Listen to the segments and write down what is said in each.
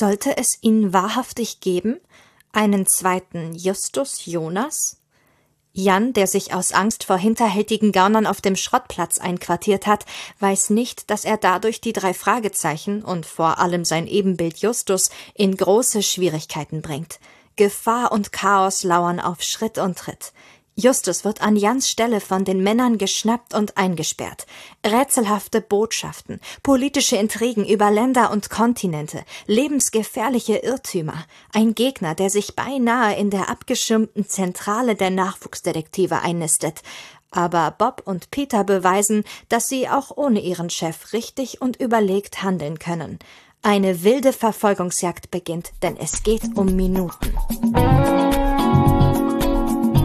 Sollte es ihn wahrhaftig geben? Einen zweiten Justus Jonas? Jan, der sich aus Angst vor hinterhältigen Gaunern auf dem Schrottplatz einquartiert hat, weiß nicht, dass er dadurch die drei Fragezeichen und vor allem sein Ebenbild Justus in große Schwierigkeiten bringt. Gefahr und Chaos lauern auf Schritt und Tritt. Justus wird an Jans Stelle von den Männern geschnappt und eingesperrt. Rätselhafte Botschaften, politische Intrigen über Länder und Kontinente, lebensgefährliche Irrtümer, ein Gegner, der sich beinahe in der abgeschirmten Zentrale der Nachwuchsdetektive einnistet. Aber Bob und Peter beweisen, dass sie auch ohne ihren Chef richtig und überlegt handeln können. Eine wilde Verfolgungsjagd beginnt, denn es geht um Minuten.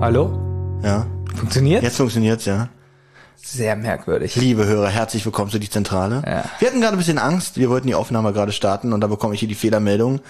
Hallo? Ja. Funktioniert? Jetzt funktioniert's, ja. Sehr merkwürdig. Liebe Hörer, herzlich willkommen zu die Zentrale. Ja. Wir hatten gerade ein bisschen Angst. Wir wollten die Aufnahme gerade starten und da bekomme ich hier die Fehlermeldung.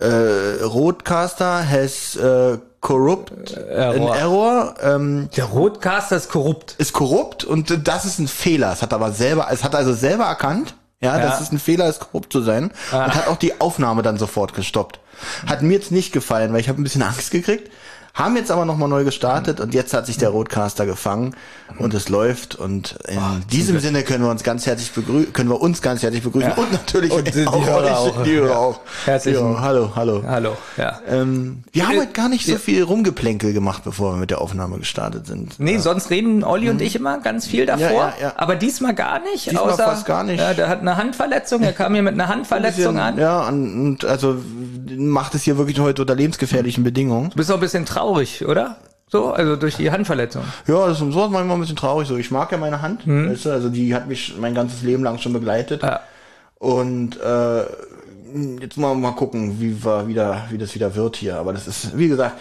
Äh, Roadcaster has äh, corrupt Error. an error. Ähm, Der Rotcaster ist korrupt. ist korrupt und äh, das ist ein Fehler. Es hat aber selber, es hat also selber erkannt, ja, Ja. dass es ein Fehler ist, korrupt zu sein Ah. und hat auch die Aufnahme dann sofort gestoppt. Hat mir jetzt nicht gefallen, weil ich habe ein bisschen Angst gekriegt. Haben jetzt aber nochmal neu gestartet und jetzt hat sich der Roadcaster gefangen und es läuft und in diesem Sinne können wir uns ganz herzlich begrüßen, können wir uns ganz herzlich begrüßen Ja. und natürlich Und die- die auch Hörer euch, auch. die Hörer Ja. auch. Herzlichen- Ja, hallo, hallo. Hallo, ja. Ähm, wir haben Äh, heute gar nicht so viel Rumgeplänkel gemacht, bevor wir mit der Aufnahme gestartet sind. Nee, sonst reden Olli und ich immer ganz viel davor. Mhm. Aber diesmal gar nicht. Diesmal außer, fast gar nicht. Ja, der hat eine Handverletzung. Er kam hier mit einer Handverletzung bisschen, an. Ja, und, und also macht es hier wirklich heute unter lebensgefährlichen Bedingungen. Du bist auch ein bisschen traurig, oder? So, also durch die Handverletzung. Ja, das ist sowas manchmal ein bisschen traurig. So, ich mag ja meine Hand, weißt du, also die hat mich mein ganzes Leben lang schon begleitet. Ja. Und äh, jetzt mal mal gucken, wie wir wieder, wie das wieder wird hier. Aber das ist, wie gesagt,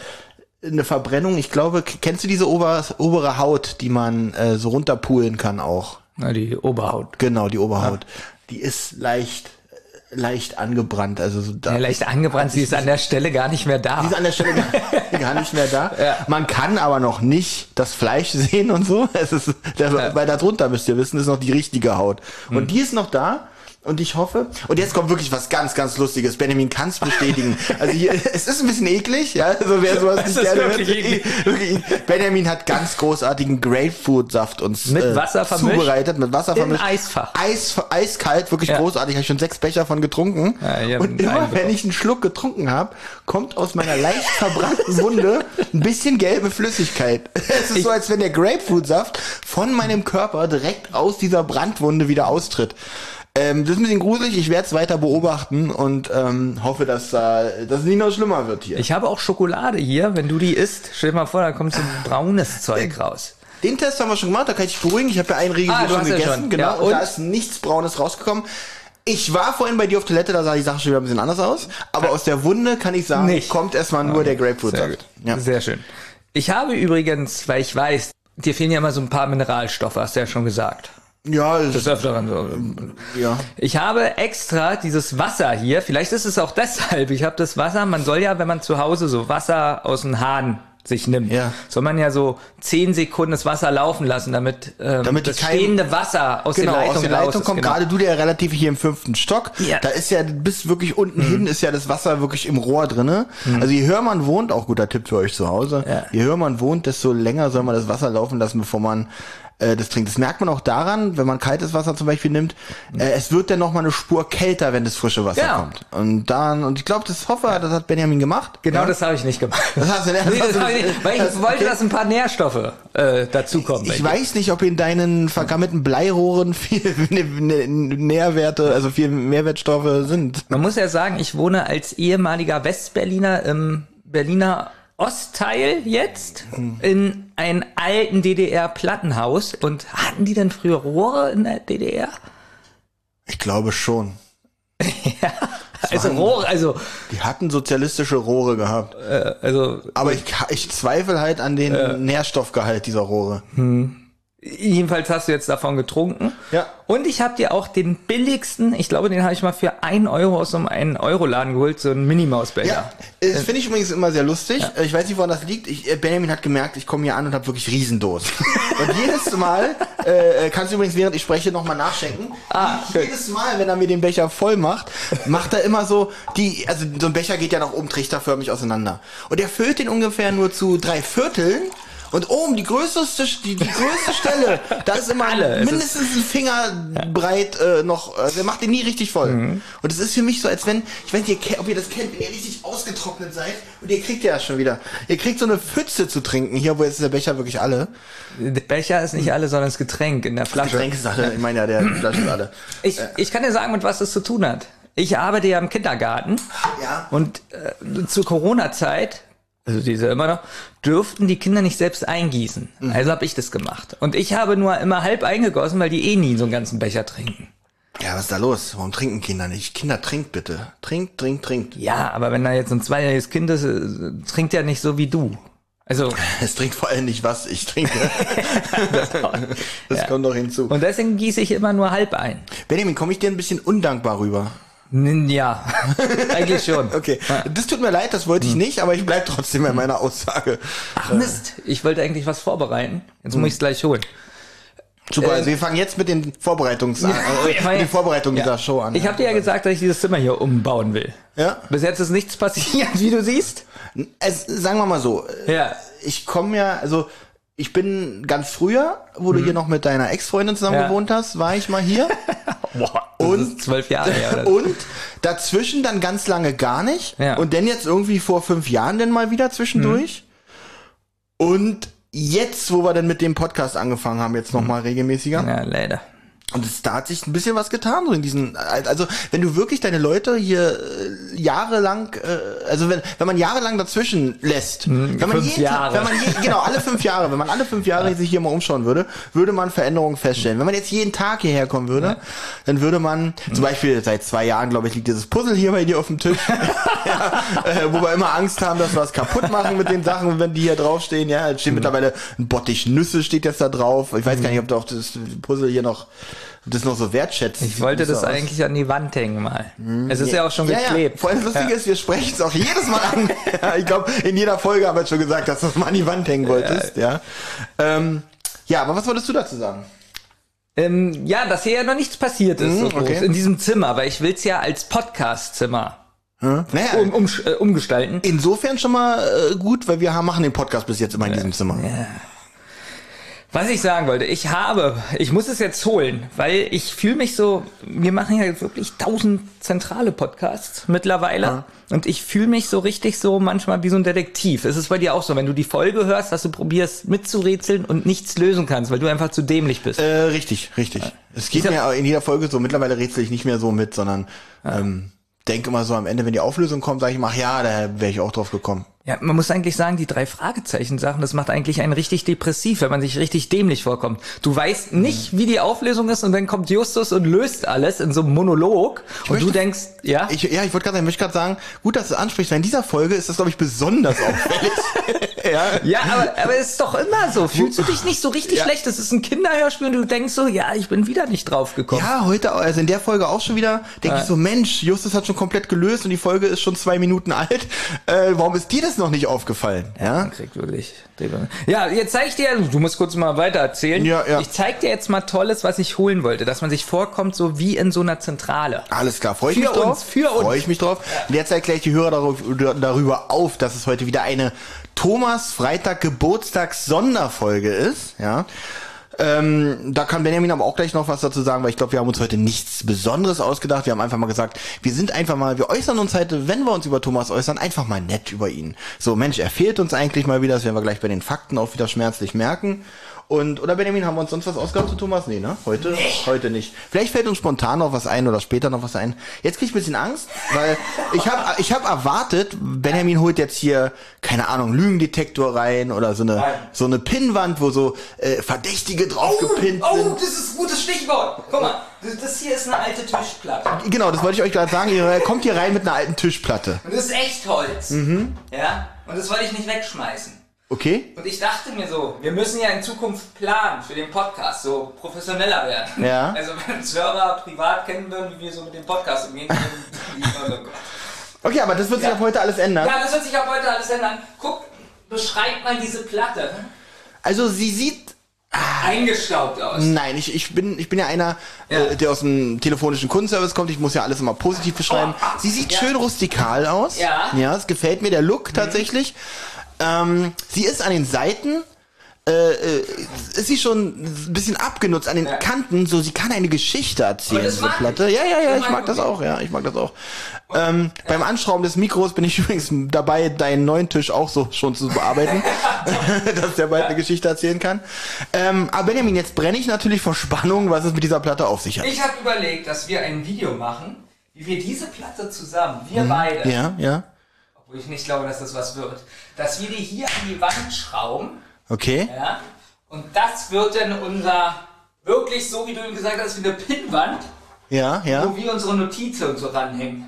eine Verbrennung. Ich glaube, kennst du diese ober, obere Haut, die man äh, so runterpulen kann auch? Na, die Oberhaut. Genau, die Oberhaut. Die ist leicht, leicht angebrannt. Also so da Ja, leicht angebrannt, sie ist an der Stelle gar nicht mehr da. Die ist an der Stelle gar, gar nicht mehr da. Ja. Man kann aber noch nicht das Fleisch sehen und so. Es ist, der, Weil darunter müsst ihr wissen, ist noch die richtige Haut. Und die ist noch da. Und ich hoffe, und jetzt kommt wirklich was ganz, ganz Lustiges. Benjamin kann es bestätigen. Also hier, es ist ein bisschen eklig, ja. Also wer sowas Es nicht gerne wirklich hört, wirklich, Benjamin hat ganz großartigen Grapefruit-Saft uns Mit äh, Wasser vermischt. zubereitet, mit Wasser Im vermischt. Eisfach. Eis, eiskalt, wirklich Ja. großartig. Habe ich schon sechs Becher von getrunken. Ja, ich und immer, wenn ich einen Schluck getrunken habe, kommt aus meiner leicht verbrannten Wunde ein bisschen gelbe Flüssigkeit. Es ist so, als wenn der Grapefruitsaft von meinem Körper direkt aus dieser Brandwunde wieder austritt. Ähm, das ist ein bisschen gruselig. Ich werde es weiter beobachten und ähm, hoffe, dass, äh, dass es nicht noch schlimmer wird hier. Ich habe auch Schokolade hier. Wenn du die isst, stell dir mal vor, da kommt so ein braunes Zeug raus. Den Test haben wir schon gemacht, da kann ich dich beruhigen. Ich habe ja einen Riegel Ah, schon ja gegessen. schon. Genau, Ja, und? da und? ist nichts Braunes rausgekommen. Ich war vorhin bei dir auf Toilette, da sah die Sache schon wieder ein bisschen anders aus. Aber aus der Wunde kann ich sagen, Nicht. kommt erstmal nur der Sehr Grapefruitsaft. gut. Ja. Sehr schön. Ich habe übrigens, weil ich weiß, dir fehlen ja immer so ein paar Mineralstoffe, hast du ja schon gesagt. Ja, es Des Öfteren ja. Ich habe extra dieses Wasser hier, vielleicht ist es auch deshalb, ich habe das Wasser, man soll ja, wenn man zu Hause so Wasser aus dem Hahn sich nimmt, Ja. soll man ja so zehn Sekunden das Wasser laufen lassen, damit, ähm, Damit das kein- stehende Wasser aus Genau, den Leitungen aus der Leitung ist, kommt genau. gerade du, der relativ hier im fünften Stock. Ja. Da ist ja bis wirklich unten Mhm. hin ist ja das Wasser wirklich im Rohr drinne. Also je höher man wohnt, auch guter Tipp für euch zu Hause, Ja. je höher man wohnt, desto länger soll man das Wasser laufen lassen, bevor man äh, das trinkt. Das merkt man auch daran, wenn man kaltes Wasser zum Beispiel nimmt. Äh, es wird dann noch mal eine Spur kälter, wenn das frische Wasser Ja. kommt. Und dann und ich glaube, das hoffe, das hat Benjamin gemacht. Genau ja? das habe ich nicht gemacht. Das hast du, das Nee, das ich nicht, weil ich das- wollte, okay. dass ein paar Nährstoffe äh, dazukommen. Ich weiß nicht, ob in deinen vergammelten Bleirohren viel ne- ne- Nährwerte, also viel Mehrwertstoffe sind. Man muss ja sagen, ich wohne als ehemaliger Westberliner im Berliner Ostteil jetzt in einem alten DDR-Plattenhaus. Und hatten die denn früher Rohre in der DDR? Ich glaube schon. Also Rohre, also, Die hatten sozialistische Rohre gehabt. äh, also Aber ich, ich zweifle halt an den Nährstoffgehalt dieser Rohre. Jedenfalls hast du jetzt davon getrunken. Ja. Und ich habe dir auch den billigsten, ich glaube, den habe ich mal für ein Euro aus so einem 1 Euro Laden geholt, so einen Minimausbecher. Ja, das finde ich übrigens immer sehr lustig. Ich weiß nicht, woran das liegt. Ich, äh, Benjamin hat gemerkt, ich komme hier an und habe wirklich Riesendurst. und jedes Mal, äh, kannst du übrigens, während ich spreche, nochmal nachschenken. Ah, jedes Mal, wenn er mir den Becher voll macht, macht er immer so, die, also so ein Becher geht ja nach oben trichterförmig auseinander. Und er füllt den ungefähr nur zu drei Vierteln. Und oben, die größte, die, die größte Stelle, da ist immer Alle. Es mindestens ein Finger breit äh, noch, äh, der macht den nie richtig voll. Mhm. Und es ist für mich so, als wenn, ich weiß nicht, ob ihr das kennt, wenn ihr richtig ausgetrocknet seid und ihr kriegt ja das schon wieder. Ihr kriegt so eine Pfütze zu trinken, hier, wo jetzt ist der Becher wirklich alle. Der Becher ist nicht alle, sondern das Getränk in der Flasche. Getränkesache, ich meine ja, der Flasche ist alle. Ich, ich kann dir sagen, mit was das zu tun hat. Ich arbeite ja im Kindergarten Ja. und äh, zur Corona-Zeit, also diese immer noch, dürften die Kinder nicht selbst eingießen. Also habe ich das gemacht. Und ich habe nur immer halb eingegossen, weil die eh nie so einen ganzen Becher trinken. Ja, was ist da los? Warum trinken Kinder nicht? Kinder, trinkt bitte. Trinkt, trinkt, trinkt. Ja, aber wenn da jetzt ein zweijähriges Kind ist, äh, trinkt ja nicht so wie du. Also, Es trinkt vor allem nicht, was ich trinke. das Ja. kommt doch hinzu. und deswegen gieße ich immer nur halb ein. Benjamin, komme ich dir ein bisschen undankbar rüber? Ja, eigentlich schon. Okay, das tut mir leid, das wollte ich nicht, aber ich bleib trotzdem bei meiner Aussage. Ach Mist, ich wollte eigentlich was vorbereiten. Jetzt muss ich es gleich holen. Super, Äh, also wir fangen jetzt mit den Vorbereitungs äh, Ja, mit den Vorbereitungen Ja. dieser Show an. Ich habe dir ja gesagt, dass ich dieses Zimmer hier umbauen will. Ja. Bis jetzt ist nichts passiert, wie du siehst. Es, sagen wir mal so, äh, Ja. ich komme ja, also ich bin ganz früher, wo du hier noch mit deiner Ex-Freundin zusammen Mhm. Ja. gewohnt hast, war ich mal hier. Boah, Und- zwölf Jahre her. Und dazwischen dann ganz lange gar nicht. Ja. Und dann jetzt irgendwie vor fünf Jahren dann mal wieder zwischendurch. Mhm. Und jetzt, wo wir dann mit dem Podcast angefangen haben, jetzt nochmal Mhm. regelmäßiger. Ja, leider. Und es, da hat sich ein bisschen was getan, so in diesen, also wenn du wirklich deine Leute hier äh, jahrelang, äh, also wenn, wenn man jahrelang dazwischen lässt, wenn man fünf jeden Tag- Jahre. wenn man je, genau, alle fünf Jahre, wenn man alle fünf Jahre sich hier mal umschauen würde, würde man Veränderungen feststellen. Wenn man jetzt jeden Tag hierher kommen würde, dann würde man, zum Beispiel seit zwei Jahren, glaube ich, liegt dieses Puzzle hier bei dir auf dem Tisch, ja, äh, wo wir immer Angst haben, dass wir was kaputt machen mit den Sachen, wenn die hier draufstehen, ja, es steht mittlerweile ein Bottich Nüsse steht jetzt da drauf. Ich weiß gar nicht, ob du auch das Puzzle hier noch, das noch so wertschätzt. Ich wollte das So aus. eigentlich an die Wand hängen mal. Es ist ja auch schon Ja, geklebt. ja. Vor allem das Lustige ist, wir sprechen es auch jedes Mal an. ja, ich glaube, in jeder Folge haben wir schon gesagt, dass du es mal an die Wand hängen wolltest. Ja, ähm, ja aber was wolltest du dazu sagen? Ähm, ja, dass hier ja noch nichts passiert ist so Mhm, okay. in diesem Zimmer, weil ich will es ja als Podcast-Zimmer Hm? Naja, um, um, äh, umgestalten. insofern schon mal äh, gut, weil wir haben, machen den Podcast bis jetzt immer in diesem Zimmer. Was ich sagen wollte, ich habe, ich muss es jetzt holen, weil ich fühle mich so, wir machen ja wirklich tausend zentrale Podcasts mittlerweile und ich fühle mich so richtig so manchmal wie so ein Detektiv. Es ist bei dir auch so, wenn du die Folge hörst, dass du probierst mitzurätseln und nichts lösen kannst, weil du einfach zu dämlich bist. Äh, richtig, richtig. Es geht mir in jeder Folge so, mittlerweile rätsel ich nicht mehr so mit, sondern ähm, denke immer so am Ende, wenn die Auflösung kommt, sage ich mal, ach ja, da wäre ich auch drauf gekommen. Ja, man muss eigentlich sagen, die drei Fragezeichen-Sachen, das macht eigentlich einen richtig depressiv, wenn man sich richtig dämlich vorkommt. Du weißt nicht, wie die Auflösung ist und dann kommt Justus und löst alles in so einem Monolog und möchte- du denkst, ja, Ich, ja, ich wollte gerade sagen, ich möchte gerade sagen, gut, dass du ansprichst, weil in dieser Folge ist das, glaube ich, besonders auffällig. ja. ja, aber, aber es ist doch immer so. Fühlst du dich nicht so richtig Ja. schlecht? Das ist ein Kinderhörspiel und du denkst so, ja, ich bin wieder nicht drauf gekommen. Ja, heute, also in der Folge auch schon wieder, denke ich so, Mensch, Justus hat schon komplett gelöst und die Folge ist schon zwei Minuten alt. Äh, warum ist dir das noch nicht aufgefallen? Ja? Kriegt wirklich. Ja, jetzt zeig ich dir, du musst kurz mal weiter erzählen. Ja, ja. Ich zeig dir jetzt mal Tolles, was ich holen wollte, dass man sich vorkommt, so wie in so einer Zentrale. Alles klar, freue ich mich drauf. uns, für uns. Freue ich mich drauf. Und jetzt erkläre ich die Hörer darüber, darüber auf, dass es heute wieder eine Thomas Freitag Geburtstags Sonderfolge ist. Ja. Ähm, da kann Benjamin aber auch gleich noch was dazu sagen, weil ich glaube, wir haben uns heute nichts Besonderes ausgedacht. Wir haben einfach mal gesagt, wir sind einfach mal, wir äußern uns heute, wenn wir uns über Thomas äußern, einfach mal nett über ihn. So, Mensch, er fehlt uns eigentlich mal wieder, das werden wir gleich bei den Fakten auch wieder schmerzlich merken. Und, oder Benjamin, haben wir uns sonst was ausgehabt zu Thomas? Nee, ne? Heute? Heute nicht. Vielleicht fällt uns spontan noch was ein oder später noch was ein. Jetzt krieg ich ein bisschen Angst, weil ich habe ich hab erwartet, Benjamin holt jetzt hier, keine Ahnung, Lügendetektor rein oder so eine, Nein. so eine Pinnwand, wo so äh, Verdächtige drauf gepinnt oh, sind. das ist ein gutes Stichwort. Guck mal, das- das hier ist eine alte Tischplatte. Genau, das wollte ich euch gerade sagen. Ihr kommt hier rein mit einer alten Tischplatte. Und das ist echt Holz. Mhm. Ja? Und das wollte ich nicht wegschmeißen. Okay? Und ich dachte mir so, wir müssen ja in Zukunft planen für den Podcast, so professioneller werden. Ja. Also wenn uns Hörer privat kennen würden, wie wir so mit dem Podcast umgehen, würden Gott. Okay, aber das wird sich Ja. ab heute alles ändern. Ja, das wird sich ab heute alles ändern. Guck, beschreib mal diese Platte. Also sie sieht Eingestaubt aus. Nein, ich, ich, bin, ich bin ja einer, Ja. Äh, der aus dem telefonischen Kundenservice kommt. Ich muss ja alles immer positiv beschreiben. Oh, ah, Sie sieht ja. schön rustikal aus. Ja. Mhm. Ja, es gefällt mir, der Look tatsächlich. Ähm, sie ist an den Seiten, äh, äh, ist sie schon ein bisschen abgenutzt an den Ja. Kanten, so sie kann eine Geschichte erzählen, diese Platte. Ja, ja, ja, ich mag das auch, ja, ich mag das auch. Ähm, Beim Anschrauben des Mikros bin ich übrigens dabei, deinen neuen Tisch auch so schon zu bearbeiten, dass der bald eine Geschichte erzählen kann. Ähm, aber Benjamin, jetzt brenne ich natürlich vor Spannung, was es mit dieser Platte auf sich hat. Ich habe überlegt, dass wir ein Video machen, wie wir diese Platte zusammen, wir beide, Mhm. Ja, ja, obwohl ich nicht glaube, dass das was wird, dass wir die hier an die Wand schrauben, okay. ja, und das wird dann unser, wirklich so wie du ihm gesagt hast, wie eine Pinnwand, Ja, ja. wo wir unsere Notizen und so ranhängen.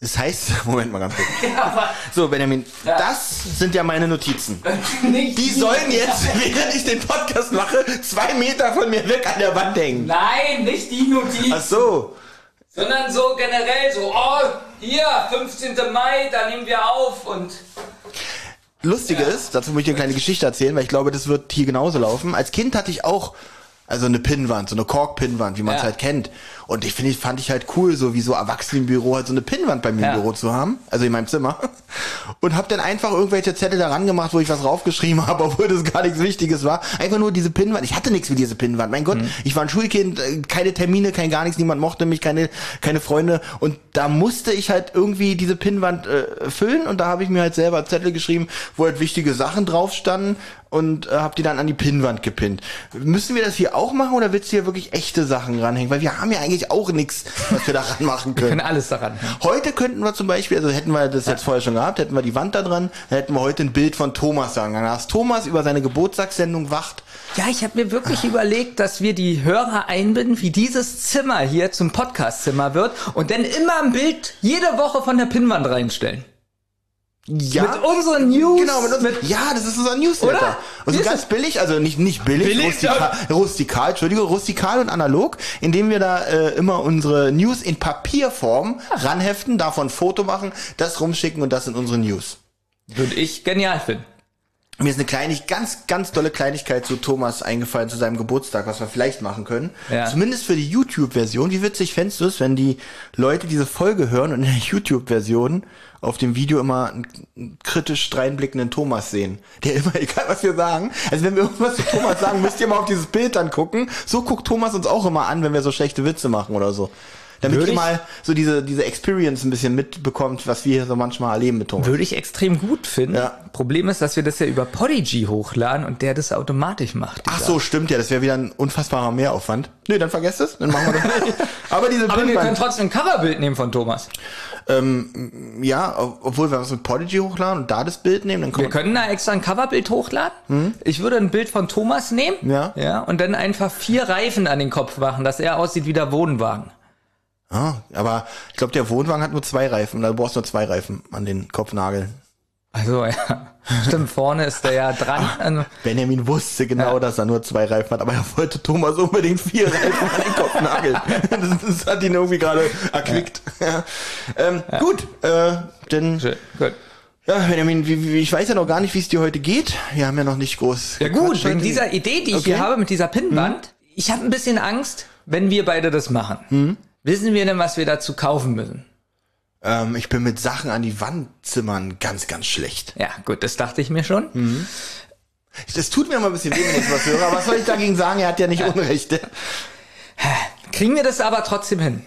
Das heißt, Moment mal ganz kurz. Ja, So, Benjamin, Ja. das sind ja meine Notizen. Die sollen jetzt, während ich den Podcast mache, zwei Meter von mir weg an der Wand hängen. Nein, nicht die Notizen. Ach so. Sondern so generell so, oh, hier, 15. Mai, da nehmen wir auf und Lustige ist, dazu möchte ich eine kleine Geschichte erzählen, weil ich glaube, das wird hier genauso laufen. Als Kind hatte ich auch also eine Pinnwand, so eine Kork-Pinnwand, wie man es Ja. halt kennt. Und ich finde, fand ich halt cool, so wie so Erwachsenenbüro halt so eine Pinnwand bei mir Ja. im Büro zu haben, also in meinem Zimmer. Und habe dann einfach irgendwelche Zettel daran gemacht, wo ich was raufgeschrieben habe, obwohl das gar nichts Wichtiges war. Einfach nur diese Pinnwand. Ich hatte nichts wie diese Pinnwand. Mein Gott, ich war ein Schulkind, äh, keine Termine, kein gar nichts, niemand mochte mich, keine keine Freunde. Und da musste ich halt irgendwie diese Pinnwand äh, füllen und da habe ich mir halt selber Zettel geschrieben, wo halt wichtige Sachen drauf standen und äh, habe die dann an die Pinnwand gepinnt. Müssen wir das hier auch machen oder willst du hier wirklich echte Sachen ranhängen? Weil wir haben ja eigentlich auch nichts, was wir daran machen können. können alles daran. Heute könnten wir zum Beispiel, also hätten wir das jetzt vorher schon gehabt, hätten wir die Wand da dran, dann hätten wir heute ein Bild von Thomas sagen. Dann hast Thomas über seine Geburtstagssendung wacht. Ja, ich habe mir wirklich überlegt, dass wir die Hörer einbinden, wie dieses Zimmer hier zum Podcastzimmer wird und dann immer ein Bild jede Woche von der Pinnwand reinstellen. Ja. Mit unseren News. Genau, mit uns. mit ja, das ist unser Newsletter. Oder? Und so Wie ist ganz es? billig, also nicht, nicht billig, Billig, rustikal, rustikal, Entschuldigung, rustikal und analog, indem wir da äh, immer unsere News in Papierform ranheften, davon Foto machen, das rumschicken und das sind unsere News. Würde ich genial finden. Mir ist eine Kleinig, ganz, ganz tolle Kleinigkeit zu Thomas eingefallen, zu seinem Geburtstag, was wir vielleicht machen können. Ja. Zumindest für die YouTube-Version. Wie witzig fändest du es, wenn die Leute diese Folge hören und in der YouTube-Version auf dem Video immer einen, einen kritisch dreinblickenden Thomas sehen? Der immer, egal was wir sagen, also wenn wir irgendwas zu Thomas sagen, müsst ihr mal auf dieses Bild dann gucken. So guckt Thomas uns auch immer an, wenn wir so schlechte Witze machen oder so. Damit Würde ihr mal so diese, diese Experience ein bisschen mitbekommt, was wir hier so manchmal erleben mit Thomas. Würde ich extrem gut finden. Ja. Problem ist, dass wir das ja über Podigy hochladen und der das automatisch macht. Ach so, stimmt ja, das wäre wieder ein unfassbarer Mehraufwand. Nee, dann vergesst es, dann machen wir das nicht. Aber diese Aber wir können trotzdem ein Coverbild nehmen von Thomas. ähm, ja, ob- obwohl wir was mit Podigy hochladen und da das Bild nehmen, dann Wir kommt können da extra ein Coverbild hochladen. Ich würde ein Bild von Thomas nehmen. Ja. Ja. Und dann einfach vier Reifen an den Kopf machen, dass er aussieht wie der Wohnwagen. Ah, aber ich glaube, der Wohnwagen hat nur zwei Reifen, da brauchst du nur zwei Reifen an den Kopfnageln. Also, ja. Stimmt, vorne ist der ja dran. Also, Benjamin wusste genau, dass er nur zwei Reifen hat, aber er wollte Thomas unbedingt vier Reifen an den Kopf nageln. Das, das hat ihn irgendwie gerade erquickt. Ja. Ähm, Gut, äh, denn schön. Gut. ja, Benjamin, wie, wie, ich weiß ja noch gar nicht, wie es dir heute geht. Wir haben ja noch nicht groß. Ja gut, wegen dieser Idee, die ich Okay. Mhm. hier habe mit dieser Pinnwand. Ich habe ein bisschen Angst, wenn wir beide das machen. Mhm. Wissen wir denn, was wir dazu kaufen müssen? Ähm, ich bin mit Sachen an die Wand zimmern ganz, ganz schlecht. Ja, gut, das dachte ich mir schon. Mhm. Das tut mir immer ein bisschen weh, wenn ich was höre. Aber was soll ich dagegen sagen? Er hat ja nicht Unrecht. Kriegen wir das aber trotzdem hin?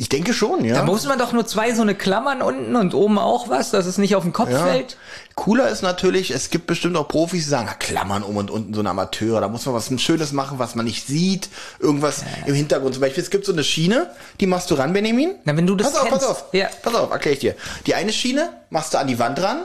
Ich denke schon, ja. Da muss man doch nur zwei so eine Klammern unten und oben auch was, dass es nicht auf den Kopf Ja. fällt. Cooler ist natürlich, es gibt bestimmt auch Profis, die sagen, na, Klammern um und unten so eine Amateure, da muss man was Schönes machen, was man nicht sieht, irgendwas im Hintergrund. Zum Beispiel, es gibt so eine Schiene, die machst du ran, Benjamin. Na, wenn du das pass auf, pass kennst. auf, Ja. pass auf, erklär ich dir. Die eine Schiene machst du an die Wand ran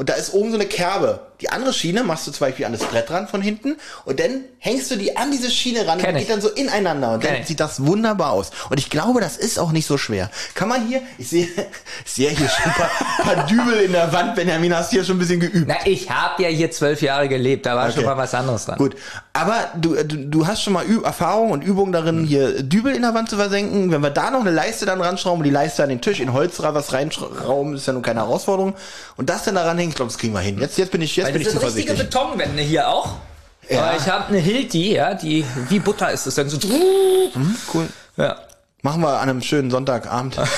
und da ist oben so eine Kerbe. Die andere Schiene machst du zum Beispiel an das Brett ran von hinten und dann hängst du die an diese Schiene ran Kenn und ich. geht dann so ineinander und Kenn dann ich. sieht das wunderbar aus. Und ich glaube, das ist auch nicht so schwer. Kann man hier, ich sehe, ich sehe hier schon ein paar, paar Dübel in der Wand, Benjamin, hast hier schon ein bisschen geübt. Na, ich habe ja hier zwölf Jahre gelebt, da war schon Okay. mal was anderes dran. Gut, aber du, du, du hast schon mal Ü Erfahrung und Übung darin, hier Dübel in der Wand zu versenken. Wenn wir da noch eine Leiste dann ranschrauben und die Leiste an den Tisch in Holz was reinschrauben, ist ja nun keine Herausforderung. Und das dann daran hängen, ich glaube, das kriegen wir hin. Jetzt, jetzt bin ich, jetzt Weil bin das ich sind richtige zuversichtlich. Betonwände hier auch. Ja. Aber ich habe eine Hilti, ja, die wie Butter ist. Das dann so. Cool. Ja. Machen wir an einem schönen Sonntagabend.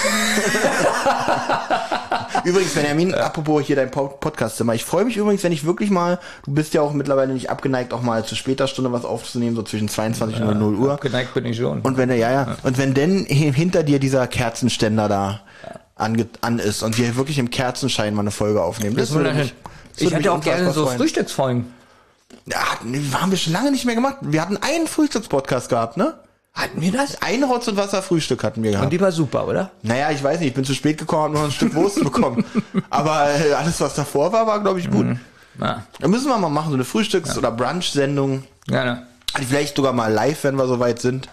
übrigens, Benjamin, apropos hier dein Po- Podcastzimmer. Ich freue mich übrigens, wenn ich wirklich mal, du bist ja auch mittlerweile nicht abgeneigt, auch mal zu später Stunde was aufzunehmen, so zwischen 22 und 0 Uhr. Geneigt bin ich schon. Und wenn der, ja, ja, und wenn denn hi- hinter dir dieser Kerzenständer da ange, an ist und wir wirklich im Kerzenschein mal eine Folge aufnehmen. das würde wunderschön. mich- das Ich würde hätte auch gerne so freuen. Frühstücksfolgen. Ja, haben wir schon lange nicht mehr gemacht. Wir hatten einen Frühstückspodcast gehabt, ne? Hatten wir das? Ein Rotz- und Wasser-Frühstück hatten wir gehabt. Und die war super, oder? Naja, ich weiß nicht, ich bin zu spät gekommen, habe noch ein Stück Wurst bekommen. Aber äh, alles, was davor war, war, glaube ich, gut. Ja, Da müssen wir mal machen, so eine Frühstücks- oder Brunch-Sendung. gerne. Vielleicht sogar mal live, wenn wir soweit sind.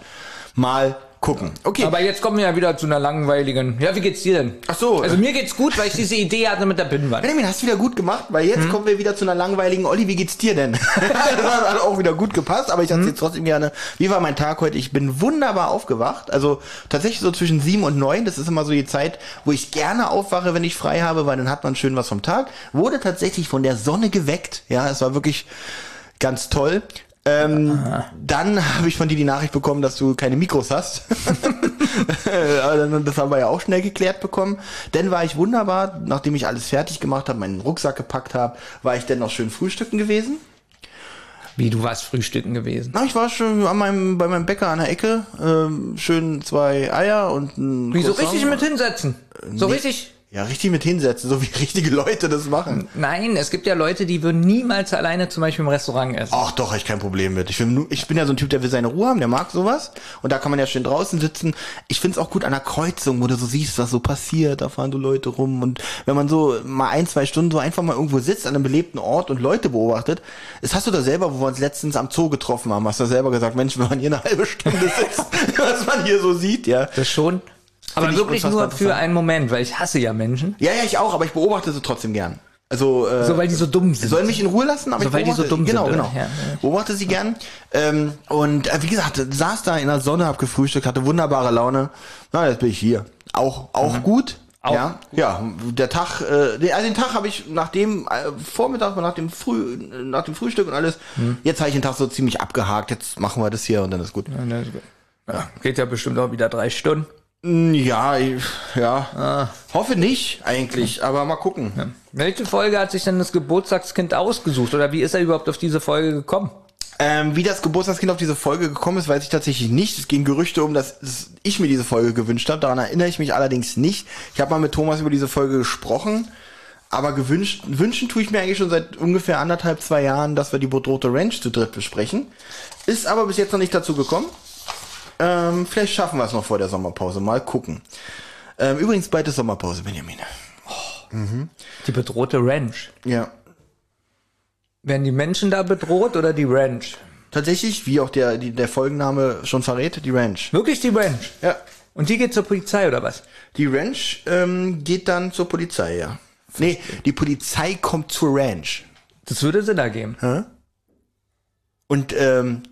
Mal gucken. Okay. Aber jetzt kommen wir ja wieder zu einer langweiligen. Ja, wie geht's dir denn? Ach so. Also mir geht's gut, weil ich diese Idee hatte mit der Pinnwand. Benjamin, hast du wieder gut gemacht, weil jetzt kommen wir wieder zu einer langweiligen Olli, wie geht's dir denn? das hat auch wieder gut gepasst, aber ich erzähle trotzdem gerne, wie war mein Tag heute? Ich bin wunderbar aufgewacht, also tatsächlich so zwischen sieben und neun, das ist immer so die Zeit, wo ich gerne aufwache, wenn ich frei habe, weil dann hat man schön was vom Tag. Wurde tatsächlich von der Sonne geweckt, ja, es war wirklich ganz toll. Ähm, dann habe ich von dir die Nachricht bekommen, dass du keine Mikros hast. das haben wir ja auch schnell geklärt bekommen. Dann war ich wunderbar, nachdem ich alles fertig gemacht habe, meinen Rucksack gepackt habe, war ich dann noch schön frühstücken gewesen. Wie, du warst frühstücken gewesen. Na, ich war schon an meinem, bei meinem Bäcker an der Ecke, ähm, schön zwei Eier und ein Wie, so Croissant. richtig mit hinsetzen? So Nee. richtig? Ja, richtig mit hinsetzen, so wie richtige Leute das machen. Nein, es gibt ja Leute, die würden niemals alleine zum Beispiel im Restaurant essen. Ach doch, hab ich kein Problem mit. Ich bin, ich bin ja so ein Typ, der will seine Ruhe haben, der mag sowas. Und da kann man ja schön draußen sitzen. Ich find's auch gut an der Kreuzung, wo du so siehst, was so passiert. Da fahren so Leute rum. Und wenn man so mal ein, zwei Stunden so einfach mal irgendwo sitzt an einem belebten Ort und Leute beobachtet, das hast du da selber, wo wir uns letztens am Zoo getroffen haben, hast du selber gesagt, Mensch, wenn man hier eine halbe Stunde sitzt, was man hier so sieht, ja. Das schon. Aber ich wirklich nur für einen Moment, weil ich hasse ja Menschen. Ja, ja, ich auch, aber ich beobachte sie trotzdem gern. Also, äh, So, weil die so dumm sind. Sollen mich in Ruhe lassen, aber So, ich weil die so beobachte- dumm genau, sind, Genau, oder? Ja, ja. Beobachte sie gern. Ähm, und äh, wie gesagt, saß da in der Sonne, hab gefrühstückt, hatte wunderbare Laune. Na, jetzt bin ich hier. Auch, auch gut. Mhm. Auch ja, ja, der Tag, äh, den- also den Tag habe ich nach dem äh, Vormittag, nach dem Früh, nach dem Frühstück und alles, Mhm. jetzt habe ich den Tag so ziemlich abgehakt. Jetzt machen wir das hier und dann ist gut. Ja, geht ja bestimmt auch wieder drei Stunden. Mm, Ja, ich- ja, Ah. hoffe nicht eigentlich, aber mal gucken. Welche Folge hat sich denn das Geburtstagskind ausgesucht? Oder wie ist er überhaupt auf diese Folge gekommen? Ähm, wie das Geburtstagskind auf diese Folge gekommen ist, weiß ich tatsächlich nicht. Es gehen Gerüchte um, dass ich mir diese Folge gewünscht habe. Daran erinnere ich mich allerdings nicht. Ich habe mal mit Thomas über diese Folge gesprochen. Aber gewünscht, wünschen tue ich mir eigentlich schon seit ungefähr anderthalb, zwei Jahren, dass wir die bedrohte Ranch zu dritt besprechen. Ist aber bis jetzt noch nicht dazu gekommen. Ähm, vielleicht schaffen wir es noch vor der Sommerpause. Mal gucken. Ähm, übrigens, bald Sommerpause, Benjamin. Die bedrohte Ranch. Ja. Werden die Menschen da bedroht oder die Ranch? Tatsächlich, wie auch der, die, der Folgenname schon verrät, die Ranch. Wirklich die Ranch? Ja. Und die geht zur Polizei oder was? Die Ranch ähm, geht dann zur Polizei, ja. Nee, die Polizei kommt zur Ranch. Das würde Sinn ergeben. Und, ähm,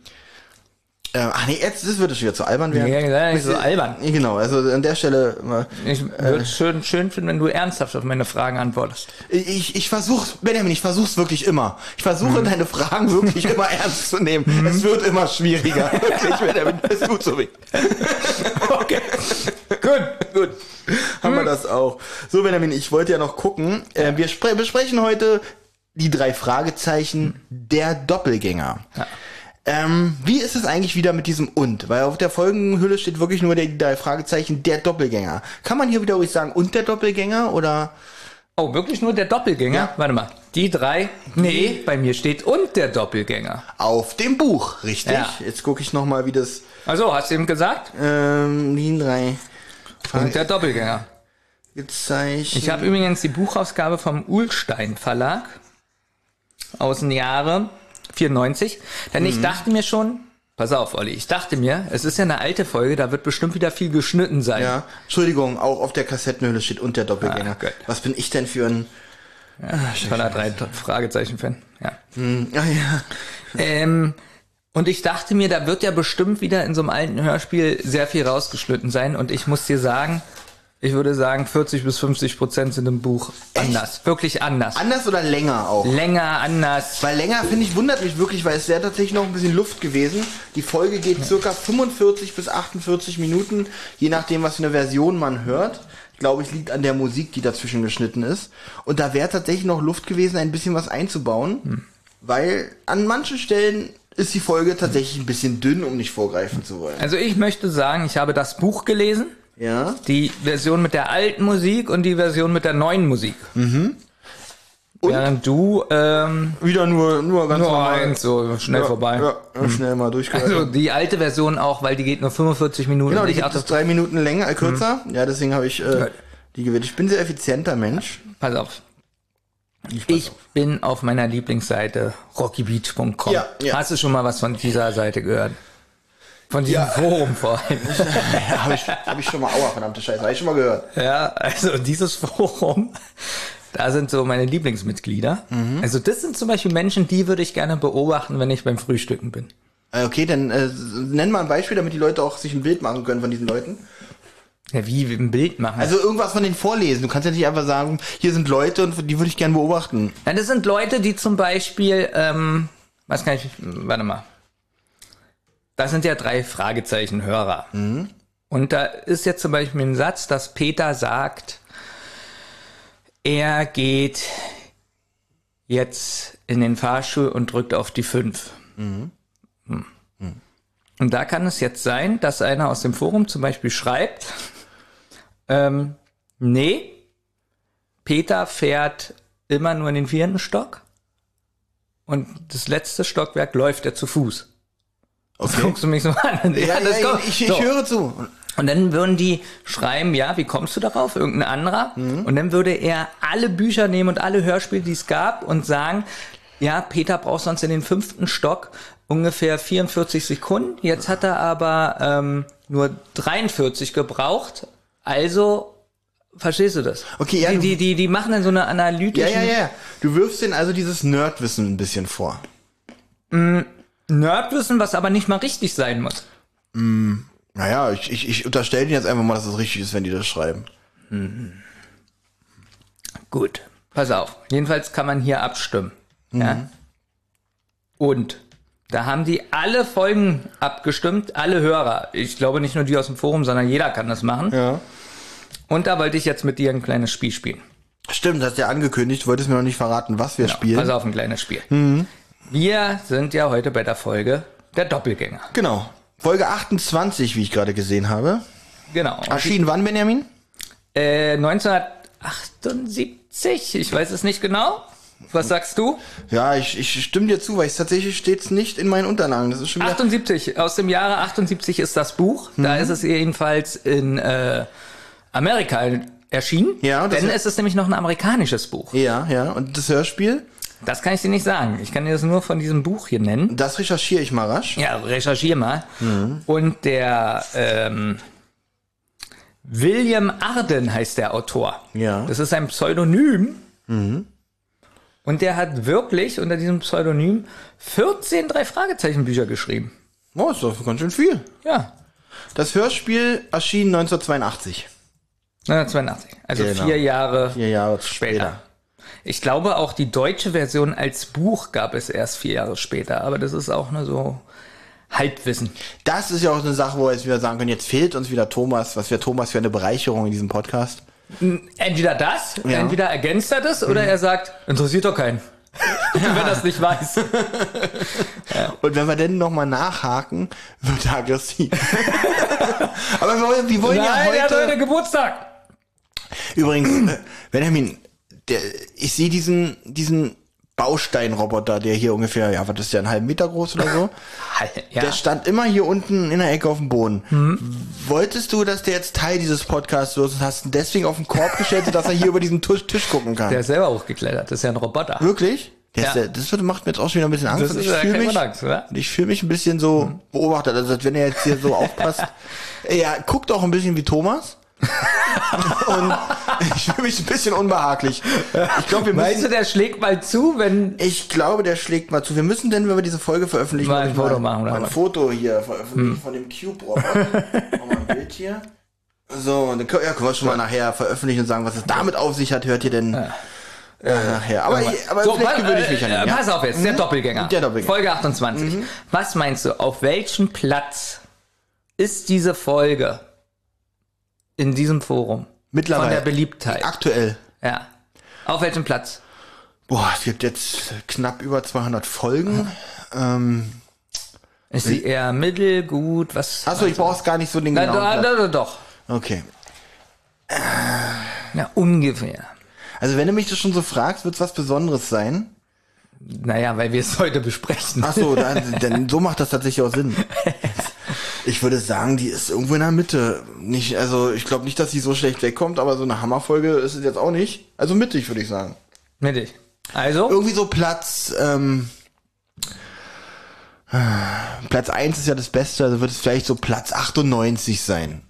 äh, ach nee, jetzt das würde schon wieder zu albern werden. Ja, ja, nicht so albern. Genau, also an der Stelle, äh, Ich würde es schön, schön finden, wenn du ernsthaft auf meine Fragen antwortest. ich, ich versuch's, Benjamin, ich versuch's wirklich immer. Ich versuche deine Fragen wirklich immer ernst zu nehmen. Es wird immer schwieriger. Wirklich, Benjamin, es tut so weh. Okay. Gut, gut. Haben wir das auch. So, Benjamin, ich wollte ja noch gucken. Äh, wir spre besprechen heute die drei Fragezeichen der Doppelgänger. Ähm, wie ist es eigentlich wieder mit diesem und? Weil auf der Folgenhülle steht wirklich nur der, der Fragezeichen der Doppelgänger. Kann man hier wieder ruhig sagen und der Doppelgänger oder? Oh, wirklich nur der Doppelgänger? Ja. Warte mal. Die drei? Nee, bei mir steht und der Doppelgänger. Auf dem Buch, richtig? Ja. Jetzt gucke ich noch mal, wie das Also, hast du eben gesagt? ähm, Linien 3 Und der Doppelgänger. gezeichnet. Ich habe übrigens die Buchausgabe vom Uhlstein Verlag aus dem Jahre 94. Denn Mhm. ich dachte mir schon, pass auf, Olli, ich dachte mir, es ist ja eine alte Folge, da wird bestimmt wieder viel geschnitten sein. ja, Entschuldigung, auch auf der Kassettenhülle steht und der Doppelgänger. Ah. Was bin ich denn für ein Toller drei Fragezeichen-Fan. Ja. hm, ah, ja. Ähm, und ich dachte mir, da wird ja bestimmt wieder in so einem alten Hörspiel sehr viel rausgeschnitten sein. Und ich muss dir sagen, ich würde sagen, 40 bis 50 Prozent sind im Buch anders. Wirklich anders. Anders oder länger auch? Länger, anders. Weil länger, finde ich, wundert mich wirklich, weil es wäre tatsächlich noch ein bisschen Luft gewesen. Die Folge geht circa 45 bis 48 Minuten, je nachdem, was für eine Version man hört. Glaube ich, liegt an der Musik, die dazwischen geschnitten ist. Und da wäre tatsächlich noch Luft gewesen, ein bisschen was einzubauen. Weil an manchen Stellen ist die Folge tatsächlich ein bisschen dünn, um nicht vorgreifen zu wollen. Also ich möchte sagen, ich habe das Buch gelesen. Ja. Die Version mit der alten Musik und die Version mit der neuen Musik. Mhm. Und? Während du ähm, Wieder nur, nur ganz nur normal. eins, so schnell ja, vorbei. Ja, schnell mal durchgehört. Also die alte Version auch, weil die geht nur 45 Minuten. Genau, die dachte, es drei Minuten länger, äh, kürzer. Ja, deswegen habe ich äh, die gewählt. Ich bin ein sehr effizienter Mensch. pass auf. Ich, Ich bin auf meiner Lieblingsseite rockybeach.com. Ja, ja. Hast du schon mal was von dieser Seite gehört? Von diesem Ja. Forum vor allem. ja, habe ich, hab ich schon mal, aua, verdammte Scheiße, habe ich schon mal gehört. Ja, also dieses Forum, da sind so meine Lieblingsmitglieder. Mhm. Also das sind zum Beispiel Menschen, die würde ich gerne beobachten, wenn ich beim Frühstücken bin. Äh, Okay, dann äh, nenn mal ein Beispiel, damit die Leute auch sich ein Bild machen können von diesen Leuten. Ja, wie, wie ein Bild machen. Also irgendwas von denen vorlesen. Du kannst ja nicht einfach sagen, hier sind Leute und die würde ich gerne beobachten. Ja, das sind Leute, die zum Beispiel, ähm, was kann ich, warte mal. Das sind ja drei Fragezeichen-Hörer. Und da ist jetzt zum Beispiel ein Satz, dass Peter sagt, er geht jetzt in den Fahrstuhl und drückt auf die 5. Hm. Und da kann es jetzt sein, dass einer aus dem Forum zum Beispiel schreibt, ähm, nee, Peter fährt immer nur in den vierten Stock und das letzte Stockwerk läuft er zu Fuß. Okay. Guckst du mich so an? Ja, ja, kommt. ich, ich So. höre zu. Und dann würden die schreiben, ja, wie kommst du darauf? Irgendein anderer. Mhm. Und dann würde er alle Bücher nehmen und alle Hörspiele, die es gab und sagen, ja, Peter braucht sonst in den fünften Stock ungefähr 44 Sekunden. Jetzt hat er aber ähm, nur 43 gebraucht. Also, verstehst du das? Okay, ja, Die, die, die, die machen dann so eine Ja, analytische ja, ja. Du wirfst denen also dieses Nerdwissen ein bisschen vor. Nerdwissen, was aber nicht mal richtig sein muss. Naja, ich, ich, ich unterstelle denen jetzt einfach mal, dass es richtig ist, wenn die das schreiben. Gut, pass auf. Jedenfalls kann man hier abstimmen. Ja? Und da haben die alle Folgen abgestimmt, alle Hörer. Ich glaube nicht nur die aus dem Forum, sondern jeder kann das machen. Ja. Und da wollte ich jetzt mit dir ein kleines Spiel spielen. Stimmt, hast ja angekündigt, wolltest mir noch nicht verraten, was wir spielen. Pass auf, ein kleines Spiel. Wir sind ja heute bei der Folge der Doppelgänger. Genau. Folge 28, wie ich gerade gesehen habe. Genau. Erschienen wann, Benjamin? Äh, 1978, ich weiß es nicht genau. Was sagst du? Ja, ich, ich stimme dir zu, weil es tatsächlich steht's nicht in meinen Unterlagen. Das ist schon wieder. 78, aus dem Jahre 78 ist das Buch. Da Mhm. ist es jedenfalls in äh, Amerika erschienen. Ja, das denn ist- es ist nämlich noch ein amerikanisches Buch. Ja, ja. Und das Hörspiel, Das kann ich dir nicht sagen. Ich kann dir das nur von diesem Buch hier nennen. das recherchiere ich mal rasch. Ja, recherchier mal. Mhm. Und der ähm, William Arden heißt der Autor. Ja. Mhm. Das ist ein Pseudonym. Und der hat wirklich unter diesem Pseudonym 14 drei Fragezeichen Bücher geschrieben. Oh, ist doch ganz schön viel. Ja. Das Hörspiel erschien 1982. 1982. Also Genau. vier Jahre Vier Jahre später. später. Ich glaube, auch die deutsche Version als Buch gab es erst vier Jahre später. Aber das ist auch nur so Halbwissen. Das ist ja auch eine Sache, wo wir jetzt wieder sagen können, jetzt fehlt uns wieder Thomas. Was wäre Thomas für eine Bereicherung in diesem Podcast? Entweder das, Ja. entweder ergänzt er das oder er sagt, interessiert doch keinen. wenn er es nicht weiß. Und wenn wir dann nochmal nachhaken, wird er aggressiv. Aber wir wollen, wir wollen ja Nein, er hat heute... heute Geburtstag. Übrigens, äh, Benjamin, der, ich sehe diesen, diesen Bausteinroboter, der hier ungefähr, ja, was ist der, einen halben Meter groß oder so? Ja. Der stand immer hier unten in der Ecke auf dem Boden. Mhm. Wolltest du, dass der jetzt Teil dieses Podcasts wird und hast ihn deswegen auf den Korb gestellt, dass er hier über diesen Tisch, Tisch gucken kann? Der ist selber hochgeklettert. Das ist ja ein Roboter. Wirklich? Der Ja. ist, der- das wird- macht mir jetzt auch schon wieder ein bisschen Angst. Das ich ja fühle kein mich, Angst, ich fühle mich ein bisschen so beobachtet. Also als wenn er jetzt hier so aufpasst. Ja, guckt auch ein bisschen wie Thomas. und ich fühle mich ein bisschen unbehaglich. Ich glaube, wir Meinst du, müssen, der schlägt mal zu, wenn. ich glaube, der schlägt mal zu. Wir müssen denn, wenn wir diese Folge veröffentlichen, Mal ein ich, Foto machen, oder mal ein? Hm. Foto hier veröffentlichen von dem Cube-Roboter. Wir ein Bild hier. So, und dann können, ja, können wir schon mal nachher veröffentlichen und sagen, was es damit auf sich hat, hört ihr denn äh, nachher. Aber, aber So, vielleicht gewöhne ich mich an äh, ihn. ja? Pass auf jetzt, der Doppelgänger. Der Doppelgänger. Folge 28. Was meinst du, auf welchem Platz ist diese Folge in diesem Forum? Mittlerweile. Von der Beliebtheit. Aktuell. Ja. Auf welchem Platz? Boah, es gibt jetzt knapp über 200 Folgen. Ähm, Ist sie eher mittel, gut, was? achso, ich brauche es gar nicht so den Na, genauen da, Platz. da, da, doch. Okay. Ja, ungefähr. Also wenn du mich das schon so fragst, wird es was Besonderes sein. Naja, weil wir es heute besprechen. Achso, dann, dann so macht das tatsächlich auch Sinn. Ich würde sagen, die ist irgendwo in der Mitte. Nicht, also ich glaube nicht, dass sie so schlecht wegkommt, aber so eine Hammerfolge ist es jetzt auch nicht. Also mittig, würde ich sagen. Mittig. Also, Irgendwie so Platz, ähm, Platz 1 ist ja das Beste, also wird es vielleicht so Platz 98 sein.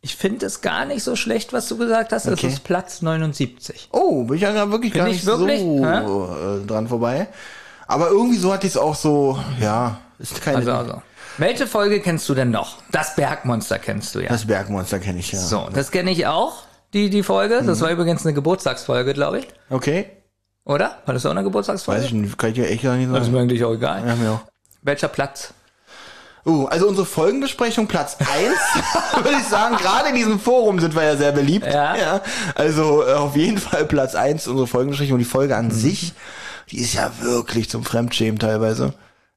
ich finde es gar nicht so schlecht, was du gesagt hast. Es Okay. ist Platz 79. Oh, bin ich ja wirklich gar ich nicht wirklich? so Hä? äh, dran vorbei. Aber irgendwie so hatte ich es auch so, ja, ist keine. Also, also. Welche Folge kennst du denn noch? Das Bergmonster kennst du ja. Das Bergmonster kenne ich ja. So, das kenne ich auch, die, die Folge. Das war übrigens eine Geburtstagsfolge, glaube ich. Okay. Oder? War das auch eine Geburtstagsfolge? Weiß ich nicht, kann ich ja echt gar nicht Das ist sagen. mir eigentlich auch egal. Ja, mir auch. Welcher Platz? Uh, also unsere Folgenbesprechung Platz 1, würde ich sagen, gerade in diesem Forum sind wir ja sehr beliebt. Ja. also äh, auf jeden Fall Platz 1 unsere Folgenbesprechung. Die Folge an sich, die ist ja wirklich zum Fremdschämen teilweise.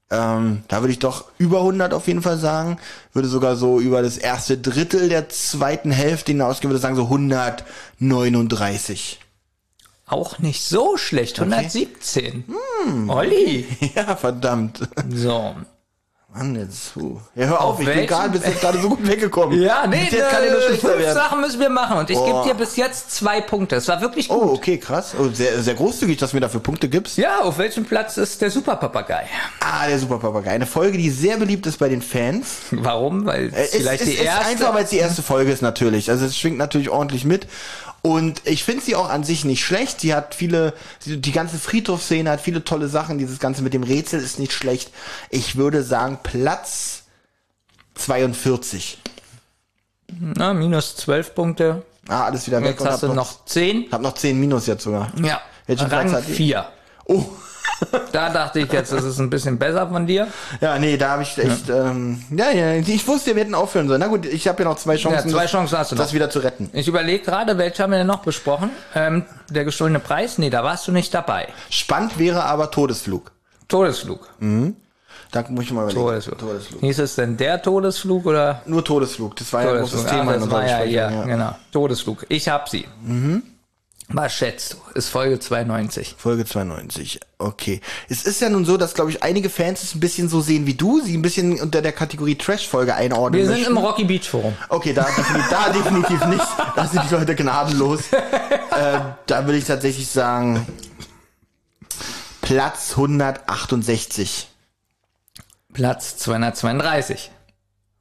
Ähm, da würde ich doch über 100 auf jeden Fall sagen. Würde sogar so über das erste Drittel der zweiten Hälfte hinausgehen, würde sagen so 139. Auch nicht so schlecht. 117. Olli. ja, verdammt. So. Mann, jetzt, puh. Ja, hör auf, Auf ich bin welchem- gerade bis jetzt gerade so gut weggekommen. Ja, nee, Bis jetzt kann nur äh, schlechter fünf werden. Sachen müssen wir machen. Und ich gebe Boah. dir bis jetzt zwei Punkte. Es war wirklich gut. Oh, okay, krass. Oh, sehr, sehr großzügig, dass du mir dafür Punkte gibst. Ja, auf welchem Platz ist der Superpapagei? Ah, der Superpapagei. Eine Folge, die sehr beliebt ist bei den Fans. Warum? Weil Äh, es vielleicht ist, die ist erste. einfach, weil es die erste Folge ist natürlich. Also es schwingt natürlich ordentlich mit. Und ich finde sie auch an sich nicht schlecht. Sie hat viele, die ganze Friedhofsszene hat viele tolle Sachen. Dieses Ganze mit dem Rätsel ist nicht schlecht. Ich würde sagen Platz 42. Na, minus 12 Punkte. Ah, alles wieder weg. Jetzt hast du noch 10. Hab noch 10 Minus jetzt sogar. Ja. Welchen Platz Rang hat die? 4. Oh, Da dachte ich jetzt, das ist ein bisschen besser von dir. ja, nee, da habe ich echt, ja. Ähm, ja, ja, ich wusste, wir hätten aufhören sollen. Na gut, ich habe ja noch zwei Chancen, Ja, zwei das, Chancen hast du noch. das wieder zu retten. Ich überlege gerade, welche haben wir denn noch besprochen? Ähm, der gestohlene Preis? Nee, da warst du nicht dabei. Spannend wäre aber Todesflug. Todesflug. Da muss ich mal überlegen. Todesflug. Todesflug. Hieß es denn der Todesflug oder Nur Todesflug. Das war ja ein großes Todesflug? Thema Ah, in das war ja Besprechung. Ja. genau. Todesflug. Ich hab sie. Was schätzt du? Ist Folge 92. Folge 92. Okay. Es ist ja nun so, dass, glaube ich, einige Fans es ein bisschen so sehen wie du, sie ein bisschen unter der Kategorie Trash-Folge einordnen Wir sind möchten. im Rocky Beach Forum. Okay, da, definitiv, da definitiv nicht. Da sind die Leute gnadenlos. äh, da würde ich tatsächlich sagen, Platz 168. Platz 232.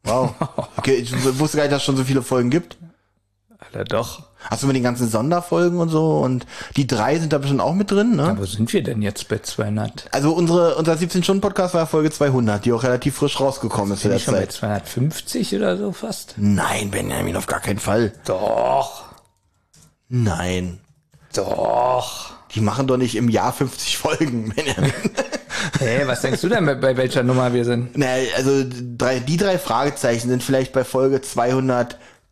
Wow. Okay, ich wusste gar nicht, dass es schon so viele Folgen gibt. Alter, doch. Hast du mit den ganzen Sonderfolgen und so? Und die drei sind da bestimmt auch mit drin, ne? Wo sind wir denn jetzt bei 200? Also unsere, unser 17-Stunden-Podcast war Folge 200, die auch relativ frisch rausgekommen ist der ich schon bei Zeit. 250 oder so fast? Nein, Benjamin, auf gar keinen Fall. Doch. Nein. Doch. Die machen doch nicht im Jahr 50 Folgen, Benjamin. Hey, was denkst du denn, bei- bei welcher Nummer wir sind? naja, also drei, die drei Fragezeichen sind vielleicht bei Folge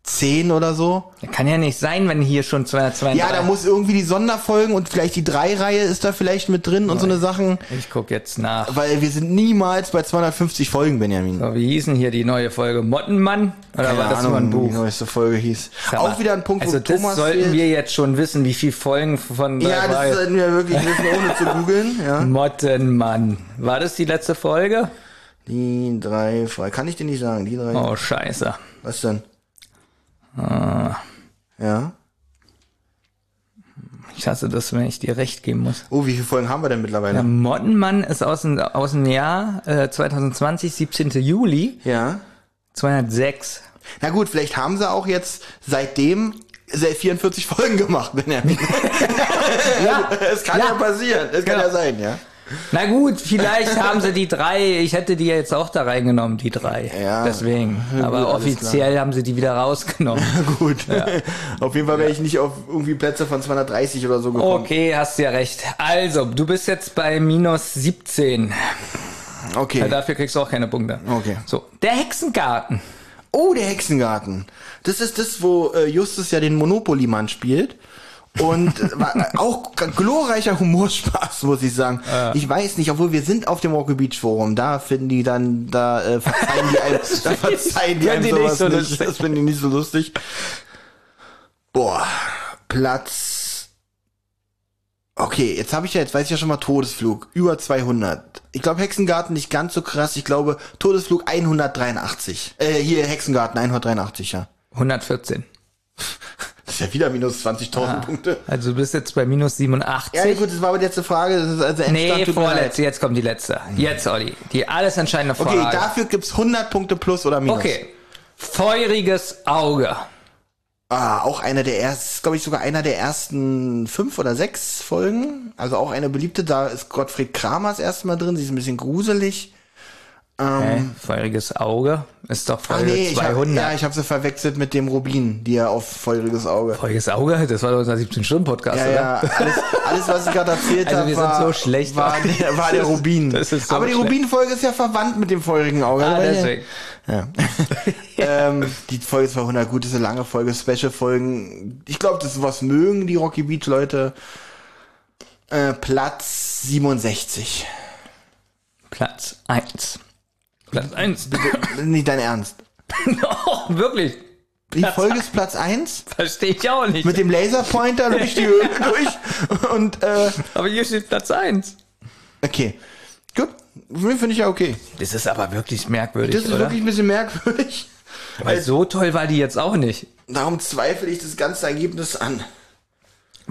10 oder so. Kann ja nicht sein, wenn hier schon 232. Ja, da muss irgendwie die Sonderfolgen und vielleicht die Drei-Reihe ist da vielleicht mit drin und so eine Sachen. Ich guck jetzt nach. Weil wir sind niemals bei 250 Folgen, Benjamin. So, wie hieß denn hier die neue Folge? Mottenmann? Oder Keine war das nur ein Ahnung, Buch? die neueste Folge hieß. Mal, Auch wieder ein Punkt, Also wo das Thomas sollten fehlt. wir jetzt schon wissen, wie viele Folgen von Ja, das war. sollten wir wirklich wissen, ohne zu googeln. Ja. Mottenmann. War das die letzte Folge? Die drei Folgen. Kann ich dir nicht sagen, die drei. Oh, scheiße. Was denn? Ah. Ja. Ich hasse das, wenn ich dir recht geben muss. Oh, wie viele Folgen haben wir denn mittlerweile? Der Mottenmann ist aus dem, aus dem Jahr äh, 2020, 17. Juli, Ja. 206. Na gut, vielleicht haben sie auch jetzt seitdem seit 44 Folgen gemacht, Benjamin. Ja, Es kann ja, Ja. passieren. Es kann Genau. ja sein, ja. Na gut, vielleicht haben sie die drei, ich hätte die jetzt auch da reingenommen, die drei. Ja. Deswegen. Ja, Aber gut, offiziell haben sie die wieder rausgenommen. Gut. Auf jeden Fall wäre ich nicht auf irgendwie Plätze von 230 oder so gekommen. Okay, hast ja recht. Also, du bist jetzt bei minus 17. Okay. Ja, dafür kriegst du auch keine Punkte. Okay. So, der Hexengarten. Oh, der Hexengarten. Das ist das, wo äh, Justus ja den Monopoly-Mann spielt. Und äh, äh, auch glorreicher Humorspaß, muss ich sagen. Ich weiß nicht, obwohl wir sind auf dem Rocky Beach Forum, da finden die dann, da äh, verzeihen die einem, da verzeihen die einem Finden die nicht sowas so nicht. Das finden die nicht so lustig. Boah, Platz. Okay, jetzt habe ich ja, jetzt weiß ich ja schon mal Todesflug, über 200. Ich glaube Hexengarten nicht ganz so krass, ich glaube Todesflug 183. Äh, hier Hexengarten 183, ja. 114. Das ist ja wieder minus 20.000 Punkte. Also du bist jetzt bei minus 87. Ja, gut, das war aber die letzte Frage. Das ist also Endstand, nee, vorletzte. Jetzt kommt die letzte. Jetzt, Olli. Die alles entscheidende Frage. Okay, dafür gibt's 100 Punkte plus oder minus. Okay. Feuriges Auge. Ah, auch einer der ersten, glaube ich, sogar einer der ersten fünf oder sechs Folgen. Also auch eine beliebte, da ist Gottfried Kramer das erste Mal drin. Sie ist ein bisschen gruselig. Hä? Feuriges Auge ist doch Folge nee, ich hab, 200. ja, ich habe sie verwechselt mit dem Rubin, die er auf feuriges Auge. Feuriges Auge? Das war doch unser 17-Stunden-Podcast, Ja, oder? ja, alles, alles, was ich gerade erzählt Also habe, wir sind war, so schlecht. war, der, war der Rubin. So Aber die. Rubin-Folge ist ja verwandt mit dem feurigen Auge. Ah, deswegen. Ja. ähm, die Folge 200, gut, ist eine lange Folge, Special-Folgen. Ich glaube, das ist was mögen die Rocky Beach-Leute. Äh, Platz 67. Platz 1. Platz 1. Nicht dein Ernst. oh, wirklich? Die Platz Folge ist Platz 1 Verstehe ich auch nicht. mit dem Laserpointer durch die Höhle durch. Und, äh, Aber hier steht Platz 1. okay. Gut. Finde ich ja okay. Das ist aber wirklich merkwürdig, Das ist oder? wirklich ein bisschen merkwürdig. Weil so toll war die jetzt auch nicht. Darum zweifle ich das ganze Ergebnis an.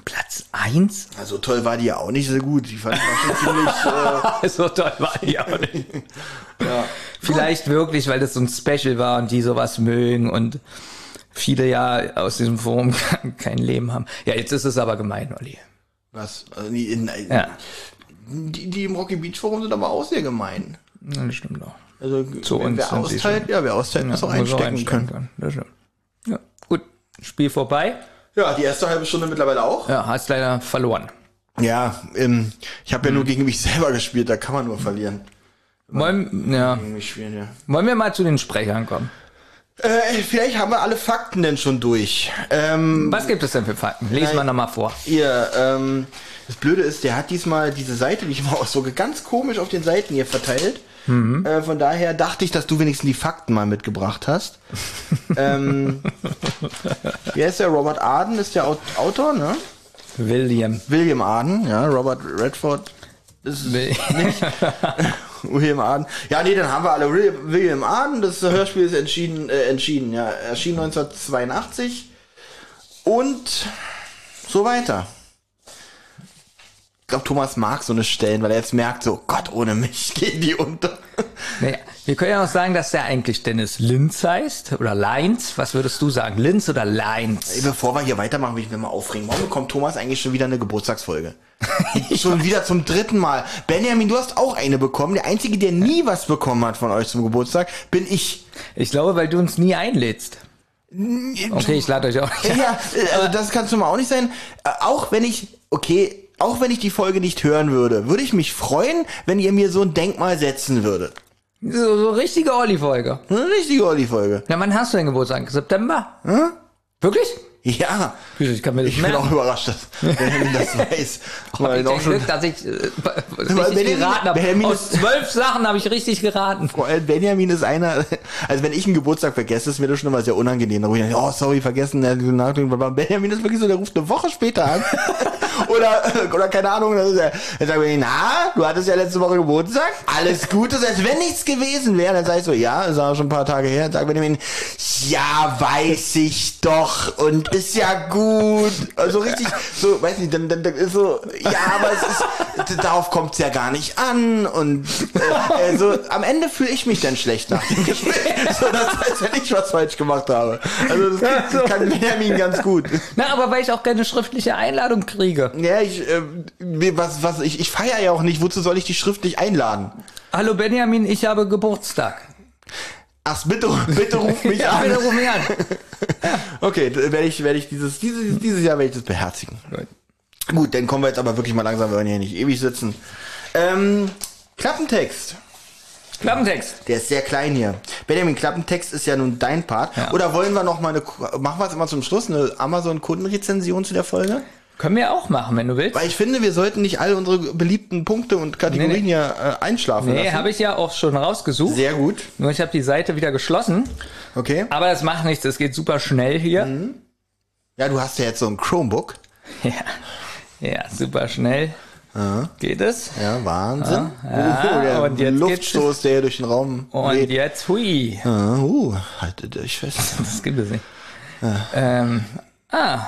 Platz 1? Also toll war die ja auch nicht so gut. Die fand ich auch schon ziemlich. Äh, so toll war die auch nicht. Vielleicht wirklich, weil das so ein Special war und die sowas mögen und viele ja aus diesem Forum kein Leben haben. Ja, jetzt ist es aber gemein, Olli. was? Also die, in, Ja, die, die im Rocky Beach Forum sind aber auch sehr gemein. Ja, das stimmt doch. Also Zu wer, uns wer austeilt, ja, wer austeilt, muss auch muss auch einstecken können. können. Das stimmt. Ja, gut. Spiel vorbei. Ja, die erste halbe Stunde mittlerweile auch. Ja, hast leider verloren. Ja, ähm, ich habe ja Mhm. nur gegen mich selber gespielt, da kann man nur verlieren. Wollen, ja. Ja. Wollen wir mal zu den Sprechern kommen? Äh, vielleicht haben wir alle Fakten denn schon durch. Ähm, Was gibt es denn für Fakten? Lesen wir nochmal vor. Ihr, ähm, das Blöde ist, der hat diesmal diese Seite, die ich mal auch so ganz komisch auf den Seiten hier verteilt. Äh, von daher dachte ich, dass du wenigstens die Fakten mal mitgebracht hast. ähm, wie heißt der? Robert Arden ist der Aut- Autor, ne? William. William Arden, ja, Robert Redford ist Will- nicht. William Arden. Ja, nee, dann haben wir alle William, William Arden. Das Hörspiel ist entschieden, äh, entschieden, ja, erschien 1982 und so weiter. Glaube, Thomas mag so eine Stellen, weil er jetzt merkt, so Gott, ohne mich gehen die unter. Naja, wir können ja auch sagen, dass der eigentlich Dennis Linz heißt oder Leins. Was würdest du sagen? Linz oder Ey, Leins? Bevor wir hier weitermachen, will ich mir mal aufregen. Warum bekommt Thomas eigentlich schon wieder eine Geburtstagsfolge? schon wieder zum dritten Mal. Benjamin, du hast auch eine bekommen. Der Einzige, der nie was bekommen hat von euch zum Geburtstag, bin ich. Ich glaube, weil du uns nie einlädst. Okay, ich lade euch auch. Ja, also das kannst du mal auch nicht sein. Äh, Auch wenn ich, okay, auch wenn ich die Folge nicht hören würde, würde ich mich freuen, wenn ihr mir so ein Denkmal setzen würdet. So, so richtige Olli-Folge. Eine richtige Olli-Folge. Ja, wann hast du denn Geburtstag? September? Wirklich? Ja. Ich kann mir das Ich bin auch überrascht, dass Benjamin das weiß. Weil Ich auch schon, Glück, dass ich äh, richtig Benjamin- geraten habe. Aus zwölf Sachen habe ich richtig geraten. Benjamin ist einer, also wenn ich einen Geburtstag vergesse, ist mir das schon immer sehr unangenehm. Da rufe ich dann, oh, sorry, vergessen. Benjamin ist wirklich so, der ruft eine Woche später an. oder, oder keine Ahnung, dann, sagt er, na, du hattest ja letzte Woche Geburtstag, alles gut, das ist, als wenn nichts gewesen wäre. Dann sag ich so, ja, ist auch schon ein paar Tage her. Dann sagt Benjamin, ja, weiß ich doch und ist ja gut. Also richtig, so, weiß nicht, dann, dann, dann ist so, ja, aber es ist, darauf kommt's ja gar nicht an und äh, also am Ende fühle ich mich dann schlecht nach dem Gespräch. So, das heißt, wenn ich was falsch gemacht habe. Also das, kann- das kann Benjamin ganz gut. Na, aber weil ich auch keine schriftliche Einladung kriege. Ja, ich, äh, was, was, ich, ich feiere ja auch nicht. Wozu soll ich die schriftlich einladen? Hallo Benjamin, ich habe Geburtstag. Ach, bitte, bitte ruf mich Ja, bitte an. ruf mich an. Okay, werde ich, werde ich dieses, dieses, dieses Jahr werde ich das beherzigen. Gut, dann kommen wir jetzt aber wirklich mal langsam, wir wollen hier nicht ewig sitzen. Ähm, Klappentext. Klappentext. Der ist sehr klein hier. Benjamin, Klappentext ist ja nun dein Part. Ja. Oder wollen wir noch mal eine, machen wir es immer zum Schluss, eine Amazon-Kundenrezension zu der Folge? Können wir auch machen, wenn du willst. Weil ich finde, wir sollten nicht all unsere beliebten Punkte und Kategorien Nee, nee. hier äh, einschlafen Nee, lassen. habe ich ja auch schon rausgesucht. Sehr gut. Nur ich habe die Seite wieder geschlossen. Okay. Aber das macht nichts, es geht super schnell hier. Mhm. Ja, du hast ja jetzt so ein Chromebook. Ja. ja, super schnell geht es. Ja, Wahnsinn. ja, uh, der und jetzt Luftstoß, der hier durch den Raum Und weht. jetzt, hui, Ah, uh, haltet euch fest. das gibt es nicht. Ähm, ah.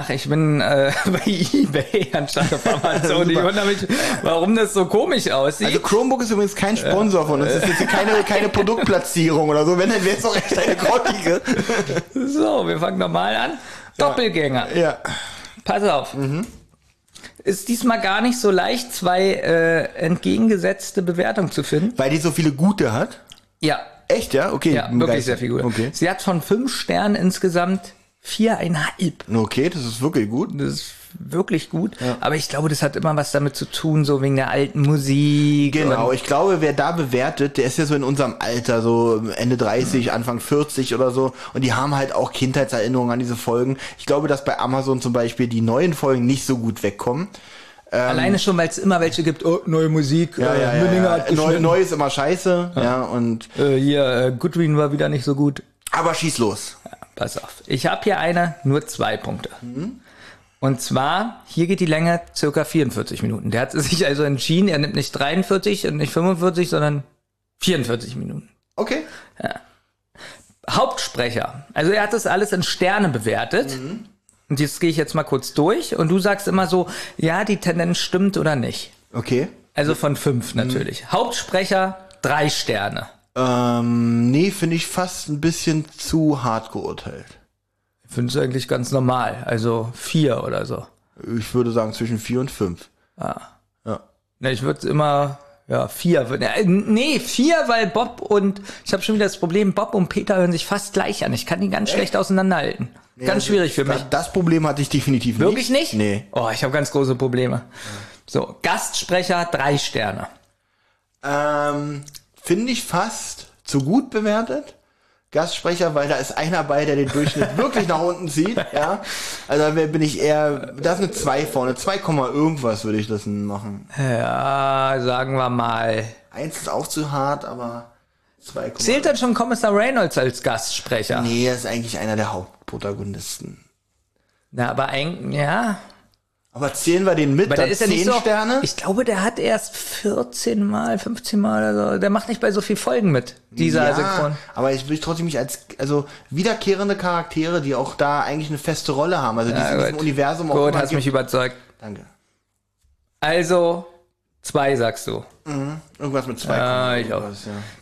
Ach, ich bin äh, bei eBay anstatt auf Amazon. ich wundere mich, warum das so komisch aussieht. Also Chromebook ist übrigens kein Sponsor von uns. Das ist jetzt keine, keine Produktplatzierung oder so. Wenn, dann wäre es doch echt eine grottige. so, wir fangen nochmal an. Doppelgänger. Ja. Pass auf. Ist diesmal gar nicht so leicht, zwei äh, entgegengesetzte Bewertungen zu finden. Weil die so viele gute hat. Ja, Echt, ja? Okay. ja, wirklich sehr viel gut. Okay. Sie hat von fünf Sternen insgesamt viereinhalb. Okay, das ist wirklich gut. Das ist wirklich gut. Aber ich glaube, das hat immer was damit zu tun, so wegen der alten Musik. Genau, ich glaube, wer da bewertet, der ist ja so in unserem Alter, so Ende 30, Anfang 40 oder so. Und die haben halt auch Kindheitserinnerungen an diese Folgen. Ich glaube, dass bei Amazon zum Beispiel die neuen Folgen nicht so gut wegkommen. alleine schon, weil es immer welche gibt, oh, neue Musik, Ja, äh, ja, ja, ja. hat Neu, neu ist immer scheiße, ja, und Äh, hier, äh, Goodwin war wieder nicht so gut. aber schieß los. Pass auf. Ich habe hier eine, nur zwei Punkte. Und zwar, hier geht die Länge circa 44 Minuten. Der hat sich also entschieden, er nimmt nicht 43 und nicht 45, sondern 44 Minuten. Okay. Hauptsprecher. Also er hat das alles in Sterne bewertet. Und jetzt gehe ich jetzt mal kurz durch. Und du sagst immer so, ja, die Tendenz stimmt oder nicht. Okay. Also von fünf natürlich. Hauptsprecher, drei Sterne. Ähm, nee, finde ich fast ein bisschen zu hart geurteilt. Finde es eigentlich ganz normal. Also vier oder so. Ich würde sagen zwischen vier und fünf. Ja. Ne, ich würde immer, ja, vier. Nee, vier, weil Bob und, ich habe schon wieder das Problem, Bob und Peter hören sich fast gleich an. Ich kann die ganz schlecht auseinanderhalten. ganz schwierig für mich. Das, Problem hatte ich definitiv Wirklich nicht. nicht? Nee. Oh, ich habe ganz große Probleme. So, Gastsprecher, drei Sterne. Ähm, finde ich fast zu gut bewertet. Gastsprecher, weil da ist einer bei, der den Durchschnitt wirklich nach unten zieht, ja. Also da bin ich eher, da ist eine 2 vorne, 2, Komma irgendwas würde ich das machen. Ja, sagen wir mal. Eins ist auch zu hart, aber 2, Zählt dann schon Kommissar Reynolds als Gastsprecher? Nee, er ist eigentlich einer der Hauptprotagonisten. Na, aber ein, ja. Aber zählen wir den mit, Aber dann ist ja 10 nicht so. Sterne? Ich glaube, der hat erst 14 Mal, 15 Mal oder so. Der macht nicht bei so viel Folgen mit, dieser ja, Synchron. aber ich will trotzdem mich als, also wiederkehrende Charaktere, die auch da eigentlich eine feste Rolle haben, also die es in diesem gut. Universum auch Gut, hast mich überzeugt. Danke. Also, zwei sagst du. Irgendwas mit zwei. Ja, ich auch. ja.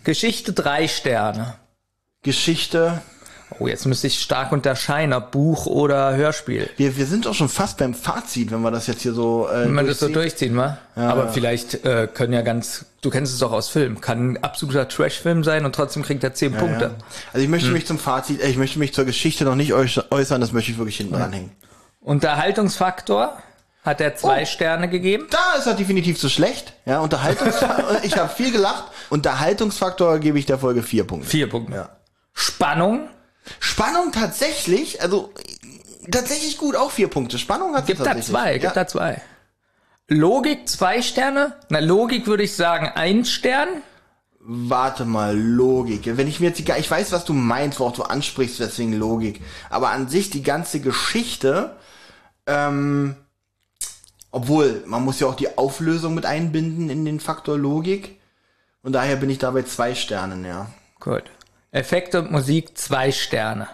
Geschichte drei Sterne. Geschichte. Oh, jetzt müsste ich stark unterscheiden, ob Buch oder Hörspiel. Wir, wir sind auch schon fast beim Fazit, wenn wir das jetzt hier so. Äh, Wenn man das so durchziehen. wa? Aber vielleicht äh, können ja ganz, du kennst es doch aus Film, kann ein absoluter Trash-Film sein und trotzdem kriegt er zehn Punkte. Ja. Also ich Hm. möchte mich zum Fazit, äh, ich möchte mich zur Geschichte noch nicht äuß- äußern, das möchte ich wirklich hinten dranhängen. Unterhaltungsfaktor, hat er zwei Oh. Sterne gegeben. Da ist er definitiv zu schlecht. Ja, Unterhaltungsfaktor, ich habe viel gelacht. Unterhaltungsfaktor gebe ich der Folge vier Punkte. Vier Punkte. Ja. Spannung Spannung tatsächlich, also tatsächlich gut, auch vier Punkte. Spannung hat gibt da zwei, gibt ja. da zwei. Logik zwei Sterne. Na, Logik würde ich sagen ein Stern. Warte mal, Logik. Wenn ich mir jetzt ich weiß, was du meinst, worauf du ansprichst, deswegen Logik. Aber an sich die ganze Geschichte, ähm, obwohl, man muss ja auch die Auflösung mit einbinden in den Faktor Logik. Und daher bin ich da bei zwei Sternen, ja. Gut. Effekte und Musik zwei Sterne.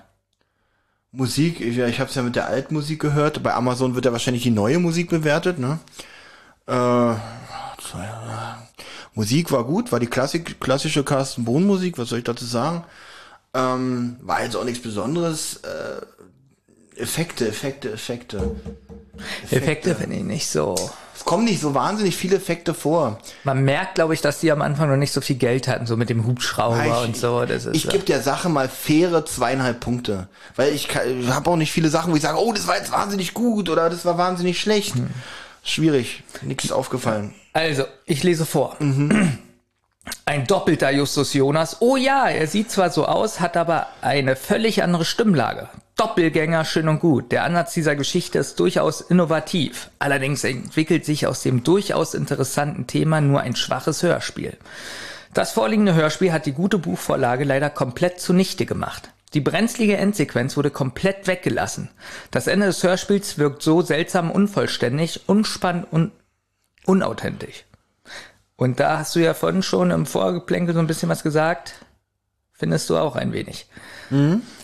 Musik, ich, ja, ich habe es ja mit der Altmusik gehört. Bei Amazon wird ja wahrscheinlich die neue Musik bewertet, ne? Äh, zwei, äh, Musik war gut, war die Klassik, klassische Carsten Bohn Musik, was soll ich dazu sagen? Ähm, war jetzt auch nichts Besonderes. Äh, Effekte, Effekte, Effekte. Effekte finde ich nicht so. Es kommen nicht so wahnsinnig viele Effekte vor. Man merkt, glaube ich, dass die am Anfang noch nicht so viel Geld hatten, so mit dem Hubschrauber Ich- und so. Das ist, ich gebe der Sache mal faire zweieinhalb Punkte. Weil ich, ich habe auch nicht viele Sachen, wo ich sage, oh, das war jetzt wahnsinnig gut oder das war wahnsinnig schlecht. Hm. Schwierig. Nichts ist aufgefallen. Also, ich lese vor. Ein doppelter Justus Jonas. Oh ja, er sieht zwar so aus, hat aber eine völlig andere Stimmlage. Doppelgänger, schön und gut. Der Ansatz dieser Geschichte ist durchaus innovativ. Allerdings entwickelt sich aus dem durchaus interessanten Thema nur ein schwaches Hörspiel. Das vorliegende Hörspiel hat die gute Buchvorlage leider komplett zunichte gemacht. Die brenzlige Endsequenz wurde komplett weggelassen. Das Ende des Hörspiels wirkt so seltsam unvollständig, unspannend und unauthentisch. Und da hast du ja vorhin schon im Vorgeplänkel so ein bisschen was gesagt. Findest du auch ein wenig.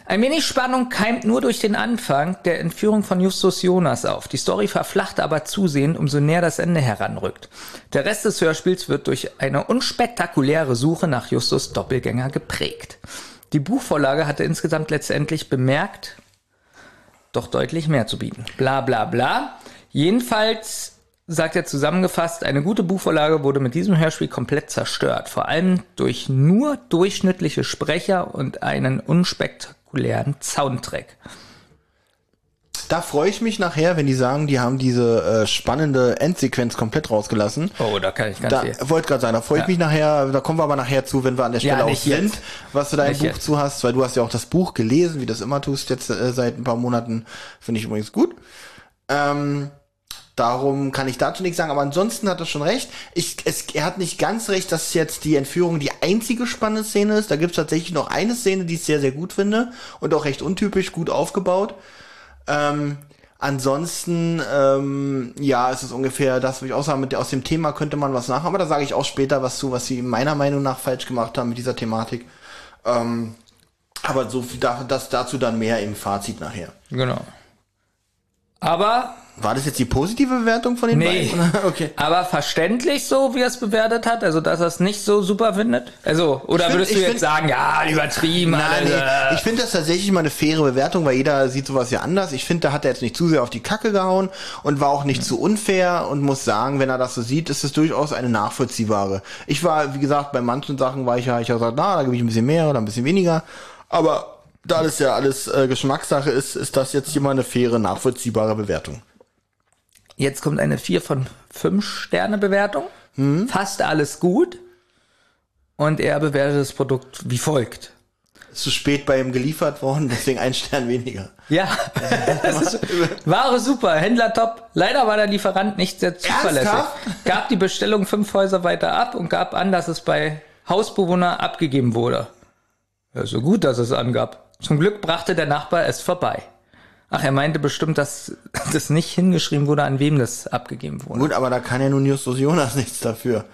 Ein wenig Spannung keimt nur durch den Anfang der Entführung von Justus Jonas auf. Die Story verflacht aber zusehend, umso näher das Ende heranrückt. Der Rest des Hörspiels wird durch eine unspektakuläre Suche nach Justus Doppelgänger geprägt. Die Buchvorlage hatte insgesamt letztendlich bemerkt, doch deutlich mehr zu bieten. Bla bla bla. Jedenfalls sagt er zusammengefasst, eine gute Buchvorlage wurde mit diesem Hörspiel komplett zerstört. Vor allem durch nur durchschnittliche Sprecher und einen unspektakulären Soundtrack. Da freue ich mich nachher, wenn die sagen, die haben diese äh, spannende Endsequenz komplett rausgelassen. Oh, da kann ich ganz Da viel. wollte gerade sagen, da freue ich Ja. mich nachher, da kommen wir aber nachher zu, wenn wir an der Ja, Stelle auch nicht sind, jetzt. was du dein Nicht Buch jetzt. zu hast, weil du hast ja auch das Buch gelesen, wie du das immer tust, jetzt äh, seit ein paar Monaten, finde ich übrigens gut. Ähm, darum kann ich dazu nichts sagen, aber ansonsten hat er schon recht. Ich, es, er hat nicht ganz recht, dass jetzt die Entführung die einzige spannende Szene ist. Da gibt es tatsächlich noch eine Szene, die ich sehr, sehr gut finde und auch recht untypisch gut aufgebaut. Ähm, ansonsten, ähm, ja, es ist ungefähr das, was ich auch sagen, mit, aus dem Thema könnte man was nach, aber da sage ich auch später was zu, was sie meiner Meinung nach falsch gemacht haben mit dieser Thematik. Ähm, aber so viel da, das dazu dann mehr im Fazit nachher. Genau. Aber, War das jetzt die positive Bewertung von den Nee. beiden? okay. aber verständlich so, wie er es bewertet hat, also dass er es nicht so super findet? Also, oder find- würdest du jetzt find- sagen, ja, übertrieben, Nein, nee. Ich finde das tatsächlich mal eine faire Bewertung, weil jeder sieht sowas ja anders. Ich finde, da hat er jetzt nicht zu sehr auf die Kacke gehauen und war auch nicht zu unfair und muss sagen, wenn er das so sieht, ist es durchaus eine nachvollziehbare. Ich war, wie gesagt, bei manchen Sachen war ich ja, ich habe gesagt, na, da gebe ich ein bisschen mehr oder ein bisschen weniger. Aber da das ja alles äh, Geschmackssache ist, ist das jetzt hier mal eine faire, nachvollziehbare Bewertung. Jetzt kommt eine 4 von 5 Sterne Bewertung. Hm? Fast alles gut. Und er bewertet das Produkt wie folgt. Ist zu spät bei ihm geliefert worden, deswegen ein Stern weniger. Ja, ist, Ware super, Händler top. Leider war der Lieferant nicht sehr zuverlässig. Gab die Bestellung fünf Häuser weiter ab und gab an, dass es bei Hausbewohner abgegeben wurde. Ja, so gut, dass es angab. Zum Glück brachte der Nachbar es vorbei. Ach, er meinte bestimmt, dass das nicht hingeschrieben wurde, an wem das abgegeben wurde. Gut, aber da kann ja nun Justus Jonas nichts dafür.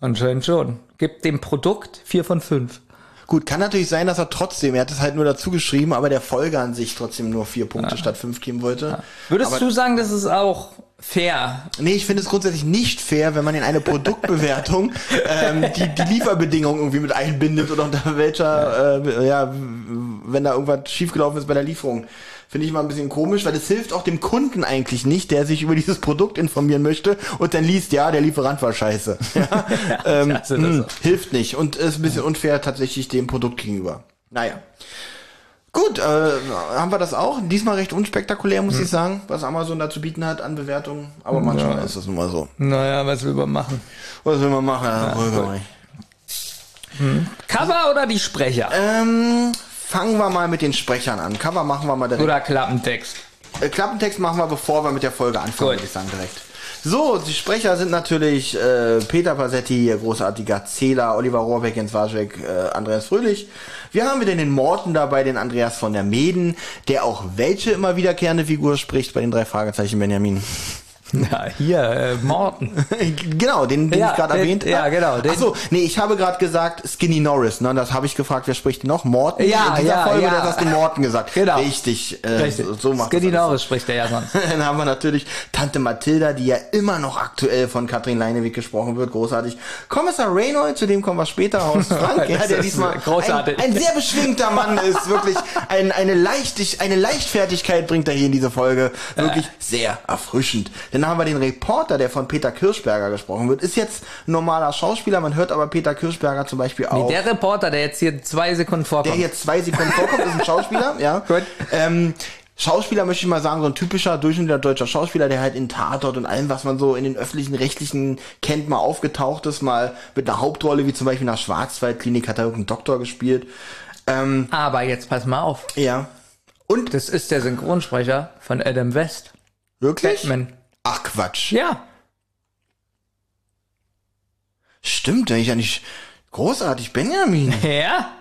Anscheinend schon. Gibt dem Produkt vier von fünf. Gut, kann natürlich sein, dass er trotzdem, er hat es halt nur dazu geschrieben, aber der Folge an sich trotzdem nur vier Punkte statt fünf geben wollte. Würdest aber, du sagen, das ist auch fair? Nee, ich finde es grundsätzlich nicht fair, wenn man in eine Produktbewertung ähm, die, die Lieferbedingungen irgendwie mit einbindet oder unter welcher, äh, ja, wenn da irgendwas schiefgelaufen ist bei der Lieferung. Finde ich mal ein bisschen komisch, weil es hilft auch dem Kunden eigentlich nicht, der sich über dieses Produkt informieren möchte und dann liest, ja, der Lieferant war scheiße. Ja, ähm, also das mh, auch. hilft nicht und ist ein bisschen unfair tatsächlich dem Produkt gegenüber. Naja. Gut, äh, haben wir das auch. Diesmal recht unspektakulär, muss ich sagen, was Amazon da zu bieten hat an Bewertungen. Aber manchmal ist das nun mal so. Naja, was will man machen? Was will man machen? Ja, gut. Cover oder die Sprecher? ähm, fangen wir mal mit den Sprechern an. Cover machen wir mal direkt. Oder Klappentext? Äh, Klappentext machen wir, bevor wir mit der Folge anfangen, würde ich sagen, direkt. So, die Sprecher sind natürlich äh, Peter Passetti, großartiger Zähler, Oliver Rohrbeck, Jens Warschek, äh, Andreas Fröhlich. Wir haben wieder den Morten dabei, den Andreas von der Meden, der auch welche immer wiederkehrende Figur spricht bei den drei Fragezeichen Benjamin. Ja, hier, äh, Morten. genau, den, den Ja, ich gerade den- erwähnt ja, genau, den- Achso, nee, ich habe gerade gesagt Skinny Norris, ne? Das habe ich gefragt, wer spricht denn noch? Morten? Ja, In dieser ja, Folge, ja. das hast du Morten gesagt. Genau. Richtig, äh, Richtig. So, so macht Skinny. Norris spricht er ja sonst. Dann haben wir natürlich Tante Mathilda, die ja immer noch aktuell von Katrin Leinewig gesprochen wird. Großartig. Kommissar Reynold, zu dem kommen wir später aus Frank, ja, der diesmal großartig. Ein, ein sehr beschwingter Mann ist. Wirklich ein, eine, Leichtig, eine Leichtfertigkeit bringt er hier in diese Folge. Wirklich sehr erfrischend. Dann haben wir den Reporter, der von Peter Kirschberger gesprochen wird. Ist jetzt ein normaler Schauspieler. Man hört aber Peter Kirschberger zum Beispiel auch. Der Reporter, der jetzt hier zwei Sekunden vorkommt. Der jetzt zwei Sekunden vorkommt, ist ein Schauspieler, ja. Gut. Ähm, Schauspieler möchte ich mal sagen, so ein typischer durchschnittlicher deutscher Schauspieler, der halt in Tatort und allem, was man so in den öffentlichen Rechtlichen kennt, mal aufgetaucht ist, mal mit einer Hauptrolle, wie zum Beispiel in der Schwarzwaldklinik hat er irgendeinen Doktor gespielt. Ähm, Aber jetzt pass mal auf. ja. Und Das ist der Synchronsprecher von Adam West. wirklich? Batman. Ach Quatsch. Ja. Stimmt, wenn ich ja nicht. Großartig, Benjamin. Ja?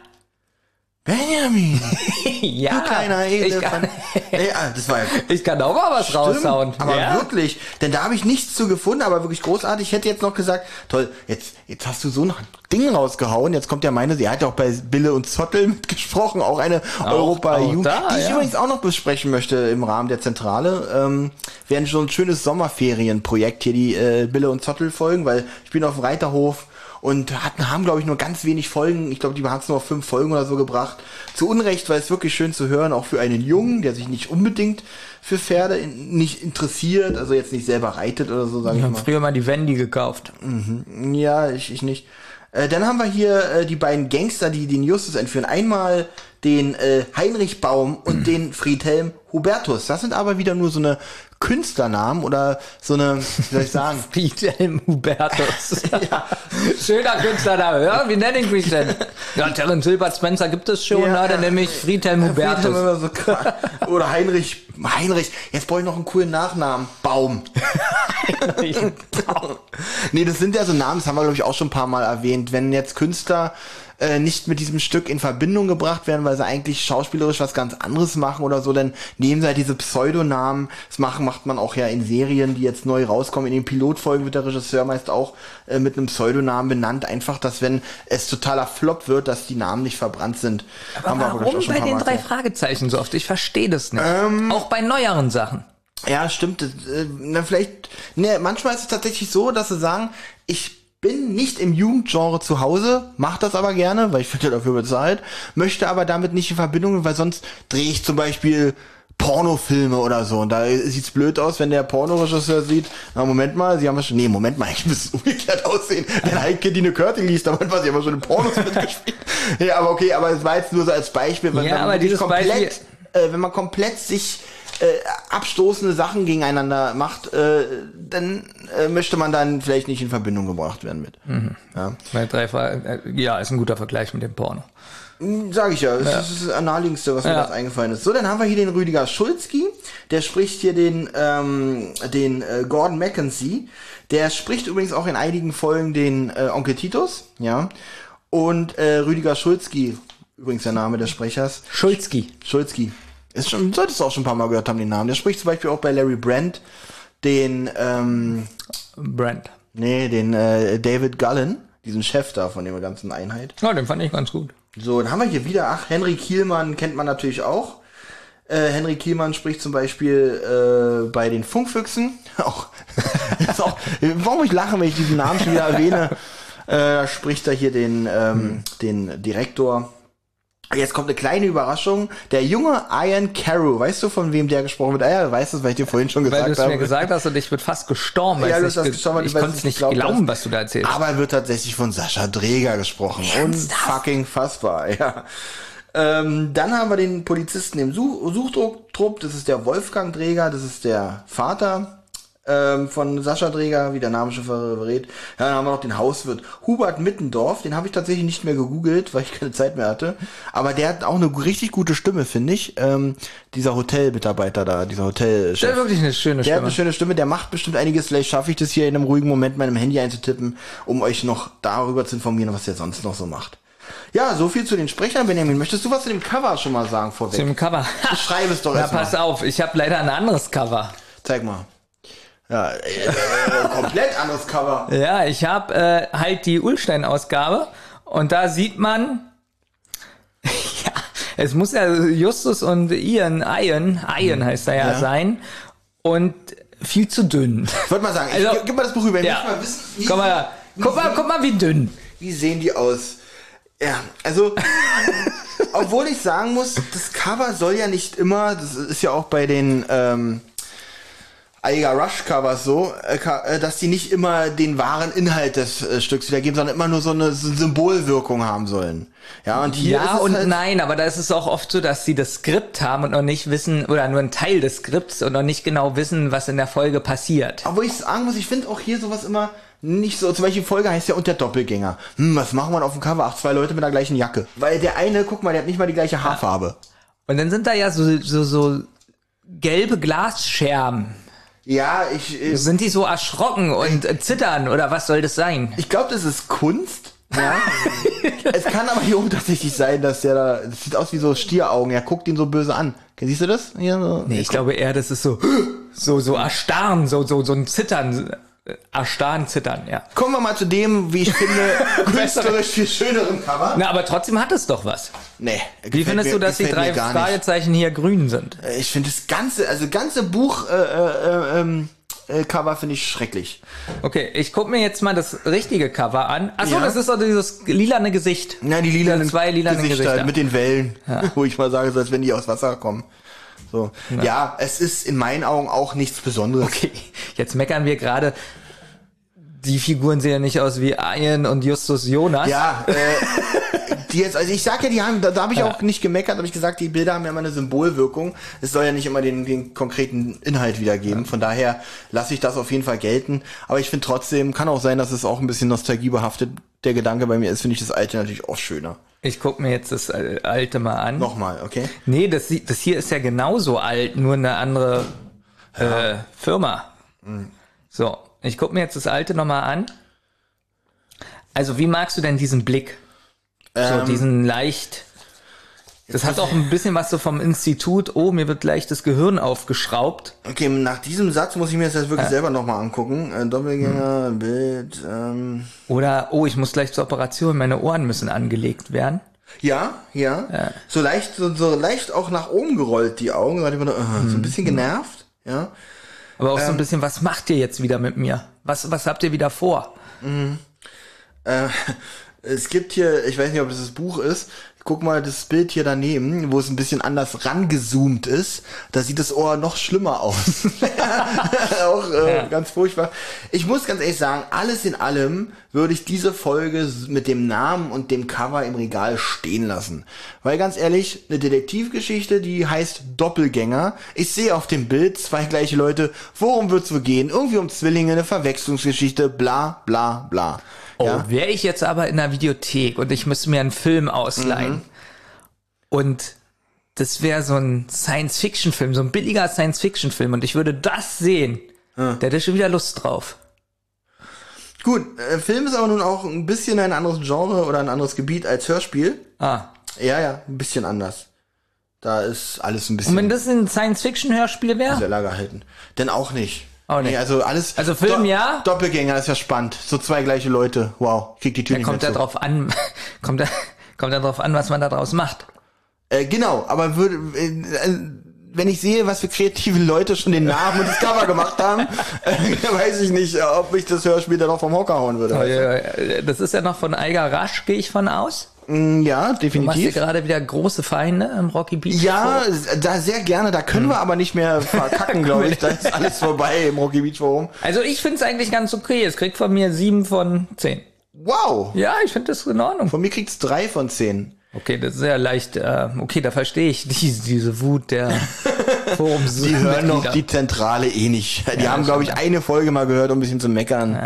Benjamin. ja. Du kleiner Elefant. kann, Ja, das war ja ich kann auch mal was raushauen. Stimmt, aber ja? wirklich, denn da habe ich nichts zu gefunden, aber wirklich großartig. Ich hätte jetzt noch gesagt, toll, jetzt, jetzt hast du so ein Ding rausgehauen. Jetzt kommt ja meine, sie hat ja auch bei Bille und Zottel mitgesprochen, auch eine europa auch jugend da, die ich ja. übrigens auch noch besprechen möchte im Rahmen der Zentrale. Ähm, werden schon ein schönes Sommerferienprojekt hier, die äh, Bille und Zottel folgen, weil ich bin auf dem Reiterhof und hatten, haben, glaube ich, nur ganz wenig Folgen. Ich glaube, die haben es nur auf fünf Folgen oder so gebracht. Zu Unrecht, weil es wirklich schön zu hören, auch für einen Jungen, der sich nicht unbedingt für Pferde in, nicht interessiert, also jetzt nicht selber reitet oder so, sage Ich ich habe mal. früher mal die Wendy gekauft. Ja, ich, ich nicht. Äh, dann haben wir hier äh, die beiden Gangster, die den Justus entführen. Einmal den äh, Heinrich Baum und den Friedhelm Hubertus. Das sind aber wieder nur so eine Künstlernamen oder so eine, wie soll ich sagen? Friedhelm Hubertus. Schöner Künstlername. Ja, wie nenne ich mich denn? Ja, Terence Hilbert Spencer gibt es schon, Ja, ja, dann ja. nenne ich Friedhelm Friedhelm Hubertus. immer so. Oder Heinrich, Heinrich, jetzt brauche ich noch einen coolen Nachnamen. Baum. Nee, das sind ja so Namen, das haben wir, glaube ich, auch schon ein paar Mal erwähnt. Wenn jetzt Künstler äh, nicht mit diesem Stück in Verbindung gebracht werden, weil sie eigentlich schauspielerisch was ganz anderes machen oder so, dann nehmen sie halt diese Pseudonamen. Das machen, macht man auch ja in Serien, die jetzt neu rauskommen. In den Pilotfolgen wird der Regisseur meist auch äh, mit einem Pseudonamen benannt. Einfach, dass wenn es totaler Flop wird, dass die Namen nicht verbrannt sind. Haben wir aber, ich, Warum auch schon bei den drei. Fragezeichen so oft? Ich verstehe das nicht. Ähm, Auch bei neueren Sachen. Ja, stimmt. Äh, na, vielleicht, ne, manchmal ist es tatsächlich so, dass sie sagen, ich bin nicht im Jugendgenre zu Hause, mach das aber gerne, weil ich werde dafür bezahlt, möchte aber damit nicht in Verbindung, weil sonst drehe ich zum Beispiel Pornofilme oder so. Und da sieht's blöd aus, wenn der Pornoregisseur sieht, na Moment mal, sie haben ja schon, nee, Moment mal, ich müsste umgekehrt aussehen. Wenn Heike Dine Körting liest, dann was, sie ja schon in Pornos mitgespielt. Ja, aber okay, aber es war jetzt nur so als Beispiel, wenn Ja, man aber dieses komplett, Beispiel- äh, wenn man komplett sich äh, abstoßende Sachen gegeneinander macht, äh, dann äh, möchte man dann vielleicht nicht in Verbindung gebracht werden mit. Ja. Bei drei Fragen, äh, ja, ist ein guter Vergleich mit dem Porno. Sag ich ja, das ist das naheliegendste, was mir Ja. das eingefallen ist. So, dann haben wir hier den Rüdiger Schulzki, der spricht hier den, ähm, den äh, Gordon Mackenzie. Der spricht übrigens auch in einigen Folgen den äh, Onkel Titus, ja. Und äh, Rüdiger Schulzki, übrigens der Name des Sprechers, Schulzki. Schulzki. Ist schon, solltest du auch schon ein paar Mal gehört haben, den Namen. Der spricht zum Beispiel auch bei Larry Brand den, ähm, Brand. nee, den äh, David Gullen, diesen Chef da von der ganzen Einheit. Ja, den fand ich ganz gut. So, dann haben wir hier wieder, ach, Henry Kielmann kennt man natürlich auch. Äh, Henry Kielmann spricht zum Beispiel äh, bei den Funkfüchsen. Auch, ist auch, warum ich lache, wenn ich diesen Namen schon wieder erwähne. Äh, da spricht er hier den, ähm, den Direktor. Jetzt kommt eine kleine Überraschung. Der junge Ian Carew, weißt du, von wem der gesprochen wird? Ah ja, weißt du, weil ich dir vorhin schon Weil du gesagt es mir habe. gesagt hast und ich bin fast gestorben. Ja, du ich hast ge- gestorben, weil ich du konnte es nicht glauben, hast. was du da erzählst. Aber er wird tatsächlich von Sascha Dreger gesprochen. Unfucking fassbar, ja. Ähm, dann haben wir den Polizisten im Such Suchtrupp, das ist der Wolfgang Träger, das ist der Vater ähm, von Sascha Träger, wie der Name schon verrät. Ja, dann haben wir noch den Hauswirt Hubert Mittendorf, den habe ich tatsächlich nicht mehr gegoogelt, weil ich keine Zeit mehr hatte. Aber der hat auch eine richtig gute Stimme, finde ich. Ähm, dieser Hotelmitarbeiter da, dieser Hotelchef. Der hat wirklich eine schöne Der hat Stimme. eine schöne Stimme, der macht bestimmt einiges. Vielleicht schaffe ich das hier in einem ruhigen Moment meinem Handy einzutippen, um euch noch darüber zu informieren, was der sonst noch so macht. Ja, so viel zu den Sprechern, Benjamin. Möchtest du was zu dem Cover schon mal sagen vorweg? Zum Cover. Beschreib es doch Na, erstmal. pass auf, ich habe leider ein anderes Cover. Zeig mal. Ja, äh, äh, komplett anderes Cover. Ja, ich habe äh, halt die Ulstein-Ausgabe und da sieht man, ja, es muss ja Justus und Ian, Ian, Ian heißt er ja, Ja. sein und viel zu dünn. Ich wollte mal sagen, ich, Also- gib mal das Buch rüber. Ich Ja. mal wissen, wie, Guck mal, wie, guck mal, guck mal, wie dünn. wie sehen die aus? Ja, also, obwohl ich sagen muss, das Cover soll ja nicht immer, das ist ja auch bei den ähm, Aiga Rush Covers so, äh, äh, dass die nicht immer den wahren Inhalt des äh, Stücks wiedergeben, sondern immer nur so eine Symbolwirkung haben sollen. Ja, und hier ist Ja und halt, nein, aber da ist es auch oft so, dass sie das Skript haben und noch nicht wissen, oder nur einen Teil des Skripts und noch nicht genau wissen, was in der Folge passiert. Aber ich sagen muss, ich finde auch hier sowas immer nicht so. Zum Beispiel Folge heißt ja und der Doppelgänger. Hm, was machen wir auf dem Cover? Ach, zwei Leute mit der gleichen Jacke. Weil der eine, guck mal, der hat nicht mal die gleiche Haarfarbe. Und dann sind da ja so, so, so gelbe Glasscherben. Ja, ich, äh, Sind die so erschrocken und zittern oder was soll das sein? ich glaube, das ist Kunst. Ja. es kann aber hier oben tatsächlich sein, dass der da, das sieht aus wie so Stieraugen. Er guckt ihn so böse an. Siehst du das? Hier so. Nee, ich glaube eher, das ist so, so, so erstarren, so, so, so ein Zittern, erstarren, zittern, ja. Kommen wir mal zu dem, wie ich finde, künstlerisch viel schöneren Cover. Na, aber trotzdem hat es doch was. Nee. Wie findest mir- du, dass die drei. Fragezeichen hier grün sind? Ich finde das ganze, also ganze Buch äh, äh, ähm, äh, Cover finde ich schrecklich. Okay, ich guck mir jetzt mal das richtige Cover an. Achso, Ja. das ist doch dieses lilane Gesicht. Ja, die lilanen Diese zwei lilanen Gesichter, Gesichter. mit den Wellen, wo ich mal sage, als wenn die aus Wasser kommen. So. Ja. es ist in meinen Augen auch nichts Besonderes. Okay, jetzt meckern wir gerade. Die Figuren sehen ja nicht aus wie Ian und Justus Jonas. Ja, äh, die jetzt, also ich sag ja, die haben, da, da habe ich auch nicht gemeckert, habe ich gesagt, die Bilder haben ja immer eine Symbolwirkung. Es soll ja nicht immer den, den konkreten Inhalt wiedergeben. Von daher lasse ich das auf jeden Fall gelten. Aber ich finde trotzdem, kann auch sein, dass es auch ein bisschen nostalgiebehaftet der Gedanke bei mir ist, finde ich das alte natürlich auch schöner. Ich guck mir jetzt das alte mal an. Nochmal, okay? Nee, das, das hier ist ja genauso alt, nur eine andere äh, Firma. So, ich guck mir jetzt das alte nochmal an. Also, wie magst du denn diesen Blick? So, Ähm, diesen leicht. Das hat auch ein bisschen was so vom Institut. Oh, mir wird gleich das Gehirn aufgeschraubt. Okay, nach diesem Satz muss ich mir das jetzt wirklich selber nochmal angucken. Äh, Doppelgänger, Bild, ähm. Oder, oh, ich muss gleich zur Operation, meine Ohren müssen angelegt werden. Ja, ja. So leicht, so, so leicht auch nach oben gerollt, die Augen. So, uh, so ein bisschen genervt, ja. Aber auch so Ähm. ein bisschen, was macht ihr jetzt wieder mit mir? Was, was habt ihr wieder vor? Äh, es gibt hier, ich weiß nicht, ob das das Buch ist. Guck mal das Bild hier daneben, wo es ein bisschen anders rangezoomt ist. Da sieht das Ohr noch schlimmer aus. Auch äh, ganz furchtbar. Ich muss ganz ehrlich sagen, alles in allem würde ich diese Folge mit dem Namen und dem Cover im Regal stehen lassen. Weil ganz ehrlich, eine Detektivgeschichte, die heißt Doppelgänger. Ich sehe auf dem Bild zwei gleiche Leute. Worum wird's wohl gehen? Irgendwie um Zwillinge, eine Verwechslungsgeschichte, bla bla bla. Oh, Ja? wäre ich jetzt aber in der Videothek und ich müsste mir einen Film ausleihen und das wäre so ein Science-Fiction-Film, so ein billiger Science-Fiction-Film und ich würde das sehen, der hätte schon wieder Lust drauf. Gut, äh, Film ist aber nun auch ein bisschen ein anderes Genre oder ein anderes Gebiet als Hörspiel. Ah. Ja, ja, ein bisschen anders. Da ist alles ein bisschen Und wenn das ein Science-Fiction-Hörspiel wäre? sehr Lager halten. Denn auch nicht. Auch nicht. Nee, also alles. Also Film, ja? Doppelgänger ist ja spannend. So zwei gleiche Leute. Wow, kriegt die Tür Da nicht kommt mehr zu. drauf an, kommt da, kommt da drauf an, was man da draus macht. Äh, genau, aber würde, äh, äh, wenn ich sehe, was für kreative Leute schon den Namen und das Cover gemacht haben, äh, weiß ich nicht, ob ich das Hörspiel dann noch vom Hocker hauen würde. Äh, Das ist ja noch von Eiger Rasch, gehe ich von aus. Mm, Ja, Du machst definitiv. gerade wieder große Feinde im Rocky Beach. Ja, Forum. da sehr gerne. Da können wir aber nicht mehr verkacken, glaube ich. Da ist alles vorbei im Rocky Beach Forum. Also ich finde es eigentlich ganz okay. Es kriegt von mir sieben von zehn. Wow. Ja, ich finde das in Ordnung. Von mir kriegt's drei von zehn. Okay, das ist ja leicht, äh, okay, da verstehe ich diese, diese Wut der Forums. Die hören noch die Zentrale eh nicht. Die Ja, haben, glaube ich, stimmt. eine Folge mal gehört, um ein bisschen zu meckern,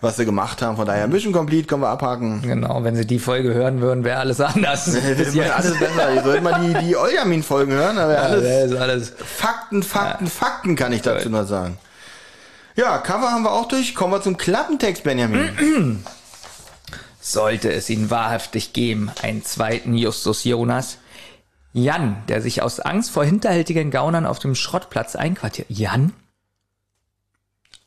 was sie gemacht haben. Von daher, Mission Complete, können wir abhaken. Genau, wenn sie die Folge hören würden, wäre alles anders. Wäre alles besser. Ihr sollt mal die, die Oljamin-Folgen hören, aber Ja, alles ist alles. Fakten, Fakten, Fakten kann ich dazu nur sagen. Ja, Cover haben wir auch durch. Kommen wir zum Klappentext, Benjamin. Sollte es ihn wahrhaftig geben, einen zweiten Justus Jonas. Jan, der sich aus Angst vor hinterhältigen Gaunern auf dem Schrottplatz einquartiert. Jan?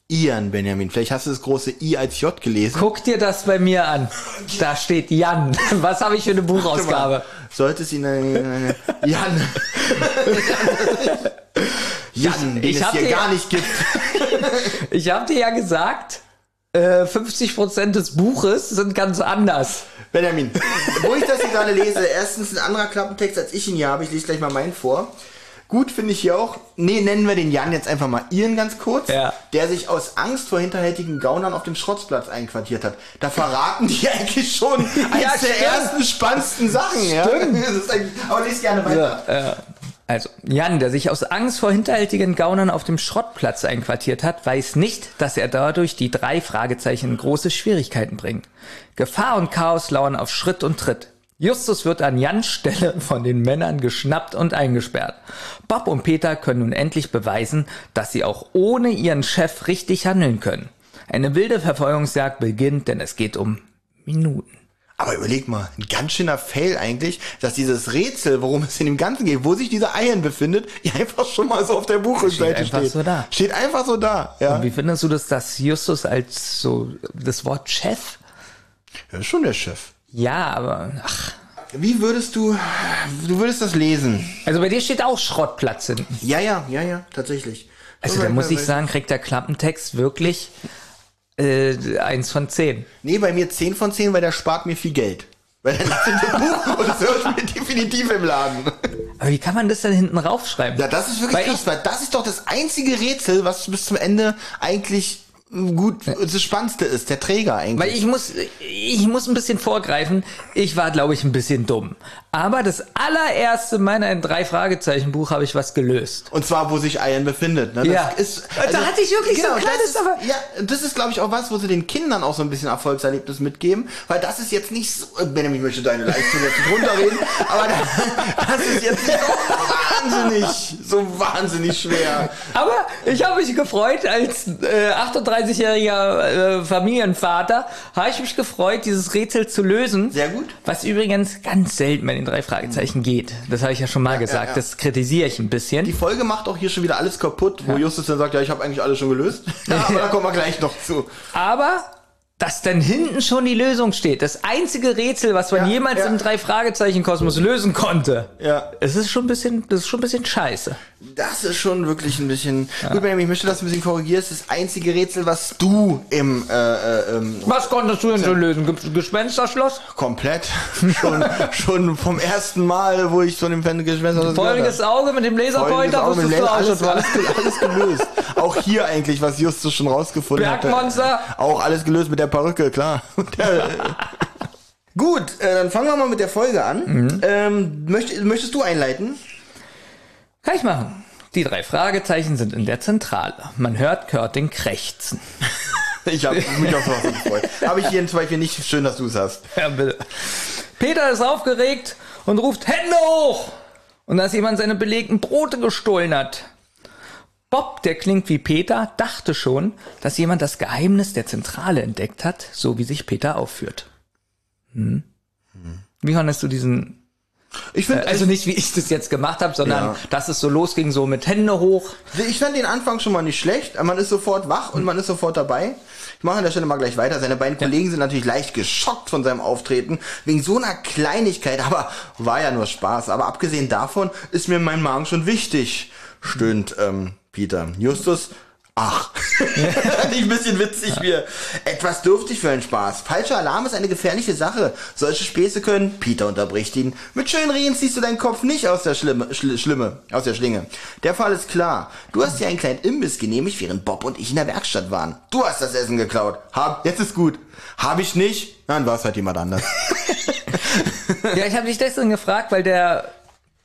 Ian, Benjamin. Vielleicht hast du das große I als J gelesen. Guck dir das bei mir an. Da steht Jan. Was habe ich für eine Buchausgabe? Sollte es ihn eine, eine Jan. Jan, den ich es hab hier dir- gar nicht gibt. Ich habe dir ja gesagt, äh, 50% des Buches sind ganz anders. Benjamin, wo ich das hier gerade lese, erstens ein anderer Klappentext, als ich ihn hier habe. Ich lese gleich mal meinen vor. Gut finde ich hier auch, nee, nennen wir den Jan jetzt einfach mal Ian ganz kurz, Ja. der sich aus Angst vor hinterhältigen Gaunern auf dem Schrottplatz einquartiert hat. Da verraten die eigentlich schon eines Ja, der stimmt. ersten spannendsten Sachen. Ja? Das ist aber lese gerne weiter. Ja, äh, also, Jan, der sich aus Angst vor hinterhältigen Gaunern auf dem Schrottplatz einquartiert hat, weiß nicht, dass er dadurch die drei Fragezeichen in große Schwierigkeiten bringt. Gefahr und Chaos lauern auf Schritt und Tritt. Justus wird an Jans Stelle von den Männern geschnappt und eingesperrt. Bob und Peter können nun endlich beweisen, dass sie auch ohne ihren Chef richtig handeln können. Eine wilde Verfolgungsjagd beginnt, denn es geht um Minuten. Aber überleg mal, ein ganz schöner Fail eigentlich, dass dieses Rätsel, worum es in dem Ganzen geht, wo sich dieser Ian befindet, ja einfach schon mal so auf der Buchrückseite Steht einfach steht. so da. Steht einfach so da, ja. Wie findest du das, dass Justus als so das Wort Chef? Ja, ist schon der Chef. Ja, aber ach, Wie würdest du, du würdest das lesen? also bei dir steht auch Schrottplatz hinten. Ja, ja, ja, ja, tatsächlich. Also da muss ich sagen, kriegt der Klappentext wirklich äh, eins von zehn. Nee, bei mir 10 von 10, weil der spart mir viel Geld. Weil er liegt in dem Buch und das Hörspiel definitiv im Laden. Aber wie kann man das denn hinten raufschreiben? Ja, das ist wirklich Weil krass, weil das ist doch das einzige Rätsel, was bis zum Ende eigentlich gut, das Spannendste ist, der Träger eigentlich. Weil ich muss, ich muss ein bisschen vorgreifen. Ich war, glaube ich, ein bisschen dumm. Aber das allererste meiner drei Fragezeichen Buch habe ich was gelöst. Und zwar, wo sich Ian befindet. Ne? Das Ja. Ist, also Da hatte ich wirklich so ein das kleines, ist, aber- Ja, das ist, glaube ich, auch was, wo sie den Kindern auch so ein bisschen Erfolgserlebnis mitgeben. Weil das ist jetzt nicht so... Benjamin, ich möchte deine Leistung jetzt nicht runterreden. aber das, das ist jetzt nicht so wahnsinnig, so wahnsinnig schwer. Aber ich habe mich gefreut, als äh, 38-jähriger äh, Familienvater, habe ich mich gefreut, dieses Rätsel zu lösen. Sehr gut. Was übrigens ganz selten bei den drei Fragezeichen geht. Das habe ich ja schon mal gesagt. ja. Das kritisiere ich ein bisschen. Die Folge macht auch hier schon wieder alles kaputt, wo Justus dann sagt, ja, ich habe eigentlich alles schon gelöst. Ja, aber da kommen wir gleich noch zu. Aber dass dann hinten schon die Lösung steht. Das einzige Rätsel, was man Ja, jemals ja. im drei Fragezeichen Kosmos lösen konnte. Ja. Es ist schon ein bisschen, das ist schon ein bisschen scheiße. Das ist schon wirklich ein bisschen... Gut, Benjamin, ich möchte, dass du ein bisschen korrigierst. Das einzige Rätsel, was du im... Äh, äh, ähm, Was konntest du denn so lösen? Ge- Gespensterschloss? komplett schon, schon vom ersten Mal, wo ich von dem Fernsehgespenster Feuriges Auge mit dem Laserpointer Auge mit wusstest du auch alles, schon alles, alles gelöst. auch hier eigentlich, was Justus schon rausgefunden hat. Bergmonster? Auch alles gelöst mit der Perücke, klar. Der- Gut, äh, dann fangen wir mal mit der Folge an. Mhm. Ähm, möcht, möchtest du einleiten? Kann ich machen. Die drei Fragezeichen sind in der Zentrale. Man hört Körting krächzen. Ich habe mich auf sowas gefreut. Habe ich jeden Zweifel nicht. Schön, dass du es hast. Ja, bitte. Peter ist aufgeregt und ruft Hände hoch! Und dass jemand seine belegten Brote gestohlen hat. Bob, der klingt wie Peter, dachte schon, dass jemand das Geheimnis der Zentrale entdeckt hat, so wie sich Peter aufführt. Hm? Wie fandest du diesen Ich finde, Also nicht, wie ich das jetzt gemacht habe, sondern Ja. dass es so losging, so mit Hände hoch. Ich fand den Anfang schon mal nicht schlecht. Man ist sofort wach und man ist sofort dabei. Ich mache an der Stelle mal gleich weiter. Seine beiden Kollegen sind natürlich leicht geschockt von seinem Auftreten. Wegen so einer Kleinigkeit. Aber war ja nur Spaß. Aber abgesehen davon ist mir mein Magen schon wichtig, stöhnt ähm, Peter. Justus Ach, nicht ein bisschen witzig wir. Etwas dürftig für einen Spaß. Falscher Alarm ist eine gefährliche Sache. Solche Späße können, Peter unterbricht ihn, mit schönen Reden ziehst du deinen Kopf nicht aus der Schlimme, Schl Schlimme, aus der Schlinge. Der Fall ist klar. Du hast dir einen kleinen Imbiss genehmigt, während Bob und ich in der Werkstatt waren. Du hast das Essen geklaut. Hab, jetzt ist gut. Hab ich nicht, dann war es halt jemand anders. Ja, ich habe dich deswegen gefragt, weil der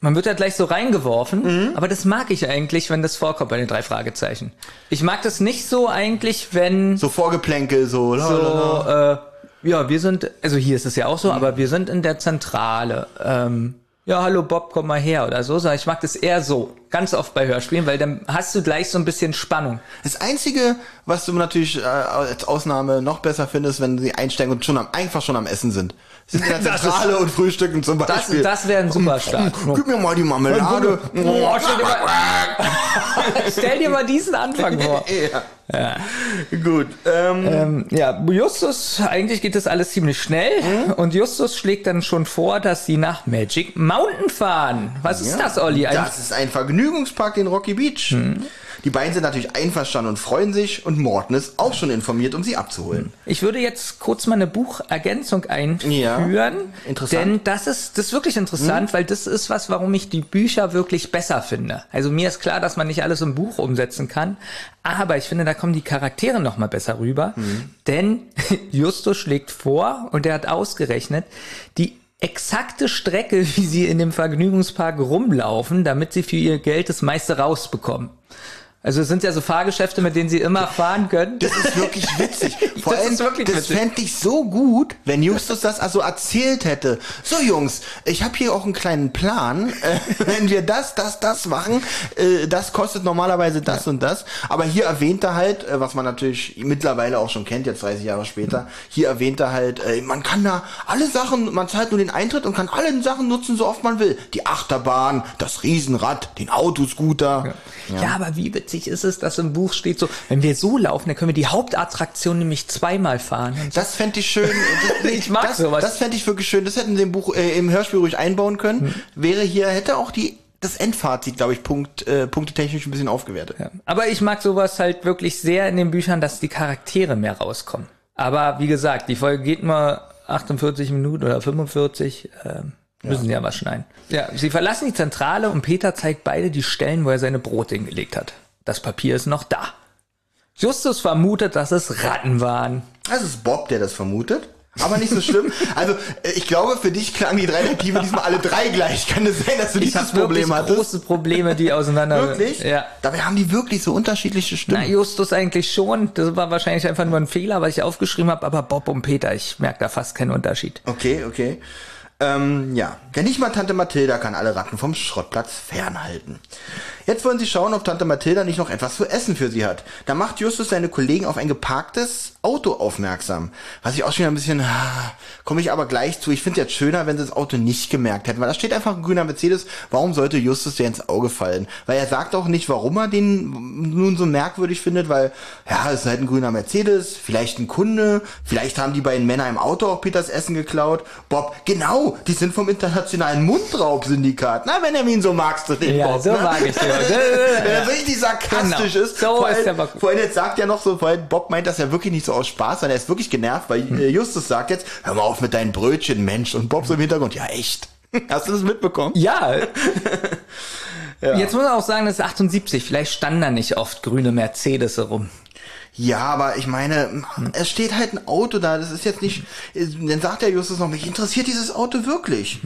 man wird ja gleich so reingeworfen, Mhm. aber das mag ich eigentlich, wenn das vorkommt bei den drei Fragezeichen. Ich mag das nicht so eigentlich, wenn So Vorgeplänkel, so. so, äh, ja, wir sind, also hier ist es ja auch Mhm. so, aber wir sind in der Zentrale. Ähm, ja, hallo Bob, komm mal her oder so. Ich mag das eher so, ganz oft bei Hörspielen, weil dann hast du gleich so ein bisschen Spannung. Das Einzige, was du natürlich äh, als Ausnahme noch besser findest, wenn sie einsteigen und schon am, einfach schon am Essen sind. Sind in der Das Zentrale und frühstücken zum Das, Beispiel. das wäre ein super Start. Gib mir mal die Marmelade. Oh, stell, dir mal, stell dir mal diesen Anfang vor. ja. Gut. Ähm, Ähm, ja, Justus, eigentlich geht das alles ziemlich schnell und Justus schlägt dann schon vor, dass sie nach Magic Mountain fahren. Was ist das, Olli? Ein, das ist ein Vergnügungspark in Rocky Beach. Die beiden sind natürlich einverstanden und freuen sich und Morten ist auch schon informiert, um sie abzuholen. ich würde jetzt kurz mal eine Buchergänzung einführen. Ja, interessant. Denn das ist, das ist wirklich interessant, weil das ist was, warum ich die Bücher wirklich besser finde. Also mir ist klar, dass man nicht alles im Buch umsetzen kann, aber ich finde, da kommen die Charaktere noch mal besser rüber. Denn Justus schlägt vor und er hat ausgerechnet, die exakte Strecke, wie sie in dem Vergnügungspark rumlaufen, damit sie für ihr Geld das meiste rausbekommen. Also es sind ja so Fahrgeschäfte, mit denen sie immer fahren können. Das ist wirklich witzig. Vor Das allem, ist wirklich das fände ich so gut, wenn Justus das also erzählt hätte. So Jungs, ich habe hier auch einen kleinen Plan. Äh, wenn wir das, das, das machen, äh, das kostet normalerweise das und das. Aber hier erwähnt er halt, äh, was man natürlich mittlerweile auch schon kennt, jetzt 30 Jahre später, hier erwähnt er halt, äh, man kann da alle Sachen, man zahlt nur den Eintritt und kann alle Sachen nutzen, so oft man will. Die Achterbahn, das Riesenrad, den Autoscooter. Ja. aber wie witzig ist es, dass im Buch steht so, wenn wir so laufen, dann können wir die Hauptattraktion nämlich zweimal fahren. Das fände ich schön. Das, Ich mag das, sowas. Das fände ich wirklich schön. Das hätten sie im Buch, äh, im Hörspiel ruhig einbauen können. Hm. Wäre hier, hätte auch die, das Endfazit, glaube ich, Punkt, äh, punktetechnisch ein bisschen aufgewertet. Ja. Aber ich mag sowas halt wirklich sehr in den Büchern, dass die Charaktere mehr rauskommen. Aber wie gesagt, die Folge geht nur 48 Minuten oder 45. Ähm, müssen sie ja was schneiden. Ja, sie verlassen die Zentrale und Peter zeigt beide die Stellen, wo er seine Brote hingelegt hat. Das Papier ist noch da. Justus vermutet, dass es Ratten waren. Das ist Bob, der das vermutet. Aber nicht so schlimm. Also, äh, ich glaube, für dich klangen die drei Detektive diesmal alle drei gleich. Kann es sein, dass du Ich dieses Problem hattest? große Probleme, die auseinander. Wirklich? Ja. Dabei haben die wirklich so unterschiedliche Na, Stimmen. Justus eigentlich schon. Das war wahrscheinlich einfach nur ein Fehler, was ich aufgeschrieben habe. Aber Bob und Peter, ich merke da fast keinen Unterschied. Okay, okay. Ähm, ja. Denn nicht mal Tante Mathilda kann alle Ratten vom Schrottplatz fernhalten. Jetzt wollen sie schauen, ob Tante Mathilda nicht noch etwas zu essen für sie hat. Da macht Justus seine Kollegen auf ein geparktes Auto aufmerksam. Was ich auch schon ein bisschen, ah, komme ich aber gleich zu. Ich finde es jetzt schöner, wenn sie das Auto nicht gemerkt hätten, weil da steht einfach ein grüner Mercedes. Warum sollte Justus der ins Auge fallen? Weil er sagt auch nicht, warum er den nun so merkwürdig findet, weil, ja, es ist halt ein grüner Mercedes, vielleicht ein Kunde, vielleicht haben die beiden Männer im Auto auch Peters Essen geklaut. Bob, genau, die sind vom internationalen Mundraub-Syndikat. Na, wenn er ihn so magst, du den Ja, Bob, so ne? mag ich den. Wenn er richtig sarkastisch Genau. ist. So vor ist der Bock. Vor allem jetzt sagt er noch so, vor allem Bob meint das ja wirklich nicht so aus Spaß, sondern er ist wirklich genervt, weil Hm. äh, Justus sagt jetzt, hör mal auf mit deinen Brötchen, Mensch. Und Bob so im Hintergrund, ja echt. Hast du das mitbekommen? Ja. Jetzt muss man auch sagen, das ist 78. Vielleicht standen da nicht oft grüne Mercedes rum. Ja, aber ich meine, es steht halt ein Auto da, das ist jetzt nicht, dann sagt der Justus noch, mich interessiert dieses Auto wirklich.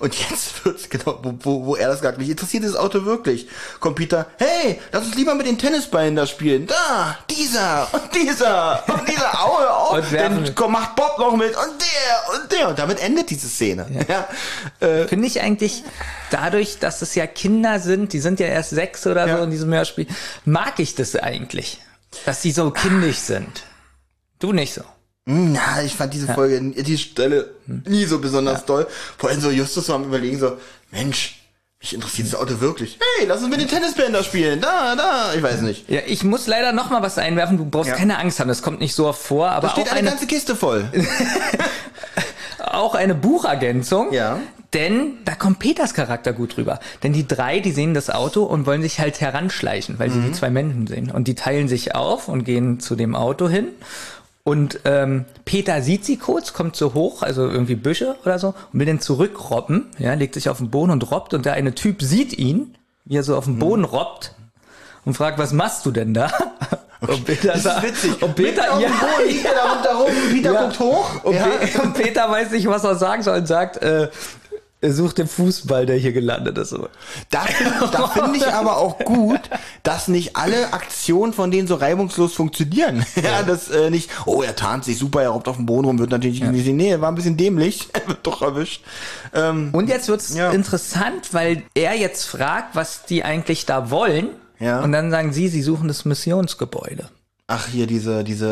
Und jetzt wird's genau, wo, wo, wo er das sagt, mich interessiert dieses Auto wirklich. Kommt Peter, hey, lass uns lieber mit den Tennisballen da spielen. Da, dieser und dieser und dieser, aue auf. Und Dann komm, macht Bob noch mit und der und der. Und damit endet diese Szene. Ja. Äh, Finde ich eigentlich dadurch, dass es ja Kinder sind, die sind ja erst sechs oder Ja. so in diesem Hörspiel, mag ich das eigentlich. Dass die so kindisch sind. Du nicht so. Na, ich fand diese Folge, die Stelle nie so besonders toll. Vor allem so Justus so am überlegen so, Mensch, mich interessiert das Auto wirklich. Hey, lass uns mit den Tennisbällen da spielen. Da, da, ich weiß nicht. Ja, ich muss leider noch mal was einwerfen. Du brauchst Ja. keine Angst haben, das kommt nicht so oft vor, aber Da steht auch eine eine, ganze Kiste voll. auch eine Buchergänzung. Ja. Denn da kommt Peters Charakter gut rüber. Denn die drei, die sehen das Auto und wollen sich halt heranschleichen, weil sie die zwei Menschen sehen. Und die teilen sich auf und gehen zu dem Auto hin. Und ähm, Peter sieht sie kurz, kommt so hoch, also irgendwie Büsche oder so, und will dann zurückrobben, ja, legt sich auf den Boden und robbt. Und der eine Typ sieht ihn, wie er so auf dem Boden robbt und fragt, was machst du denn da? Und Peter Das ist sagt- witzig. Und Peter, auf dem Boden liegt er da runter rum, Peter Ja. guckt hoch. Und, ja. Pe und Peter weiß nicht, was er sagen soll und sagt, äh, er sucht den Fußball, der hier gelandet ist. Da finde da find ich aber auch gut, dass nicht alle Aktionen von denen so reibungslos funktionieren. Ja, das äh, nicht, oh, er tarnt sich super, er robbt auf dem Boden rum, wird natürlich nicht sehen. Nee, er war ein bisschen dämlich, er wird doch erwischt. Ähm, Und jetzt wird's Ja. interessant, weil er jetzt fragt, was die eigentlich da wollen. Ja. Und dann sagen sie, sie suchen das Missionsgebäude. ach, hier diese, diese,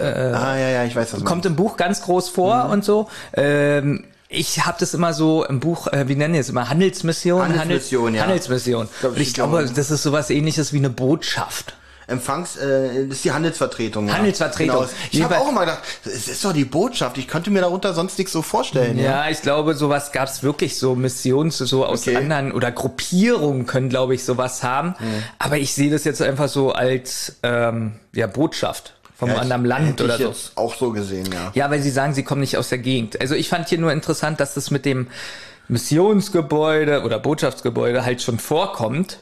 äh, äh, ah, ja, ja, ich weiß, was du Kommt im Buch ganz groß vor Mhm. und so. Ähm, ich habe das immer so im Buch, äh, wie nennen die es immer? Handelsmission? Handelsmission, Handel- ja. Handelsmission. glaub, Und ich glaube, das ist sowas ähnliches wie eine Botschaft. Empfangs, äh, das ist die Handelsvertretung. Ja. Handelsvertretung. Genau. Ich habe auch immer gedacht, es ist doch die Botschaft. Ich könnte mir darunter sonst nichts so vorstellen. Ja. Ja, ich glaube, sowas gab's wirklich so Missions, so aus Okay. anderen oder Gruppierungen können, glaube ich, sowas haben. Aber ich sehe das jetzt einfach so als ähm, ja, Botschaft vom Ja, anderen Land oder ich so. jetzt auch so gesehen, ja. Ja, weil sie sagen, sie kommen nicht aus der Gegend. Also ich fand hier nur interessant, dass das mit dem Missionsgebäude oder Botschaftsgebäude halt schon vorkommt.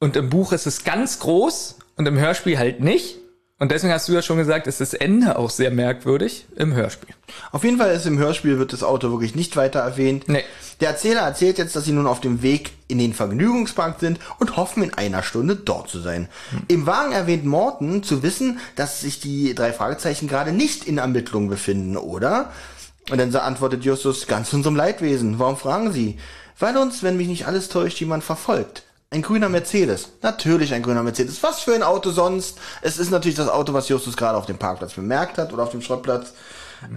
Und im Buch ist es ganz groß und im Hörspiel halt nicht. Und deswegen hast du ja schon gesagt, ist das Ende auch sehr merkwürdig im Hörspiel. Auf jeden Fall ist im Hörspiel wird das Auto wirklich nicht weiter erwähnt. Nee. Der Erzähler erzählt jetzt, dass sie nun auf dem Weg in den Vergnügungspark sind und hoffen, in einer Stunde dort zu sein. Im Wagen erwähnt Morton zu wissen, dass sich die drei Fragezeichen gerade nicht in Ermittlungen befinden, oder? Und dann antwortet Justus, ganz unserem Leidwesen. Warum fragen Sie? Weil uns, wenn mich nicht alles täuscht, jemand verfolgt. Ein grüner Mercedes. Natürlich ein grüner Mercedes. Was für ein Auto sonst? Es ist natürlich das Auto, was Justus gerade auf dem Parkplatz bemerkt hat oder auf dem Schrottplatz.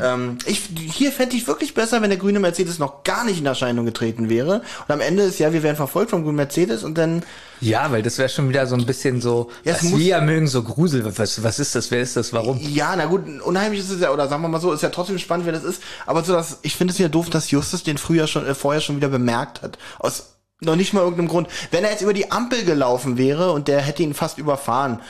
Ähm, ich, hier fände ich wirklich besser, wenn der grüne Mercedes noch gar nicht in Erscheinung getreten wäre. Und am Ende ist ja, wir werden verfolgt vom grünen Mercedes und dann, Ja, weil das wäre schon wieder so ein bisschen so, Ja, es muss- wir ja mögen, so Grusel. Was, was ist das? Wer ist das? Warum? ja, na gut, unheimlich ist es ja, oder sagen wir mal so, ist ja trotzdem spannend, wer das ist. Aber so, dass, ich finde es wieder doof, dass Justus den früher schon, äh, vorher schon wieder bemerkt hat. Aus noch nicht mal irgendeinem Grund. Wenn er jetzt über die Ampel gelaufen wäre und der hätte ihn fast überfahren,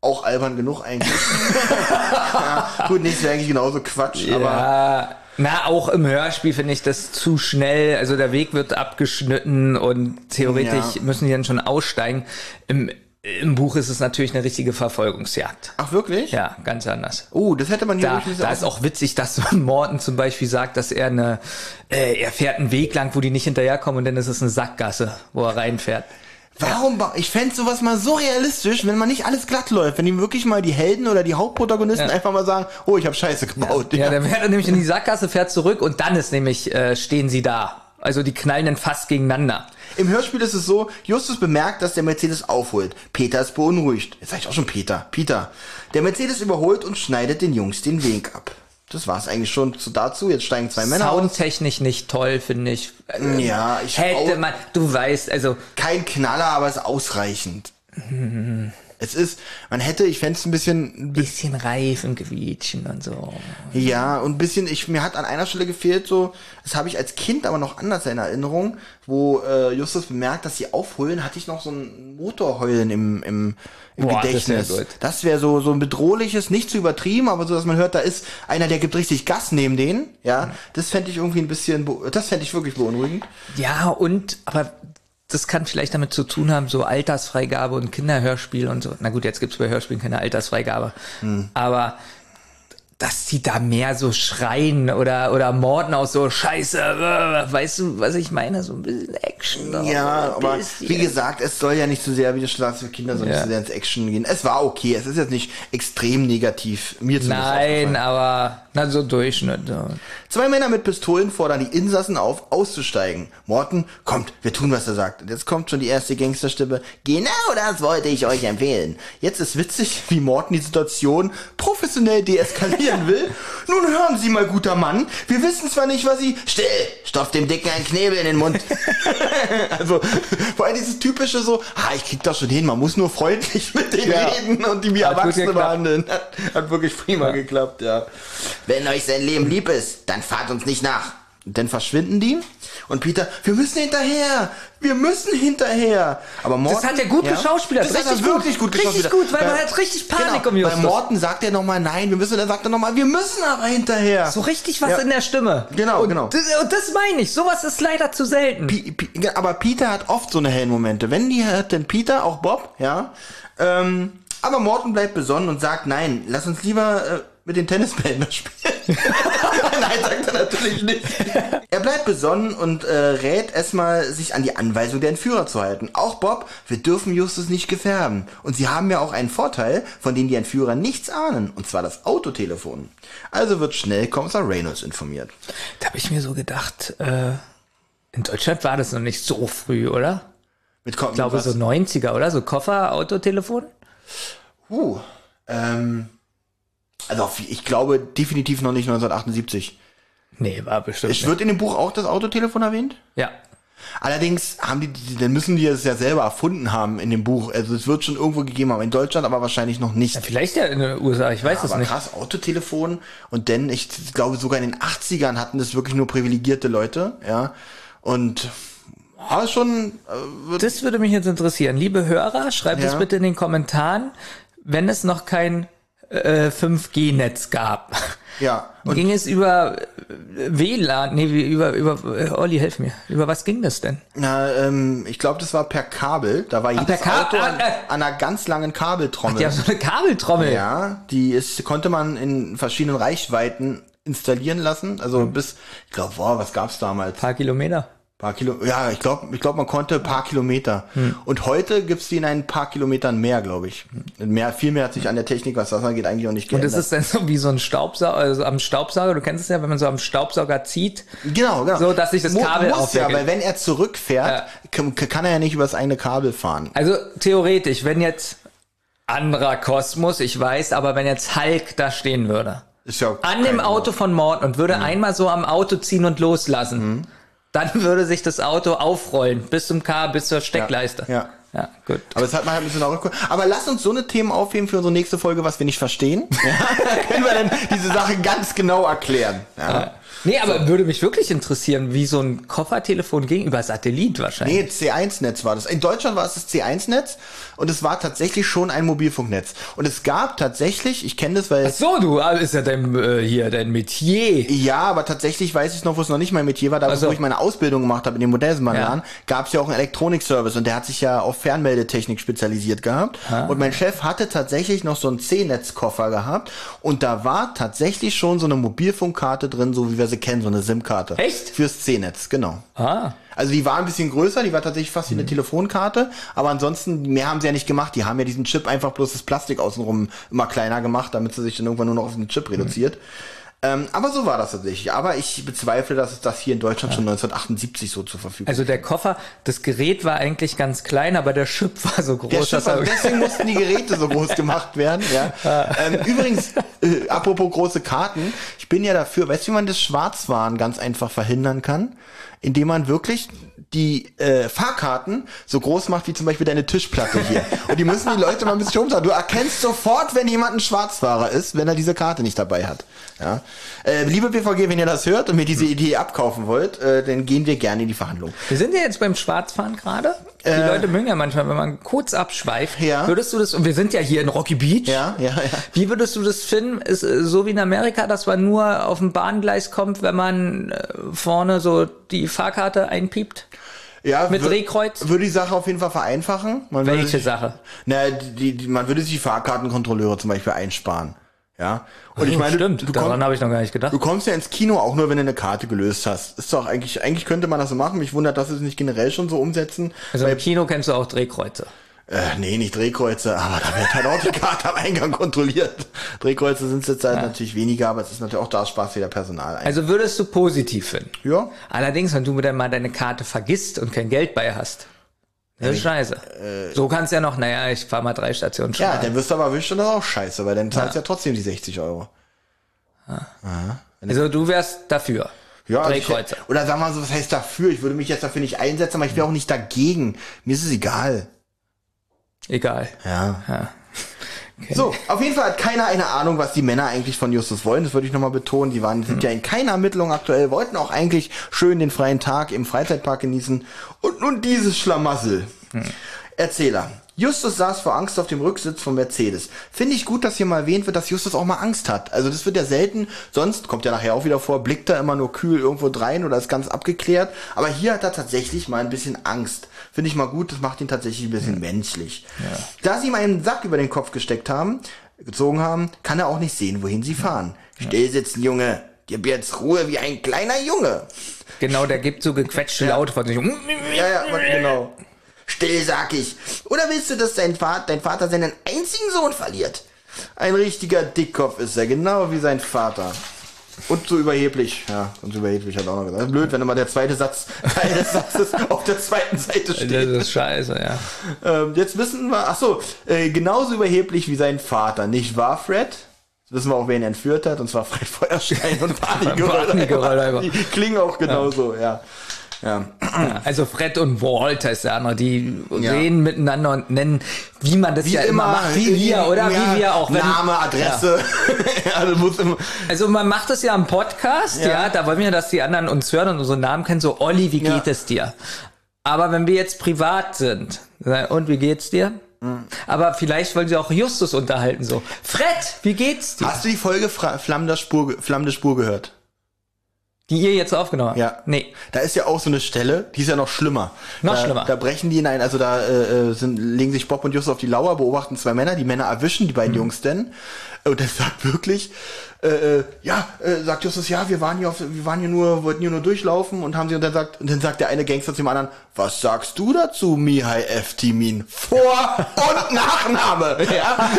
auch albern genug eigentlich. ja, gut, nicht wäre eigentlich genauso Quatsch, aber. Ja, na, auch im Hörspiel finde ich das zu schnell. Also der Weg wird abgeschnitten und theoretisch Ja. müssen die dann schon aussteigen. Im, Im Buch ist es natürlich eine richtige Verfolgungsjagd. Ach, wirklich? Ja, ganz anders. Oh, das hätte man hier Da, wirklich da ist auch witzig, dass Morten zum Beispiel sagt, dass er eine, äh, er fährt einen Weg lang, wo die nicht hinterherkommen und dann ist es eine Sackgasse, wo er reinfährt. Warum? ba- Ich fände sowas mal so realistisch, wenn man nicht alles glatt läuft, wenn die wirklich mal die Helden oder die Hauptprotagonisten Ja. einfach mal sagen, oh, ich habe Scheiße gebaut. Ja, dann fährt er nämlich in die Sackgasse, fährt zurück und dann ist nämlich, äh, stehen sie da. Also die knallen dann fast gegeneinander. Im Hörspiel ist es so, Justus bemerkt, dass der Mercedes aufholt. Peter ist beunruhigt. Jetzt sag ich auch schon Peter. Peter. Der Mercedes überholt und schneidet den Jungs den Weg ab. Das war's eigentlich schon zu dazu. Jetzt steigen zwei Männer aus. Soundtechnisch nicht toll, finde ich. Äh, Ja, ich Hätte man, du weißt, also Kein Knaller, aber es ist ausreichend. Es ist, man hätte, ich fände es ein bisschen, ein bisschen Reifen quietschen und so. Ja, und ein bisschen, ich, mir hat an einer Stelle gefehlt, so, das habe ich als Kind aber noch anders in Erinnerung, wo äh, Justus bemerkt, dass sie aufholen, hatte ich noch so ein Motorheulen im, im, im Boah, das wär Gedächtnis. Das wäre so, so ein bedrohliches, nicht zu übertrieben, aber so, dass man hört, da ist einer, der gibt richtig Gas neben denen, ja. Das fände ich irgendwie ein bisschen, das fände ich wirklich beunruhigend. Ja, und, aber das kann vielleicht damit zu tun haben, so Altersfreigabe und Kinderhörspiel und so. Na gut, jetzt gibt's bei Hörspielen keine Altersfreigabe. Hm. Aber dass die da mehr so schreien oder, oder morden aus so Scheiße, äh, weißt du, was ich meine? So ein bisschen Action. Ja, aber bisschen. wie gesagt, es soll ja nicht zu sehr, wie du schon sagst, für Kinder soll nicht Ja. zu sehr ins Action gehen. Es war okay, es ist jetzt nicht extrem negativ, mir zumindest. Nein, aber na so Durchschnitt. Ja. Zwei Männer mit Pistolen fordern die Insassen auf, auszusteigen. Morton, kommt, wir tun, was er sagt. Und jetzt kommt schon die erste Gangsterstimme. Genau das wollte ich euch empfehlen. Jetzt ist witzig, wie Morton die Situation professionell deeskalieren will. Nun hören Sie mal, guter Mann. Wir wissen zwar nicht, was Sie... Still! Stopft dem Dicken einen Knebel in den Mund. also, vor allem dieses typische so, ah, ich krieg das schon hin, man muss nur freundlich mit denen Ja. reden und die wie Erwachsene behandeln. Hat, hat wirklich prima geklappt, ja. Wenn euch sein Leben lieb ist, dann fahrt uns nicht nach. Dann verschwinden die und Peter, wir müssen hinterher, wir müssen hinterher. Aber Morten, Das hat er gut geschauspielert, Das hat er richtig gut. wirklich gut Richtig gut, weil man hat richtig Panik um Bei Justus. Morten sagt er nochmal nein, wir müssen, dann sagt er nochmal, wir müssen aber hinterher. So richtig was Ja. in der Stimme. Genau, und genau. Und das meine ich. Sowas ist leider zu selten. Pi- Pi- aber Peter hat oft so eine hellen Momente. Wenn die hat, denn Peter, auch Bob, ja. Ähm, aber Morten bleibt besonnen und sagt, nein, lass uns lieber äh, mit den Tennisbällen noch spielen. nein, sagt er natürlich nicht. Er bleibt besonnen und äh, rät erstmal, sich an die Anweisung der Entführer zu halten. Auch Bob, wir dürfen Justus nicht gefährden. Und sie haben ja auch einen Vorteil, von dem die Entführer nichts ahnen, und zwar das Autotelefon. Also wird schnell Kommissar Reynolds informiert. Da habe ich mir so gedacht, äh, in Deutschland war das noch nicht so früh, oder? Mit, Ich glaube so 90er, oder? So Koffer, Autotelefon? Uh, ähm, also ich glaube definitiv noch nicht 1978. Nee, war bestimmt. Es wird in dem Buch auch das Autotelefon erwähnt. Ja. Allerdings haben die, dann müssen die es ja selber erfunden haben in dem Buch. Also es wird schon irgendwo gegeben haben. In Deutschland aber wahrscheinlich noch nicht. Vielleicht ja in den USA, ich weiß es aber nicht. krass, Autotelefon. Und denn, ich glaube sogar in den 80ern hatten das wirklich nur privilegierte Leute, ja. Und aber schon, äh, wird, Das würde mich jetzt interessieren. Liebe Hörer, schreibt es Ja. bitte in den Kommentaren, wenn es noch kein äh, 5G-Netz gab. ja. Und ging es über äh, WLAN, nee, über, über, äh, Olli, helf mir. Über was ging das denn? na, ähm, ich glaube, das war per Kabel. Da war jedes per Ka- Auto an, ah, äh. an einer ganz langen Kabeltrommel. Die haben so eine Kabeltrommel. Ja, die ist, konnte man in verschiedenen Reichweiten installieren lassen. Also Mhm. bis, ich glaube, boah, was gab's damals? paar Kilometer. Paar Kilo, ja, ich glaube, ich glaube, man konnte ein paar Kilometer. Hm. Und heute gibt's die in ein paar Kilometern mehr, glaube ich. Mehr, viel mehr hat sich an der Technik, was das angeht, eigentlich auch nicht Und geändert. das ist dann so wie so ein Staubsauger, also am Staubsauger, du kennst es ja, wenn man so am Staubsauger zieht. genau, genau. so, dass sich das Mu- Kabel muss ja, weil wenn er zurückfährt, kann, kann er ja nicht über das eigene Kabel fahren. Also theoretisch, wenn jetzt anderer Kosmos, ich weiß, aber wenn jetzt Hulk da stehen würde, Ist ja an dem Auto von Mord und Mhm. würde einmal so am Auto ziehen und loslassen, dann würde sich das Auto aufrollen bis zum K, bis zur Steckleiste. Ja. Ja, gut. Aber es hat man halt ein bisschen auch Aber lass uns so eine Themen aufheben für unsere nächste Folge, was wir nicht verstehen. Ja, können wir dann diese Sache ganz genau erklären. Ja. Nee, aber würde mich wirklich interessieren, wie so ein Koffertelefon ging über Satellit wahrscheinlich. Nee, C1-Netz war das. In Deutschland war es das C1-Netz und es war tatsächlich schon ein Mobilfunknetz. Und es gab tatsächlich, ich kenne das, weil So, du, ah, ist ja dein, äh, hier, dein Metier. Ja, aber tatsächlich weiß ich noch, wo es noch nicht mein Metier war, da Ach so. wo ich meine Ausbildung gemacht habe in dem Modellsenbahnladen, Ja. gab es ja auch einen Elektronikservice und der hat sich ja auf Fernmeldetechnik spezialisiert gehabt. Und mein Chef hatte tatsächlich noch so einen C-Netz-Koffer gehabt und da war tatsächlich schon so eine Mobilfunkkarte drin, so wie wir sie kennen, so eine SIM-Karte. Echt? Fürs C-Netz, genau. Ah. Also die war ein bisschen größer, die war tatsächlich fast wie Mhm. eine Telefonkarte, aber ansonsten mehr haben sie ja nicht gemacht. Die haben ja diesen Chip einfach bloß das Plastik außenrum immer kleiner gemacht, damit sie sich dann irgendwann nur noch auf den Chip reduziert. Ähm, aber so war das tatsächlich. Aber ich bezweifle, dass es das hier in Deutschland schon 1978 so zur Verfügung Also der Koffer, das Gerät war eigentlich ganz klein, aber der Chip war so groß. Der dass Schiffer, er- deswegen mussten die Geräte so groß gemacht werden. Ja. Ähm, übrigens, äh, apropos große Karten, ich bin ja dafür, weißt du, wie man das Schwarzwaren ganz einfach verhindern kann? Indem man wirklich die äh, Fahrkarten so groß macht wie zum Beispiel deine Tischplatte hier. Und die müssen die Leute mal ein bisschen umsagen. Du erkennst sofort, wenn jemand ein Schwarzfahrer ist, wenn er diese Karte nicht dabei hat. Ja. Äh, liebe BVG, wenn ihr das hört und mir diese Idee abkaufen wollt, äh, dann gehen wir gerne in die Verhandlung. Wir sind ja jetzt beim Schwarzfahren gerade. Die Leute mögen ja manchmal, wenn man kurz abschweift. Äh. Ja. Würdest du das, und wir sind ja hier in Rocky Beach. Ja, ja, ja. Wie würdest du das finden? Ist äh, so wie in Amerika, dass man nur auf dem Bahngleis kommt, wenn man äh, vorne so die Fahrkarte einpiept? Ja, Mit Drehkreuz? Würde die Sache auf jeden Fall vereinfachen. Man Welche sich- Sache? Na, die, die, man würde sich die Fahrkartenkontrolleure zum Beispiel einsparen. Ja. Und ich Oh, meine, stimmt, du, daran habe ich noch gar nicht gedacht. du kommst ja ins Kino auch nur, wenn du eine Karte gelöst hast. Ist doch eigentlich, eigentlich könnte man das so machen. Mich wundert, dass sie es nicht generell schon so umsetzen. Also im Kino kennst du auch Drehkreuze. äh, nee, nicht Drehkreuze, aber da wird halt auch die Karte am Eingang kontrolliert. Drehkreuze sind es jetzt halt natürlich weniger, aber es ist natürlich auch da Spaß wieder Personal. ein. Also würdest du positiv finden. ja. Allerdings, wenn du dann mal deine Karte vergisst und kein Geld bei hast. Das ist scheiße. so kannst du ja noch, naja, ich fahr mal drei Stationen äh, Ja, dann wirst du aber erwischt und das ist auch scheiße, weil dann zahlst du ja trotzdem die 60 Euro. Also du wärst dafür. Ja, also ich, oder sagen wir mal so, was heißt dafür? Ich würde mich jetzt dafür nicht einsetzen, aber ich wäre auch nicht dagegen. Mir ist es egal. Egal. Ja. Ja. So, auf jeden Fall hat keiner eine Ahnung, was die Männer eigentlich von Justus wollen. Das würde ich nochmal betonen. Die waren, sind ja in keiner Ermittlung aktuell, wollten auch eigentlich schön den freien Tag im Freizeitpark genießen. Und nun dieses Schlamassel. Erzähler. Justus saß vor Angst auf dem Rücksitz von Mercedes. Finde ich gut, dass hier mal erwähnt wird, dass Justus auch mal Angst hat. Also das wird ja selten, sonst kommt ja nachher auch wieder vor, blickt er immer nur kühl irgendwo drein oder ist ganz abgeklärt. Aber hier hat er tatsächlich mal ein bisschen Angst. Finde ich mal gut, das macht ihn tatsächlich ein bisschen menschlich. Da sie ihm einen Sack über den Kopf gesteckt haben, gezogen haben, kann er auch nicht sehen, wohin sie fahren. Still sitzen, Junge. Gib jetzt Ruhe wie ein kleiner Junge. Genau, der gibt so gequetschte Laute von sich. Ja, ja, genau. Still, sag ich. Oder willst du, dass dein Vater, dein Vater seinen einzigen Sohn verliert? Ein richtiger Dickkopf ist er, genau wie sein Vater. Und so überheblich, ja, und so überheblich hat er auch noch gesagt. Blöd, wenn immer der zweite Satz, Teil des Satzes auf der zweiten Seite Das steht. ist scheiße, ja. Ähm, jetzt wissen wir, ach so, äh, genauso überheblich wie sein Vater, nicht wahr, Fred? Jetzt wissen wir auch, wer ihn entführt hat, und zwar Fred Feuerstein und. Panikgeröll. Die klingen auch genauso, ja. Ja. Ja, Also Fred und Walter ist der andere, die Ja. reden miteinander und nennen, wie man das ja immer, macht, wie wir, oder ja, wie wir auch. Wenn, Name, Adresse. Das muss immer, Also man macht das ja im Podcast, Ja. da wollen wir, dass die anderen uns hören und unsere Namen kennen, so Olli, wie geht es dir? Aber wenn wir jetzt privat sind, und wie geht's dir? Mhm. Aber vielleicht wollen sie auch Justus unterhalten, so. Fred, wie geht's dir? Hast du die Folge Flammende Spur, Flammende Spur gehört? Die ihr jetzt aufgenommen habt? Ja. Nee. Da ist ja auch so eine Stelle, die ist ja noch schlimmer. Noch da, schlimmer. Da brechen die in ein, also da äh, äh, sind, legen sich Bob und Justus auf die Lauer, beobachten zwei Männer, die Männer erwischen, die Mhm. beiden Jungs denn. Und der sagt wirklich, äh, äh, ja, äh, sagt Justus, ja, wir waren hier auf, wir waren hier nur, wollten hier nur durchlaufen und haben sie, und dann sagt, und dann sagt der eine Gangster zum anderen, was sagst du dazu, Mihai F. Timin? Vor- und Nachname, ja.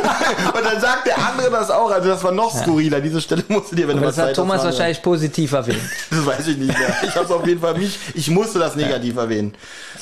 und dann sagt der andere das auch, also das war noch skurriler, diese Stelle musst du dir, wenn du Aber mal das hat Thomas wahrscheinlich positiv erwähnt. Das weiß ich nicht mehr. Ich habe auf jeden Fall mich. Ich musste das negativ erwähnen.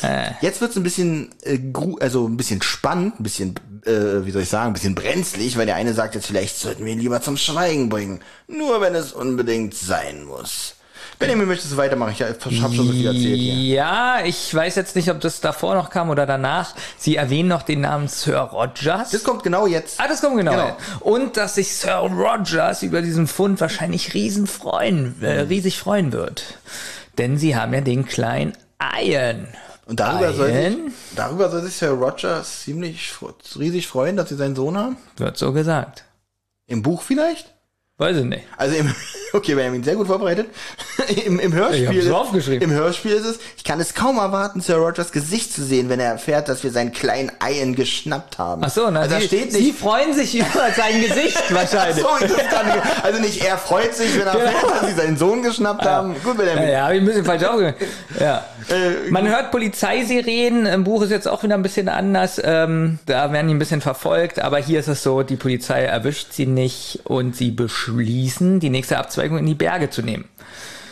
Äh. Jetzt wird's ein bisschen, äh, gru also ein bisschen spannend, ein bisschen, äh, wie soll ich sagen, ein bisschen brenzlig, weil der eine sagt jetzt vielleicht sollten wir ihn lieber zum Schweigen bringen, nur wenn es unbedingt sein muss. Benjamin, möchtest du weitermachen? Ich habe schon so viel erzählt hier. Ja, ich weiß jetzt nicht, ob das davor noch kam oder danach. Sie erwähnen noch den Namen Sir Rogers. Das kommt genau jetzt. Ah, das kommt genau. Genau. Und dass sich Sir Rogers über diesen Fund wahrscheinlich riesen freuen, äh, riesig freuen wird. Denn sie haben ja den kleinen Ian. Und darüber soll, sich, darüber soll sich Sir Rogers ziemlich riesig freuen, dass sie seinen Sohn haben. wird so gesagt. Im Buch vielleicht? Weiß ich nicht. Also im, okay, Benjamin, sehr gut vorbereitet. Im, im Hörspiel. Ich aufgeschrieben. Im Hörspiel ist es, ich kann es kaum erwarten, Sir Rogers Gesicht zu sehen, wenn er erfährt, dass wir seinen kleinen Ian geschnappt haben. Ach so, na, also da sie, steht sie nicht. freuen sich über sein Gesicht wahrscheinlich. So, das dann, also nicht er freut sich, wenn er erfährt, dass sie seinen Sohn geschnappt haben. Gut, Benjamin. Ja, ja, hab ich ein bisschen falsch aufgehört. Ja. Äh, Man hört Polizeisirenen, im Buch ist jetzt auch wieder ein bisschen anders, ähm, da werden die ein bisschen verfolgt, aber hier ist es so, die Polizei erwischt sie nicht und sie beschließen, die nächste Abzweigung in die Berge zu nehmen.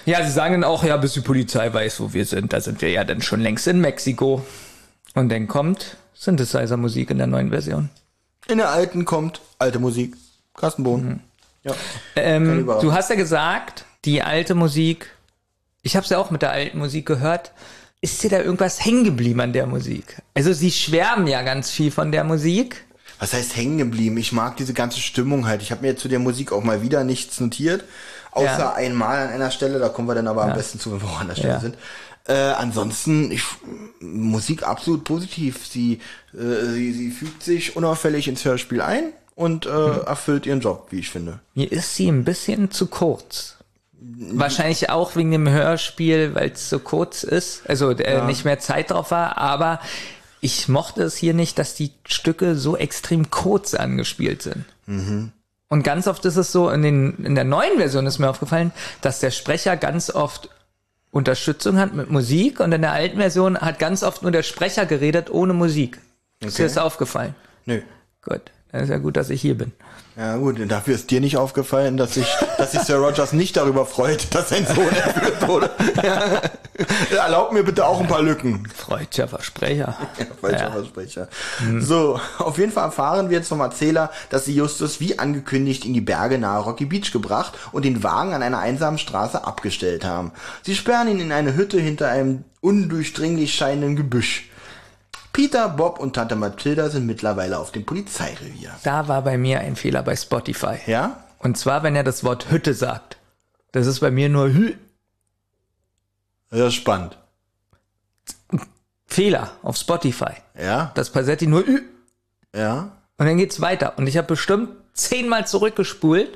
Ja, sie sagen dann auch, ja, bis die Polizei weiß, wo wir sind, da sind wir ja dann schon längst in Mexiko. Und dann kommt Synthesizer-Musik in der neuen Version. In der alten kommt alte Musik. Carsten Bohn. Ja. Keine Ähm, du hast ja gesagt, die alte Musik, ich habe ja auch mit der alten Musik gehört. Ist dir da irgendwas hängen geblieben an der Musik? Also sie schwärmen ja ganz viel von der Musik. Was heißt hängen geblieben? Ich mag diese ganze Stimmung halt. Ich habe mir zu der Musik auch mal wieder nichts notiert. Außer Ja. einmal an einer Stelle, da kommen wir dann aber am besten zu, wenn wir auch an der Stelle Ja. sind. Äh, ansonsten, ich, Musik absolut positiv. Sie, äh, sie, sie fügt sich unauffällig ins Hörspiel ein und äh, Mhm. erfüllt ihren Job, wie ich finde. Mir ist sie ein bisschen zu kurz. Wahrscheinlich auch wegen dem Hörspiel, weil es so kurz ist, also äh, nicht mehr Zeit drauf war, aber ich mochte es hier nicht, dass die Stücke so extrem kurz angespielt sind. Und ganz oft ist es so, in, den, in der neuen Version ist mir aufgefallen, dass der Sprecher ganz oft Unterstützung hat mit Musik und in der alten Version hat ganz oft nur der Sprecher geredet ohne Musik. Ist dir Okay. das aufgefallen? Nö. Gut, dann ist ja gut, dass ich hier bin. Ja gut, dafür ist dir nicht aufgefallen, dass sich, dass sich Sir Rogers nicht darüber freut, dass sein Sohn entführt wurde. Ja. Erlaub mir bitte auch ein paar Lücken. Freudscher Versprecher. Falscher Ja. Versprecher. So, auf jeden Fall erfahren wir jetzt vom Erzähler, dass sie Justus wie angekündigt in die Berge nahe Rocky Beach gebracht und den Wagen an einer einsamen Straße abgestellt haben. Sie sperren ihn in eine Hütte hinter einem undurchdringlich scheinenden Gebüsch. Peter, Bob und Tante Mathilda sind mittlerweile auf dem Polizeirevier. Da war bei mir ein Fehler bei Spotify. Ja? Und zwar, wenn er das Wort Hütte sagt. Das ist bei mir nur Hü. Das ist spannend. Fehler auf Spotify. Ja? Das Passetti nur Ü. Ja? Und dann geht's weiter. Und ich habe bestimmt zehnmal zurückgespult.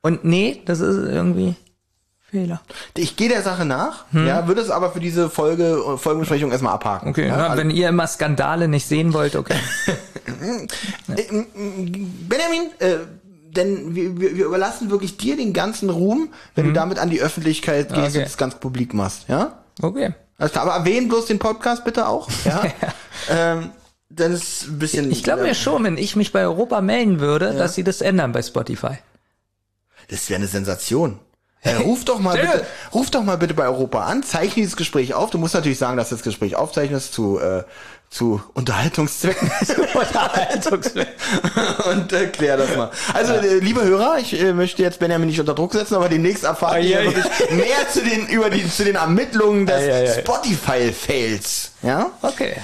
Und nee, das ist irgendwie Fehler. Ich gehe der Sache nach, ja, würde es aber für diese Folge, Folgenbesprechung erstmal abhaken. Okay, ja, ja, also- wenn ihr immer Skandale nicht sehen wollt, okay. Benjamin, äh, denn wir, wir, wir überlassen wirklich dir den ganzen Ruhm, wenn du damit an die Öffentlichkeit gehst Okay. und das ganz publik machst, ja? Okay. Alles klar, aber erwähnen bloß den Podcast bitte auch, ja? ähm, dann ist ein bisschen. Ich glaube äh, mir schon, wenn ich mich bei Europa melden würde, dass sie das ändern bei Spotify. Das wäre eine Sensation. Äh, ruf doch mal bitte, ruf doch mal bitte bei Europa an, zeichne dieses Gespräch auf. Du musst natürlich sagen, dass du das Gespräch aufzeichnest zu, äh, zu Unterhaltungszwecken. und äh, klär das mal. Also, äh, liebe Hörer, ich äh, möchte jetzt Benjamin nicht unter Druck setzen, aber demnächst erfahrt ihr Ah, ja, wirklich mehr zu den, über die, zu den Ermittlungen des Ah, ja, ja. Spotify-Fails. Ja? Okay.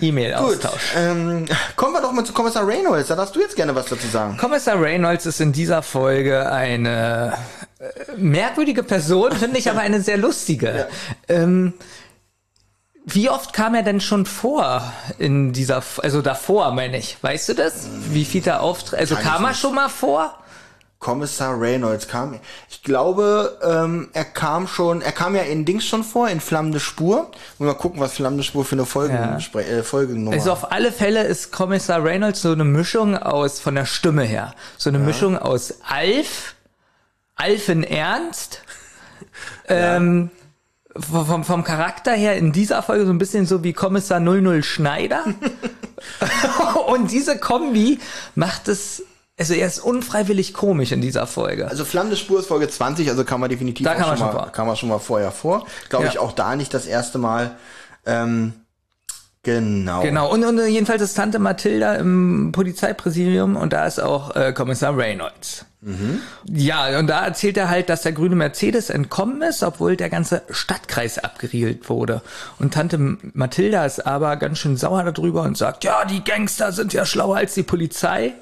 E-Mail-Austausch. Ähm, kommen wir doch mal zu Kommissar Reynolds. Da darfst du jetzt gerne was dazu sagen. Kommissar Reynolds ist in dieser Folge eine merkwürdige Person, finde ich aber eine sehr lustige. Ähm, wie oft kam er denn schon vor in dieser, also davor meine ich, weißt du das? Wie viel da auftritt? Also Kann kam er nicht. schon mal vor? Kommissar Reynolds kam. Ich glaube, ähm, er kam schon, er kam ja in Dings schon vor, in Flammende Spur. Und mal gucken, was Flammende Spur für eine Folge, Ja. äh, Folgennummer. Also auf alle Fälle ist Kommissar Reynolds so eine Mischung aus, von der Stimme her, so eine Mischung aus Alf, Alf in Ernst, ähm, vom, vom Charakter her in dieser Folge so ein bisschen so wie Kommissar 00 Schneider. Und diese Kombi macht es, also er ist unfreiwillig komisch in dieser Folge. also Flammende Spur ist Folge 20, also kann man definitiv Da auch kam er schon, mal, vor. kam man schon mal vorher vor. Glaube Ja. ich auch da nicht das erste Mal. Ähm, genau. Genau, und, und jedenfalls ist Tante Mathilda im Polizeipräsidium und da ist auch äh, Kommissar Reynolds. Ja, und da erzählt er halt, dass der grüne Mercedes entkommen ist, obwohl der ganze Stadtkreis abgeriegelt wurde. Und Tante Mathilda ist aber ganz schön sauer darüber und sagt, ja, die Gangster sind ja schlauer als die Polizei.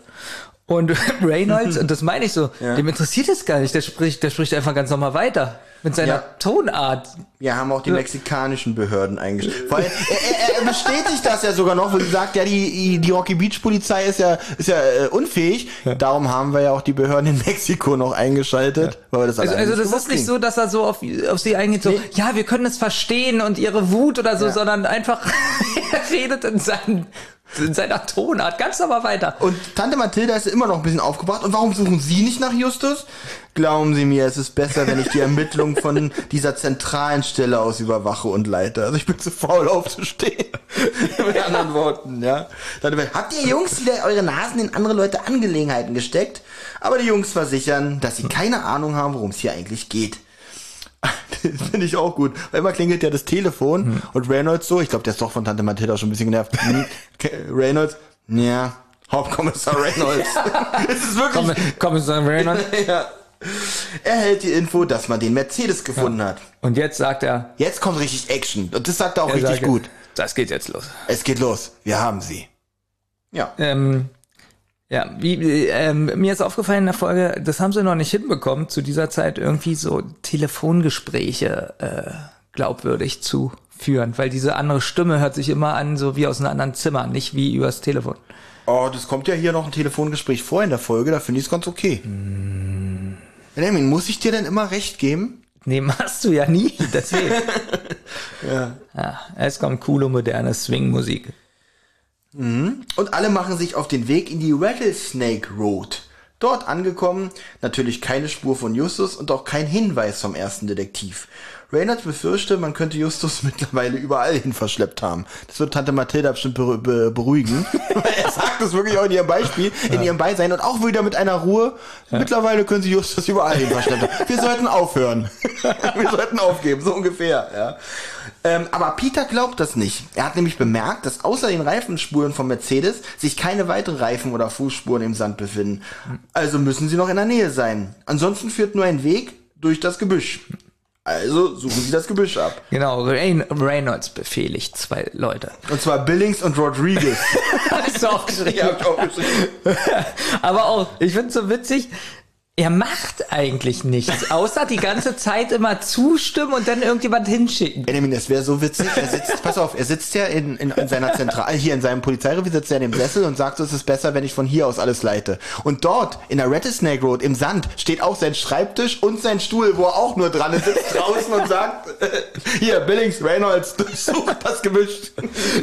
Und Reynolds, und das meine ich so, dem interessiert es gar nicht, der spricht, der spricht einfach ganz normal weiter. Mit seiner Ja. Tonart. Wir haben auch die mexikanischen Behörden eingestellt. Weil er, er, er bestätigt das ja sogar noch, wo sie sagt, ja, die, die Rocky Beach Polizei ist ja, ist ja äh, unfähig. Darum haben wir ja auch die Behörden in Mexiko noch eingeschaltet. Weil wir das Also, also das ist nicht so, dass er so auf, auf sie eingeht, so, ja, wir können es verstehen und ihre Wut oder so, Ja. sondern einfach, er redet in, seinen, in seiner Tonart ganz normal weiter. Und Tante Mathilda ist immer noch ein bisschen aufgebracht. Und warum suchen Sie nicht nach Justus? Glauben Sie mir, es ist besser, wenn ich die Ermittlungen von dieser zentralen Stelle aus überwache und leite. Also ich bin zu faul aufzustehen. Mit anderen Worten, ja. Habt ihr Jungs wieder eure Nasen in andere Leute Angelegenheiten gesteckt? Aber die Jungs versichern, dass sie keine Ahnung haben, worum es hier eigentlich geht. Das finde ich auch gut. Weil immer klingelt ja das Telefon und Reynolds so, ich glaube, der ist doch von Tante Mathilda schon ein bisschen genervt. Hm, Reynolds, ja, Hauptkommissar Reynolds. es ist wirklich. Komm, Kommissar Reynolds. ja. Er hält die Info, dass man den Mercedes gefunden hat. Und jetzt sagt er, Jetzt kommt richtig Action. Und das sagt er auch er richtig sagt, gut. Das geht jetzt los. Es geht los. Wir haben sie. Ja. Ähm, ja, wie, ähm, mir ist aufgefallen in der Folge, das haben sie noch nicht hinbekommen, zu dieser Zeit irgendwie so Telefongespräche äh, glaubwürdig zu führen, weil diese andere Stimme hört sich immer an, so wie aus einem anderen Zimmer, nicht wie übers Telefon. Oh, das kommt ja hier noch ein Telefongespräch vor in der Folge, da finde ich es ganz okay. Benjamin, muss ich dir denn immer recht geben? Nee, machst du ja nie, deswegen. ja. ja. Es kommt coole, moderne Swing-Musik. Und alle machen sich auf den Weg in die Rattlesnake Road. Dort angekommen, natürlich keine Spur von Justus und auch kein Hinweis vom ersten Detektiv. Reynolds befürchte, man könnte Justus mittlerweile überall hin verschleppt haben. Das wird Tante Mathilda bestimmt beru- be beruhigen. Weil er sagt das wirklich auch in ihrem Beispiel, in ihrem Beisein und auch wieder mit einer Ruhe. Mittlerweile können sie Justus überall hin verschleppt haben. Wir sollten aufhören. Wir sollten aufgeben, so ungefähr, ja. Ähm, aber Peter glaubt das nicht. Er hat nämlich bemerkt, dass außer den Reifenspuren vom Mercedes sich keine weiteren Reifen oder Fußspuren im Sand befinden. Also müssen sie noch in der Nähe sein. Ansonsten führt nur ein Weg durch das Gebüsch. Also suchen Sie das Gebüsch ab. Genau, Rain Reynolds befehligt zwei Leute. Und zwar Billings und Rodriguez. Hast du aufgeschrieben? hab ich auch geschrieben. Aber auch, ich finde so witzig, er macht eigentlich nichts, außer die ganze Zeit immer zustimmen und dann irgendjemand hinschicken. Benjamin, das wäre so witzig. Er sitzt, pass auf, er sitzt ja in, in, in seiner Zentrale, hier in seinem Polizeirevier sitzt er in dem Sessel und sagt, so, es ist besser, wenn ich von hier aus alles leite. Und dort, in der Rattlesnake Road, im Sand, steht auch sein Schreibtisch und sein Stuhl, wo er auch nur dran ist, sitzt draußen und sagt, hier, Billings, Reynolds, durchsucht das Gebüsch.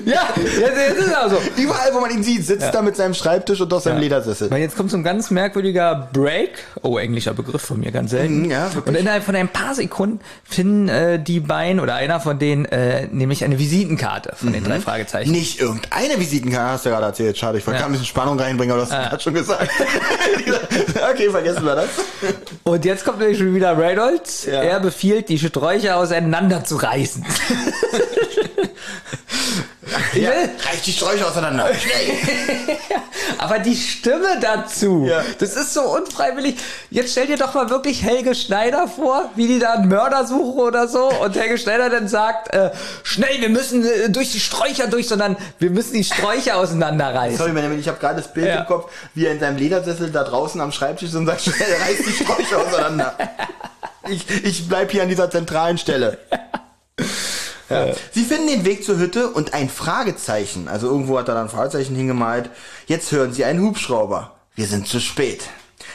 Ja, jetzt, jetzt ist er so. Überall, wo man ihn sieht, sitzt er mit seinem Schreibtisch und auf seinem Ledersessel. Weil jetzt kommt so ein ganz merkwürdiger Break. Oh, englischer Begriff von mir, ganz selten. Mhm, ja, und innerhalb von ein paar Sekunden finden äh, die beiden oder einer von denen äh, nämlich eine Visitenkarte von Mhm. den drei Fragezeichen. Nicht irgendeine Visitenkarte, hast du gerade erzählt. Schade, ich wollte Ja. ein bisschen Spannung reinbringen, aber du hast gerade schon gesagt. okay, vergessen wir das. Und jetzt kommt nämlich schon wieder Reynolds. Ja. Er befiehlt, die Sträucher auseinander zu reißen. ich Ja, will, reich die Sträucher auseinander. Schnell. aber die Stimme dazu, Ja. das ist so unfreiwillig. Jetzt stell dir doch mal wirklich Helge Schneider vor, wie die da einen Mörder suchen oder so. Und Helge Schneider dann sagt, äh, schnell, wir müssen äh, durch die Sträucher durch, sondern wir müssen die Sträucher auseinanderreißen. Sorry, Benjamin, ich habe gerade das Bild Ja. im Kopf, wie er in seinem Ledersessel da draußen am Schreibtisch ist und sagt, schnell, reiß die Sträucher auseinander. Ich, ich bleib hier an dieser zentralen Stelle. Ja. Sie finden den Weg zur Hütte und ein Fragezeichen. Also irgendwo hat er dann ein Fragezeichen hingemalt. Jetzt hören Sie einen Hubschrauber. Wir sind zu spät.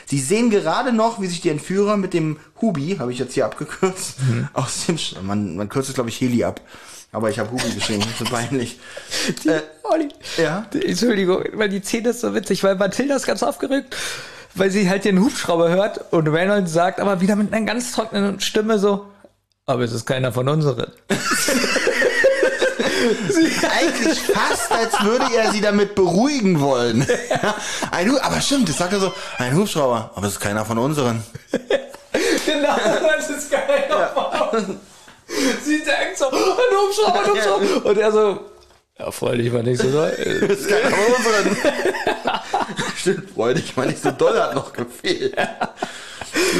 Sie sehen gerade noch, wie sich die Entführer mit dem Hubi, habe ich jetzt hier abgekürzt, aus dem, Sch man, man kürzt es glaube ich Heli ab. Aber ich habe Hubi geschrieben, so peinlich. Äh, Olli, Ja? Entschuldigung, weil die Szene ist so witzig, weil Mathilda ist ganz aufgeregt, weil sie halt den Hubschrauber hört und Reynolds sagt aber wieder mit einer ganz trockenen Stimme so, aber es ist keiner von unseren. eigentlich fast, als würde er sie damit beruhigen wollen. Ein aber stimmt, das sagt er so, ein Hubschrauber, aber es ist keiner von unseren. genau, das ist keiner von uns. Sie denkt so, ein Hubschrauber, ein Hubschrauber. Und er so, ja, freulich war nicht so doll. Das ist keiner von unseren. stimmt, freudig, mal nicht so doll hat noch gefehlt.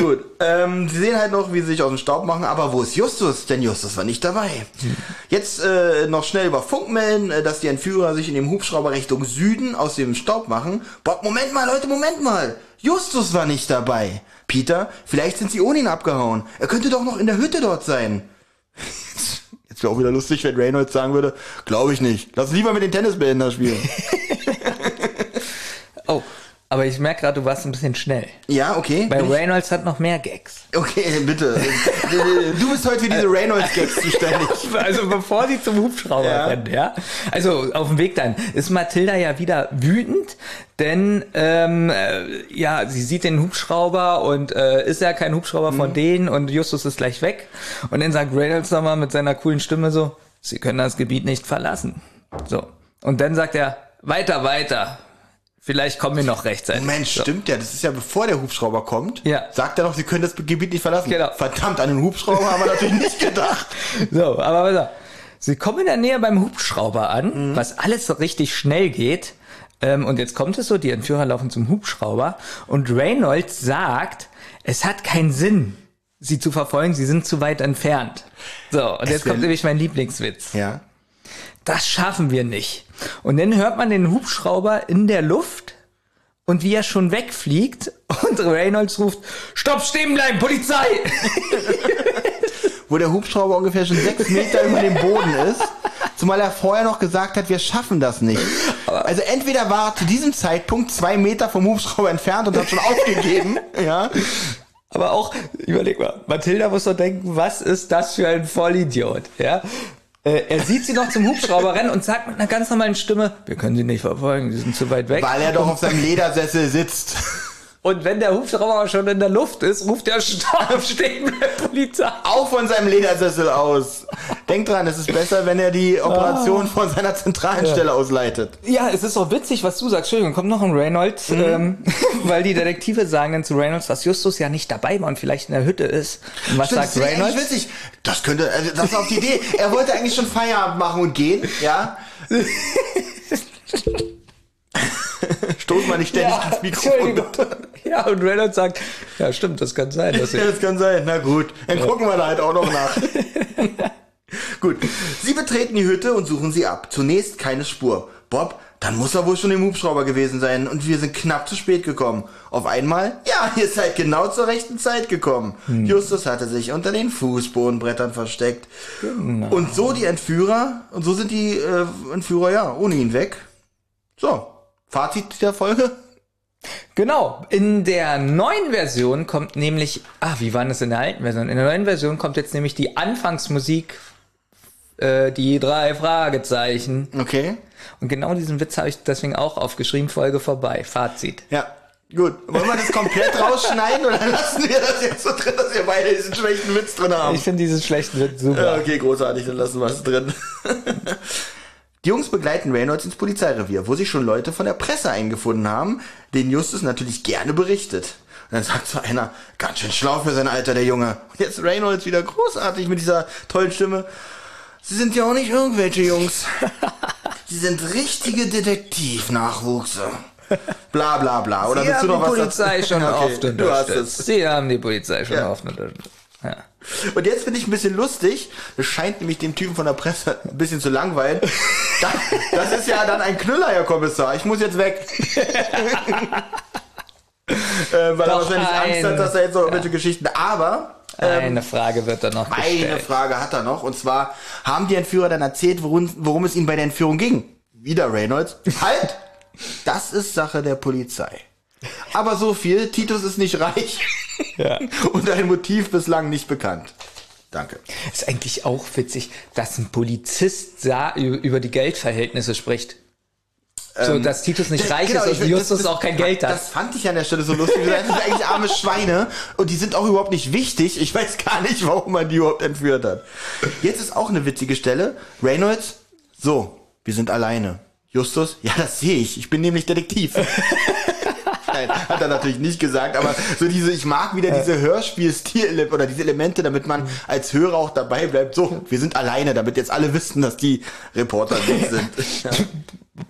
Gut, ähm, sie sehen halt noch, wie sie sich aus dem Staub machen, aber wo ist Justus? Denn Justus war nicht dabei. Jetzt äh, noch schnell über Funk melden, äh, dass die Entführer sich in dem Hubschrauber Richtung Süden aus dem Staub machen. Boah, Moment mal, Leute, Moment mal. Justus war nicht dabei. Peter, vielleicht sind sie ohne ihn abgehauen. Er könnte doch noch in der Hütte dort sein. Jetzt wäre auch wieder lustig, wenn Reynolds sagen würde, glaube ich nicht. Lass lieber mit den Tennisbällen da spielen. Oh, aber ich merke gerade, du warst ein bisschen schnell. ja, okay. Ich- Reynolds hat noch mehr Gags. Okay, bitte. Du bist heute für diese Reynolds-Gags zuständig. Also bevor sie zum Hubschrauber Ja. rennt, ja. Also auf dem Weg dann ist Mathilda ja wieder wütend, denn ähm, äh, ja, sie sieht den Hubschrauber und äh, ist ja kein Hubschrauber von denen und Justus ist gleich weg. Und dann sagt Reynolds nochmal mit seiner coolen Stimme so, sie können das Gebiet nicht verlassen. So. Und dann sagt er, weiter, weiter. Vielleicht kommen wir noch rechtzeitig. Moment, so. stimmt ja. Das ist ja bevor der Hubschrauber kommt. Ja. Sagt er doch, sie können das Gebiet nicht verlassen. Genau. Verdammt, an den Hubschrauber haben wir natürlich nicht gedacht. So, aber auf. Sie kommen in der Nähe beim Hubschrauber an, was alles so richtig schnell geht. Ähm, und jetzt kommt es so, die Entführer laufen zum Hubschrauber und Reynolds sagt, es hat keinen Sinn, sie zu verfolgen, sie sind zu weit entfernt. So, und jetzt wär- kommt nämlich mein Lieblingswitz. Ja. Das schaffen wir nicht. Und dann hört man den Hubschrauber in der Luft und wie er schon wegfliegt und Reynolds ruft, Stopp, stehen bleiben, Polizei! Wo der Hubschrauber ungefähr schon sechs Meter über dem Boden ist. Zumal er vorher noch gesagt hat, wir schaffen das nicht. Also entweder war er zu diesem Zeitpunkt zwei Meter vom Hubschrauber entfernt und hat schon aufgegeben. Ja. Aber auch, überleg mal, Mathilda muss doch denken, was ist das für ein Vollidiot, ja? Äh, Er sieht sie noch zum Hubschrauber rennen und sagt mit einer ganz normalen Stimme, wir können sie nicht verfolgen, sie sind zu weit weg. Weil er doch auf seinem Ledersessel sitzt. Und wenn der Hubschrauber schon in der Luft ist, ruft der Stopp, stehen bleibt Polizei. Auch von seinem Ledersessel aus. Denkt dran, es ist besser, wenn er die Operation von seiner zentralen Stelle ausleitet. Ja, es ist auch witzig, was du sagst. Entschuldigung, kommt noch ein Reynolds, ähm, weil die Detektive sagen dann zu Reynolds, dass Justus ja nicht dabei war und vielleicht in der Hütte ist. Und was Stimmt, sagt das ist Reynolds? witzig. Das könnte, also das ist auf die Idee. Er wollte eigentlich schon Feierabend machen und gehen, ja. Stoß mal nicht ständig ins Mikrofon. Ja, und Reynolds sagt, ja stimmt, das kann sein. Ja, das kann sein. Na gut, dann gucken wir da halt auch noch nach. gut, sie betreten die Hütte und suchen sie ab. Zunächst keine Spur. Bob, dann muss er wohl schon im Hubschrauber gewesen sein und wir sind knapp zu spät gekommen. Auf einmal, ja, ihr seid genau zur rechten Zeit gekommen. Justus hatte sich unter den Fußbodenbrettern versteckt. Und so die Entführer, und so sind die äh, Entführer ja ohne ihn weg. So, Fazit der Folge? genau, in der neuen Version kommt nämlich, ah, wie war das in der alten Version? In der neuen Version kommt jetzt nämlich die Anfangsmusik, äh, die drei Fragezeichen. Okay. Und genau diesen Witz habe ich deswegen auch aufgeschrieben, Folge vorbei. Fazit. Ja, gut. Wollen wir das komplett rausschneiden oder lassen wir das jetzt so drin, dass wir beide diesen schlechten Witz drin haben? Ich finde diesen schlechten Witz super. Ja, okay, großartig, dann lassen wir es drin. Die Jungs begleiten Reynolds ins Polizeirevier, wo sich schon Leute von der Presse eingefunden haben, denen Justus natürlich gerne berichtet. Und dann sagt so einer, ganz schön schlau für sein Alter, der Junge. Und jetzt Reynolds wieder großartig mit dieser tollen Stimme. Sie sind ja auch nicht irgendwelche Jungs. Sie sind richtige Detektivnachwuchse. Bla bla bla. Oder Sie willst du haben die Polizei schon Okay, oft unterstützt. Sie haben die Polizei schon Ja. oft unterstützt. Ja. Und jetzt finde ich ein bisschen lustig. Es scheint nämlich dem Typen von der Presse ein bisschen zu langweilen. Das, das ist ja dann ein Knüller, Herr Kommissar. Ich muss jetzt weg. äh, weil er Doch wahrscheinlich Angst ein- hat, dass er jetzt noch irgendwelche Geschichten. Aber Eine Frage wird dann noch eine gestellt. Frage hat er noch. Und zwar haben die Entführer dann erzählt, worum, worum es ihnen bei der Entführung ging. Wieder Reynolds. Halt! Das ist Sache der Polizei. Aber so viel, Titus ist nicht reich. Ja. Und ein Motiv bislang nicht bekannt. Danke. Ist eigentlich auch witzig, dass ein Polizist sah, über die Geldverhältnisse spricht. So, dass Titus nicht reich Genau, ist und das- Justus das- auch kein Geld hat. Das fand ich an der Stelle so lustig. Das sind eigentlich arme Schweine und die sind auch überhaupt nicht wichtig. Ich weiß gar nicht, warum man die überhaupt entführt hat. Jetzt ist auch eine witzige Stelle. Reynolds, so, wir sind alleine. Justus, ja, das sehe ich. Ich bin nämlich Detektiv. Nein, hat er natürlich nicht gesagt, aber so diese, ich mag wieder diese Hörspiel-Stil oder diese Elemente, damit man als Hörer auch dabei bleibt. So, wir sind alleine, damit jetzt alle wissen, dass die Reporter nicht sind.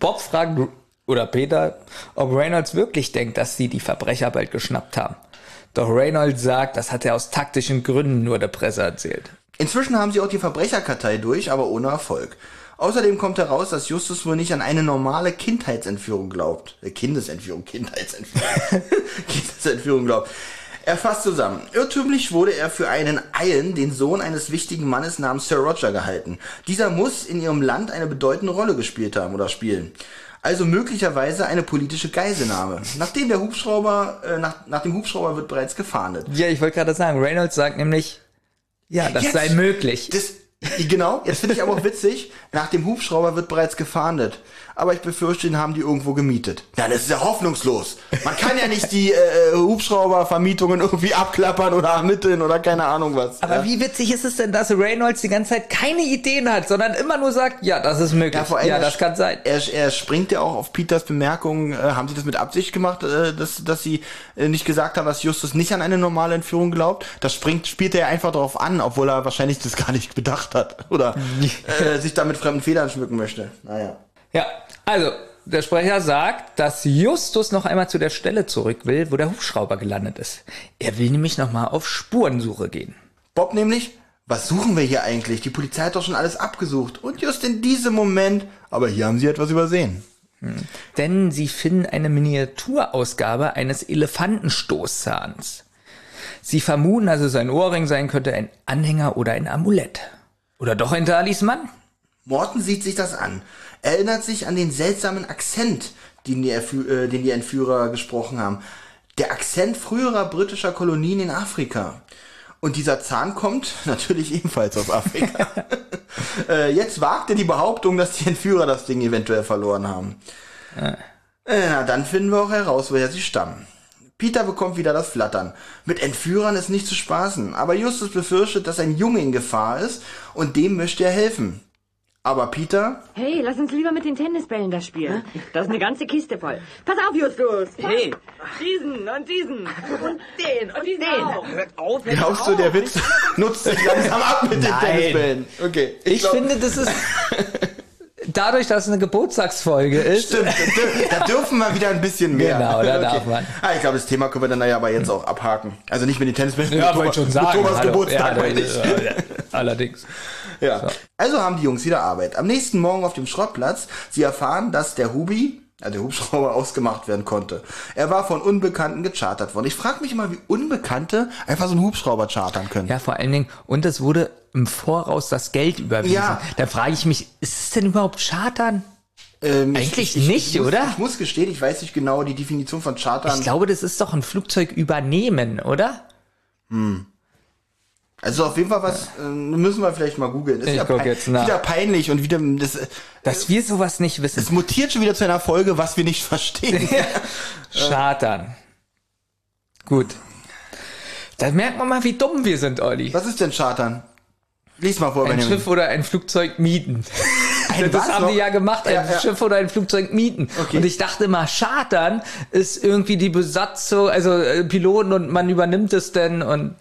Bob fragt, oder Peter, ob Reynolds wirklich denkt, dass sie die Verbrecher bald geschnappt haben. Doch Reynolds sagt, das hat er aus taktischen Gründen nur der Presse erzählt. Inzwischen haben sie auch die Verbrecherkartei durch, aber ohne Erfolg. Außerdem kommt heraus, dass Justus wohl nicht an eine normale Kindheitsentführung glaubt. Äh, Kindesentführung, Kindheitsentführung. Kindesentführung glaubt. Er fasst zusammen. Irrtümlich wurde er für einen Ian, den Sohn eines wichtigen Mannes namens Sir Roger, gehalten. Dieser muss in ihrem Land eine bedeutende Rolle gespielt haben oder spielen. Also möglicherweise eine politische Geiselnahme. Nachdem der Hubschrauber, äh, nach, nach dem Hubschrauber wird bereits gefahndet. Ja, ich wollte gerade sagen, Reynolds sagt nämlich, ja, das Jetzt- sei möglich. Das, genau, jetzt finde ich aber auch witzig, nach dem Hubschrauber wird bereits gefahndet. Aber ich befürchte, den haben die irgendwo gemietet. Ja, das ist ja hoffnungslos. Man kann ja nicht die äh, Hubschraubervermietungen irgendwie abklappern oder ermitteln oder keine Ahnung was. Aber ja. wie witzig ist es denn, dass Reynolds die ganze Zeit keine Ideen hat, sondern immer nur sagt, ja, das ist möglich. Ja, vor allem ja das kann sein. Er, er springt ja auch auf Peters Bemerkung, äh, haben sie das mit Absicht gemacht, äh, dass, dass sie äh, nicht gesagt haben, dass Justus nicht an eine normale Entführung glaubt. Das springt, spielt er einfach darauf an, obwohl er wahrscheinlich das gar nicht bedacht hat. Oder äh, sich da mit fremden Federn schmücken möchte. Naja. Ja, also, der Sprecher sagt, dass Justus noch einmal zu der Stelle zurück will, wo der Hubschrauber gelandet ist. Er will nämlich noch mal auf Spurensuche gehen. Bob nämlich, was suchen wir hier eigentlich? Die Polizei hat doch schon alles abgesucht. Und just in diesem Moment, aber hier haben sie etwas übersehen. Denn sie finden eine Miniaturausgabe eines Elefantenstoßzahns. Sie vermuten, dass es ein Ohrring sein könnte, ein Anhänger oder ein Amulett. Oder doch ein Talisman? Morton sieht sich das an, erinnert sich an den seltsamen Akzent, den die, äh, den die Entführer gesprochen haben. Der Akzent früherer britischer Kolonien in Afrika. Und dieser Zahn kommt natürlich ebenfalls aus Afrika. äh, jetzt wagt er die Behauptung, dass die Entführer das Ding eventuell verloren haben. Äh, na, dann finden wir auch heraus, woher sie stammen. Peter bekommt wieder das Flattern. Mit Entführern ist nicht zu spaßen, aber Justus befürchtet, dass ein Junge in Gefahr ist und dem möchte er helfen. Aber Peter, Hey, lass uns lieber mit den Tennisbällen das spielen. Da ist eine ganze Kiste voll. Pass auf, Justus. Hey, diesen und diesen. Und den und diesen auch. Hört auf, hört glaubst du, der Witz nutzt sich langsam ab mit den Nein. Tennisbällen? Okay. Ich glaub- finde, das ist. dadurch, dass es eine Geburtstagsfolge ist. Stimmt, da dür- da dürfen wir wieder ein bisschen mehr. Genau, da darf man. Ah, ich glaube, das Thema können wir dann ja aber jetzt auch abhaken. Also nicht mit den Tennisbällen, Ja, wollte schon sagen. mit Thomas Hallo. Geburtstag, ja, meine ich. ja, ja. Ja. Also haben die Jungs wieder Arbeit. Am nächsten Morgen auf dem Schrottplatz, sie erfahren, dass der Hubi, also der Hubschrauber, ausgemacht werden konnte. Er war von Unbekannten gechartert worden. Ich frage mich immer, wie Unbekannte einfach so einen Hubschrauber chartern können. Ja, vor allen Dingen, und es wurde im Voraus das Geld überwiesen. Ja. Da frage ich mich, ist es denn überhaupt Chartern? Ähm, Eigentlich nicht, muss, oder? Ich muss gestehen, ich weiß nicht genau die Definition von Chartern. Ich glaube, das ist doch ein Flugzeug übernehmen, oder? Also auf jeden Fall was, äh, müssen wir vielleicht mal googeln. Ist Ich ja guck pein- jetzt nach. wieder peinlich und wieder, das, äh, Dass wir sowas nicht wissen. es mutiert schon wieder zu einer Folge, was wir nicht verstehen. Chartern. Gut. Da merkt man mal, wie dumm wir sind, Olli. was ist denn Chartern? Lies mal vor, Ein Benjamin. Schiff oder ein Flugzeug mieten. Ein das haben noch? die ja gemacht, ein Ja, ja. Schiff oder ein Flugzeug mieten. Okay. Und ich dachte mal, Chartern ist irgendwie die Besatzung, also äh, Piloten und man übernimmt es denn und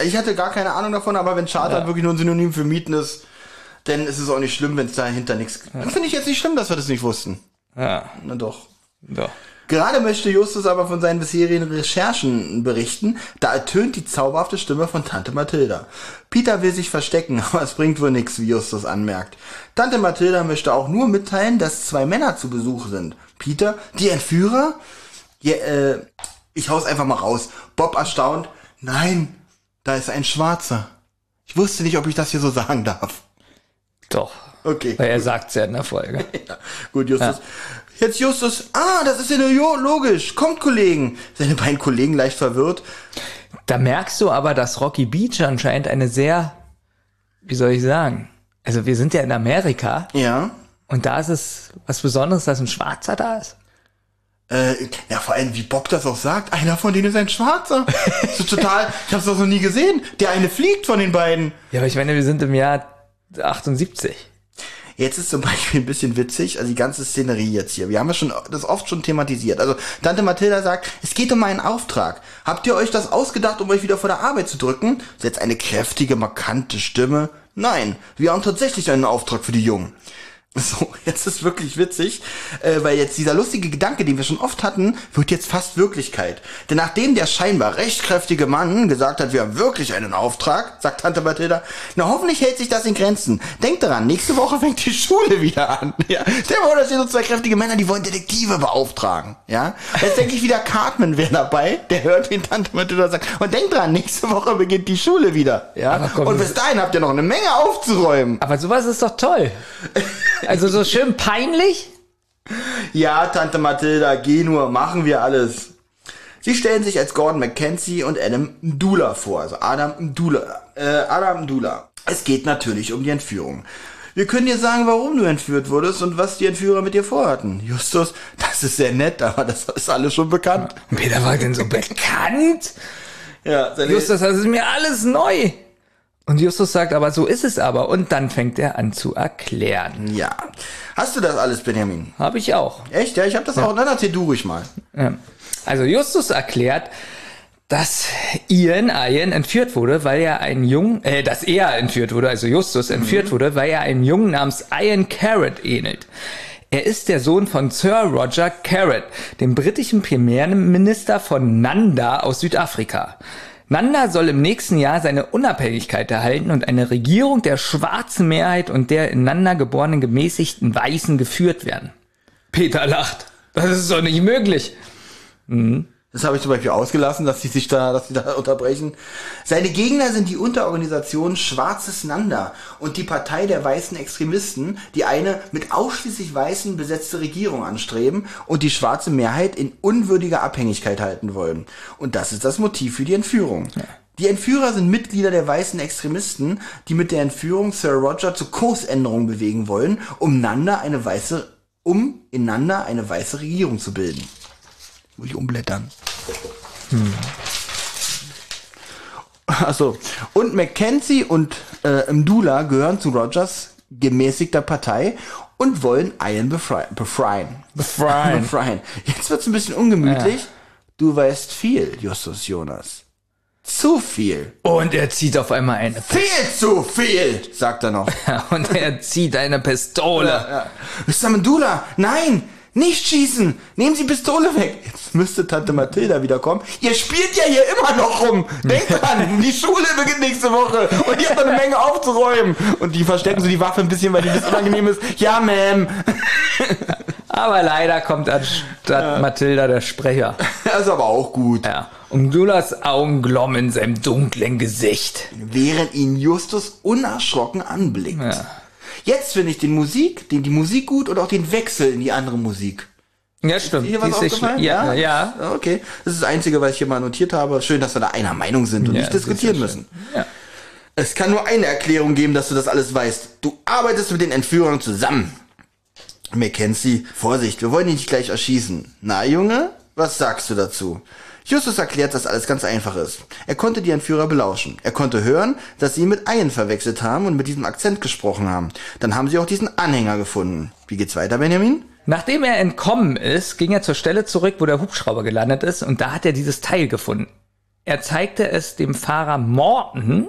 Ich hatte gar keine Ahnung davon, aber wenn Chartern Ja. wirklich nur ein Synonym für Mieten ist, dann ist es auch nicht schlimm, wenn es dahinter nichts. Dann finde ich jetzt nicht schlimm, dass wir das nicht wussten. ja, Na doch. ja. Gerade möchte Justus aber von seinen bisherigen Recherchen berichten, da ertönt die zauberhafte Stimme von Tante Mathilda. Peter will sich verstecken, aber es bringt wohl nichts, wie Justus anmerkt. Tante Mathilda möchte auch nur mitteilen, dass zwei Männer zu Besuch sind. Peter, die Entführer? Ja, äh, ich hau's einfach mal raus. Bob erstaunt. Nein, da ist ein Schwarzer. Ich wusste nicht, ob ich das hier so sagen darf. Doch. Okay. Weil er sagt's ja in der Folge. Ja, gut, Justus. Jetzt Justus, ah, das ist ja nur logisch. Kommt, Kollegen. Seine beiden Kollegen leicht verwirrt. Da merkst du aber, dass Rocky Beach anscheinend eine sehr, wie soll ich sagen? Also wir sind ja in Amerika Ja. und da ist es was Besonderes, dass ein Schwarzer da ist. Äh, ja, vor allem, wie Bob das auch sagt, einer von denen ist ein Schwarzer. so total, ich hab's doch noch nie gesehen. Der eine fliegt von den beiden. Ja, aber ich meine, wir sind im Jahr 78. Jetzt ist zum Beispiel ein bisschen witzig, also die ganze Szenerie jetzt hier. Wir haben ja schon das oft schon thematisiert. Also Tante Mathilda sagt, es geht um einen Auftrag. Habt ihr euch das ausgedacht, um euch wieder vor der Arbeit zu drücken? Setzt eine kräftige, markante Stimme. Nein, wir haben tatsächlich einen Auftrag für die Jungen. So, jetzt ist wirklich witzig, äh, weil jetzt dieser lustige Gedanke, den wir schon oft hatten, wird jetzt fast Wirklichkeit. Denn nachdem der scheinbar recht kräftige Mann gesagt hat, wir haben wirklich einen Auftrag, sagt Tante Mathilda, na hoffentlich hält sich das in Grenzen. Denkt daran, nächste Woche fängt die Schule wieder an. Ja, stell dir mal vor, da stehen so zwei kräftige Männer, die wollen Detektive beauftragen. Ja, jetzt denke ich wieder, Cartman wäre dabei, der hört, wie Tante Mathilda sagt. Und denkt dran, nächste Woche beginnt die Schule wieder. Ja, komm, und das- bis dahin habt ihr noch eine Menge aufzuräumen. Aber sowas ist doch toll. Also so schön peinlich. Ja, Tante Mathilda, geh nur, machen wir alles. Sie stellen sich als Gordon Mackenzie und Adam Mdula vor, also Adam Mdula. Äh, Adam Mdula. Es geht natürlich um die Entführung. Wir können dir sagen, warum du entführt wurdest und was die Entführer mit dir vorhatten. Justus, das ist sehr nett, aber das ist alles schon bekannt. Wer war denn so bekannt? Ja, Justus, das ist mir alles neu. Und Justus sagt aber, so ist es aber. Und dann fängt er an zu erklären. ja. Hast du das alles, Benjamin? Habe ich auch. Echt? Ja, ich habe das auch. Dann erzähl du ruhig mal. Ja. Also Justus erklärt, dass Ian, Ian entführt wurde, weil er einen Jungen, äh, dass er entführt wurde, also Justus entführt wurde, weil er einem Jungen namens Ian Carrot ähnelt. Er ist der Sohn von Sir Roger Carrot, dem britischen Premierminister von Nanda aus Südafrika. Nanda soll im nächsten Jahr seine Unabhängigkeit erhalten und eine Regierung der schwarzen Mehrheit und der in Nanda geborenen gemäßigten Weißen geführt werden. Peter lacht. Das ist doch nicht möglich. Das habe ich zum Beispiel ausgelassen, dass sie sich da, dass sie da unterbrechen. Seine Gegner sind die Unterorganisation Schwarzes Nanda und die Partei der weißen Extremisten, die eine mit ausschließlich Weißen besetzte Regierung anstreben und die schwarze Mehrheit in unwürdiger Abhängigkeit halten wollen. Und das ist das Motiv für die Entführung. Die Entführer sind Mitglieder der weißen Extremisten, die mit der Entführung Sir Roger zu Kursänderungen bewegen wollen, um Nanda eine weiße, um in Nanda eine weiße Regierung zu bilden. Muss ich umblättern. Achso. Und Mackenzie und äh, Mdula gehören zu Rogers gemäßigter Partei und wollen Ian befrei befreien. Befreien. befreien. Jetzt wird's ein bisschen ungemütlich. Du weißt viel, Justus Jonas. zu viel. Und er zieht auf einmal eine Viel zu viel, sagt er noch. und er zieht eine Pistole. Ja. Mr. Mandula, nein, nicht schießen. Nehmen Sie Pistole weg. Jetzt müsste Tante Mathilda wiederkommen. Ihr spielt ja hier immer noch rum. Denkt dran, die Schule beginnt nächste Woche und ihr habt noch eine Menge aufzuräumen. Und die verstecken so die Waffe ein bisschen, weil die das unangenehm ist. Ja, Ma'am. Aber leider kommt anstatt Mathilda der Sprecher. Das ist aber auch gut. Ja. Und Dulas Augen glommen in seinem dunklen Gesicht. Während ihn Justus unerschrocken anblickt. Ja. Jetzt finde ich den Musik, den, die Musik gut und auch den Wechsel in die andere Musik. Ja, stimmt. Hier was ist aufgefallen? schli- ja, ja. Okay. Das ist das Einzige, was ich hier mal notiert habe. Schön, dass wir da einer Meinung sind und Ja, nicht ist diskutieren ja müssen. Ja. Es kann nur eine Erklärung geben, dass du das alles weißt. Du arbeitest mit den Entführern zusammen. Mackenzie, Vorsicht, wir wollen ihn nicht gleich erschießen. Na, Junge, was sagst du dazu? Justus erklärt, dass alles ganz einfach ist. Er konnte die Entführer belauschen. Er konnte hören, dass sie ihn mit Ian verwechselt haben und mit diesem Akzent gesprochen haben. Dann haben sie auch diesen Anhänger gefunden. Wie geht's weiter, Benjamin? Nachdem er entkommen ist, ging er zur Stelle zurück, wo der Hubschrauber gelandet ist, und da hat er dieses Teil gefunden. Er zeigte es dem Fahrer Morton,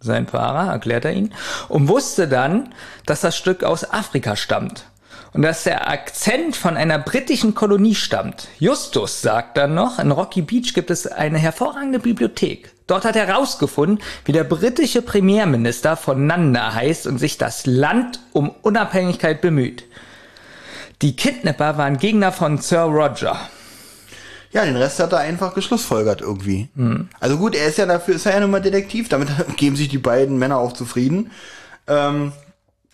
sein Fahrer, erklärt er ihn, und wusste dann, dass das Stück aus Afrika stammt. Und dass der Akzent von einer britischen Kolonie stammt. Justus sagt dann noch, in Rocky Beach gibt es eine hervorragende Bibliothek. Dort hat er herausgefunden, wie der britische Premierminister von Nanda heißt und sich das Land um Unabhängigkeit bemüht. Die Kidnapper waren Gegner von Sir Roger. Ja, den Rest hat er einfach geschlussfolgert irgendwie. Also gut, er ist ja dafür, ist er ja nun mal Detektiv, damit geben sich die beiden Männer auch zufrieden. Ähm,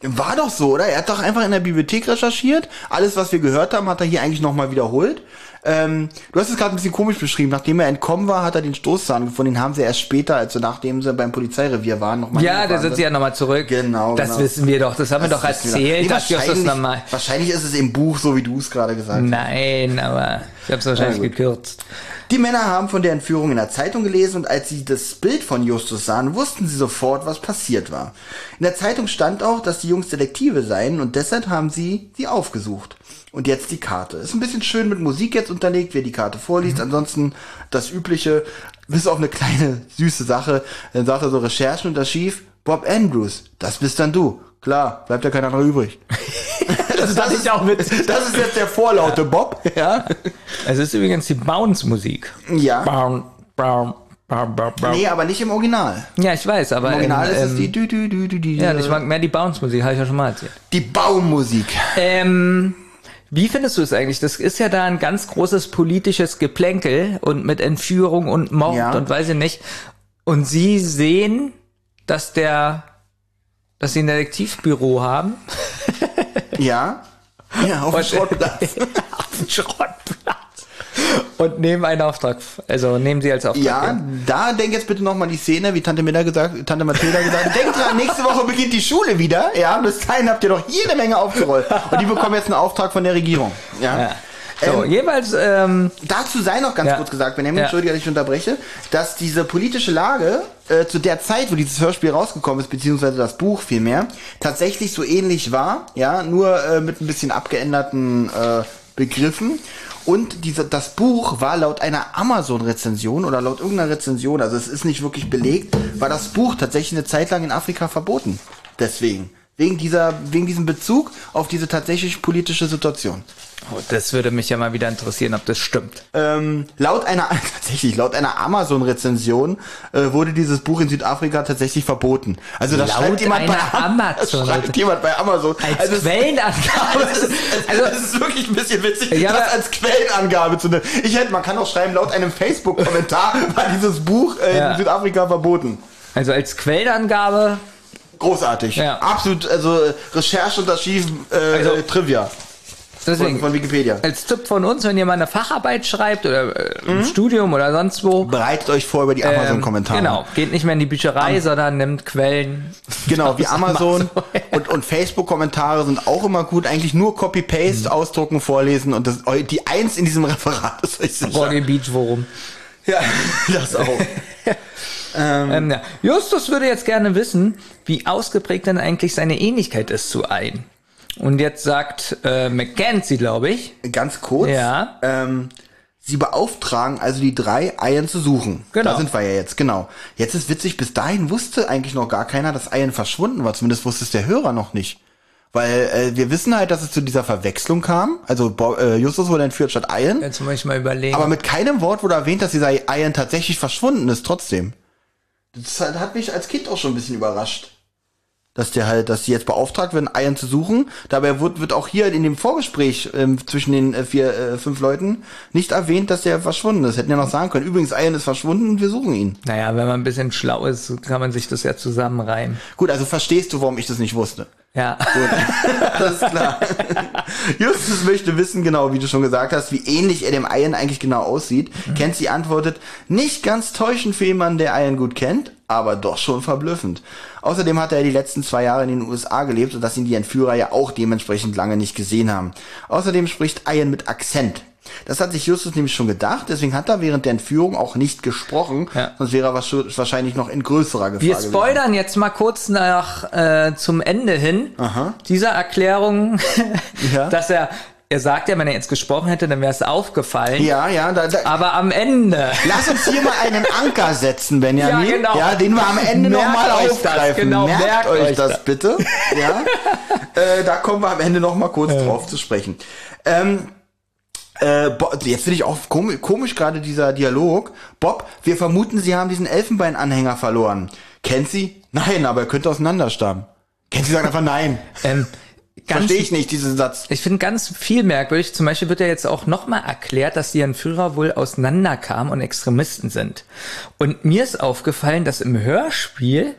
war doch so, oder? Er hat doch einfach in der Bibliothek recherchiert. Alles, was wir gehört haben, hat er hier eigentlich nochmal wiederholt. Ähm, du hast es gerade ein bisschen komisch beschrieben. Nachdem er entkommen war, hat er den Stoßzahn gefunden. Den haben sie erst später, also nachdem sie beim Polizeirevier waren, nochmal Ja, da sind sie ja nochmal zurück. Genau, Das genau. wissen wir doch. Das haben wir doch Das ist wieder- erzählt, Nee, wahrscheinlich, nochmal. wahrscheinlich ist es im Buch, so wie du es gerade gesagt hast. Nein, aber ich hab's wahrscheinlich Na gut. gekürzt. Die Männer haben von der Entführung in der Zeitung gelesen und als sie das Bild von Justus sahen, wussten sie sofort, was passiert war. In der Zeitung stand auch, dass die Jungs Detektive seien und deshalb haben sie sie aufgesucht. Und jetzt die Karte. Ist ein bisschen schön mit Musik jetzt unterlegt, wer die Karte vorliest. Ansonsten das übliche, bis auf eine kleine süße Sache. Dann sagt er so Recherchen und das schief. Bob Andrews, das bist dann du. Klar, bleibt ja kein anderer übrig. Das fand ich auch witzig. Das ist jetzt der vorlaute Bob, ja? Es ist übrigens die Bounce-Musik. Ja. Baum, baum. Nee, aber nicht im Original. Ja, ich weiß, aber Im Original in, ist es ähm, die, du, du, du, du, die, Ja, ich mag mehr die Bounce-Musik, habe ich ja schon mal erzählt. die Baummusik. Ähm, wie findest du es eigentlich? Das ist ja da ein ganz großes politisches Geplänkel und mit Entführung und Mord Ja. und weiß ich nicht. Und sie sehen, dass der, dass sie ein Detektivbüro haben. Ja. Ja, auf dem Schrottplatz. auf dem Schrottplatz. Und nehmen einen Auftrag, also nehmen sie als Auftrag. Ja, da denk jetzt bitte nochmal die Szene, wie Tante Miller gesagt, Tante Mathilda gesagt hat. Denkt dran, nächste Woche beginnt die Schule wieder. Ja, bis dahin habt ihr noch jede Menge aufgerollt. Und die bekommen jetzt einen Auftrag von der Regierung. Ja. Ja. So, Ähm, jeweils, ähm, Dazu sei noch ganz Ja. kurz gesagt, Benjamin, Ja. entschuldige, dass ich unterbreche, dass diese politische Lage äh, zu der Zeit, wo dieses Hörspiel rausgekommen ist, beziehungsweise das Buch vielmehr, tatsächlich so ähnlich war, ja, nur äh, mit ein bisschen abgeänderten äh, Begriffen. Und diese, das Buch war laut einer Amazon-Rezension oder laut irgendeiner Rezension, also es ist nicht wirklich belegt, war das Buch tatsächlich eine Zeit lang in Afrika verboten. Deswegen. Wegen dieser, wegen diesem Bezug auf diese tatsächlich politische Situation. Oh, das würde mich ja mal wieder interessieren, ob das stimmt. Ähm, laut einer, tatsächlich, laut einer Amazon-Rezension äh, wurde dieses Buch in Südafrika tatsächlich verboten. Also da Laut schreibt jemand bei Amazon- schreibt jemand bei Amazon. Als also Quellenangabe. es ist, es, Also- es ist wirklich ein bisschen witzig, Ja, das als Quellenangabe zu nehmen. Ich hätte, man kann auch schreiben, laut einem Facebook-Kommentar war dieses Buch äh, Ja. in Südafrika verboten. Also als Quellenangabe Großartig. Ja. Absolut, also äh, Recherche und Archiv, äh, Also- Trivia Deswegen, von Wikipedia. als Tipp von uns, wenn ihr mal eine Facharbeit schreibt oder äh, Mhm. im Studium oder sonst wo. Bereitet euch vor über die ähm, Amazon-Kommentare. Genau, geht nicht mehr in die Bücherei, sondern nimmt Quellen. Genau, wie Amazon Amazon. und, und Facebook-Kommentare sind auch immer gut. Eigentlich nur Copy-Paste, Mhm. ausdrucken, vorlesen und das, die Eins in diesem Referat ist euch sicher. Rocky Beach Forum. Ja, das auch. Ähm, ja. Justus würde jetzt gerne wissen, wie ausgeprägt denn eigentlich seine Ähnlichkeit ist zu ein. Und jetzt sagt äh, Mackenzie, glaube ich, Ganz kurz. Ja. Ähm, Sie beauftragen also die drei, Ian zu suchen. Genau. Da sind wir ja jetzt, genau. Jetzt ist witzig, bis dahin wusste eigentlich noch gar keiner, dass Ian verschwunden war. Zumindest wusste es der Hörer noch nicht. Weil äh, wir wissen halt, dass es zu dieser Verwechslung kam. Also Bo äh, Justus wurde entführt statt Ian. Jetzt muss ich mal überlegen. Aber mit keinem Wort wurde erwähnt, dass dieser Ian tatsächlich verschwunden ist, trotzdem. Das hat mich als Kind auch schon ein bisschen überrascht. Dass der halt, dass die jetzt beauftragt werden, Ian zu suchen. Dabei wird, wird auch hier in dem Vorgespräch ähm, zwischen den äh, vier, äh, fünf Leuten nicht erwähnt, dass der verschwunden ist. Hätten ja noch sagen können, übrigens, Ian ist verschwunden und wir suchen ihn. naja, wenn man ein bisschen schlau ist, kann man sich das ja zusammenreimen. Gut, also verstehst du, warum ich das nicht wusste. Ja. Alles klar. Justus möchte wissen, genau, wie du schon gesagt hast, wie ähnlich er dem Ian eigentlich genau aussieht. Kenzie antwortet, nicht ganz täuschend für jemanden, der Ian gut kennt, aber doch schon verblüffend. Außerdem hat er die letzten zwei Jahre in den USA gelebt, sodass ihn die Entführer ja auch dementsprechend lange nicht gesehen haben. Außerdem spricht Ian mit Akzent. Das hat sich Justus nämlich schon gedacht, deswegen hat er während der Entführung auch nicht gesprochen, Ja. sonst wäre er wahrsch- wahrscheinlich noch in größerer Gefahr Wir gewesen. spoilern jetzt mal kurz nach äh, zum Ende hin dieser Erklärung, Ja. dass er, er sagt ja, wenn er jetzt gesprochen hätte, dann wäre es aufgefallen. Ja, ja, da, da, Aber am Ende. Lass uns hier mal einen Anker setzen, Benjamin. Ja, genau. Ja, den wir am Ende nochmal euch das, aufgreifen. genau, merkt, merkt euch das das. bitte. Ja. äh, da kommen wir am Ende nochmal kurz drauf zu sprechen. Ähm, äh, Bo- jetzt finde ich auch komisch, komisch gerade dieser Dialog. Bob, wir vermuten, Sie haben diesen Elfenbeinanhänger verloren. Kennt sie? Nein, aber er könnte auseinanderstammen. Kennt sie sagt einfach nein. Ähm, Verstehe ich nicht, diesen Satz. Ich finde ganz viel merkwürdig. Zum Beispiel wird ja jetzt auch nochmal erklärt, dass die Entführer wohl auseinanderkamen und Extremisten sind. Und mir ist aufgefallen, dass im Hörspiel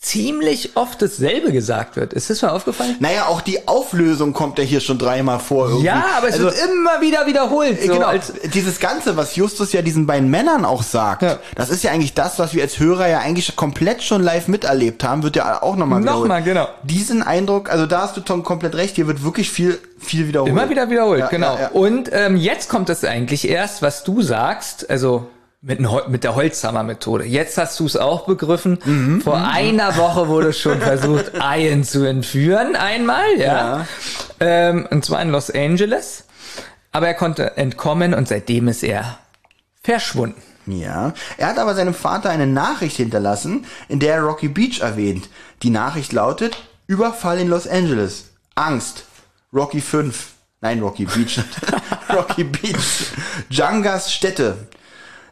ziemlich oft dasselbe gesagt wird. Ist das mal aufgefallen? Naja, auch die Auflösung kommt ja hier schon dreimal vor. Irgendwie. Ja, aber es Also- wird immer wieder wiederholt. So genau, dieses Ganze, was Justus ja diesen beiden Männern auch sagt, Ja. das ist ja eigentlich das, was wir als Hörer ja eigentlich komplett schon live miterlebt haben, wird ja auch nochmal Nochmal, genau. Diesen Eindruck, also da hast du Tom komplett recht, hier wird wirklich viel, viel wiederholt. Immer wieder wiederholt, Ja, genau. ja, ja. Und ähm, jetzt kommt es eigentlich erst, was du sagst, also mit, mit der Holzhammer-Methode. Jetzt hast du es auch begriffen. Mhm, Vor einer Woche wurde schon versucht, Ian zu entführen, einmal, ja. Ähm, und zwar in Los Angeles. Aber er konnte entkommen und seitdem ist er verschwunden. Ja, er hat aber seinem Vater eine Nachricht hinterlassen, in der er Rocky Beach erwähnt. Die Nachricht lautet, Überfall in Los Angeles. Angst. Rocky 5. Nein, Rocky Beach. Rocky Beach. Jangas Stätte.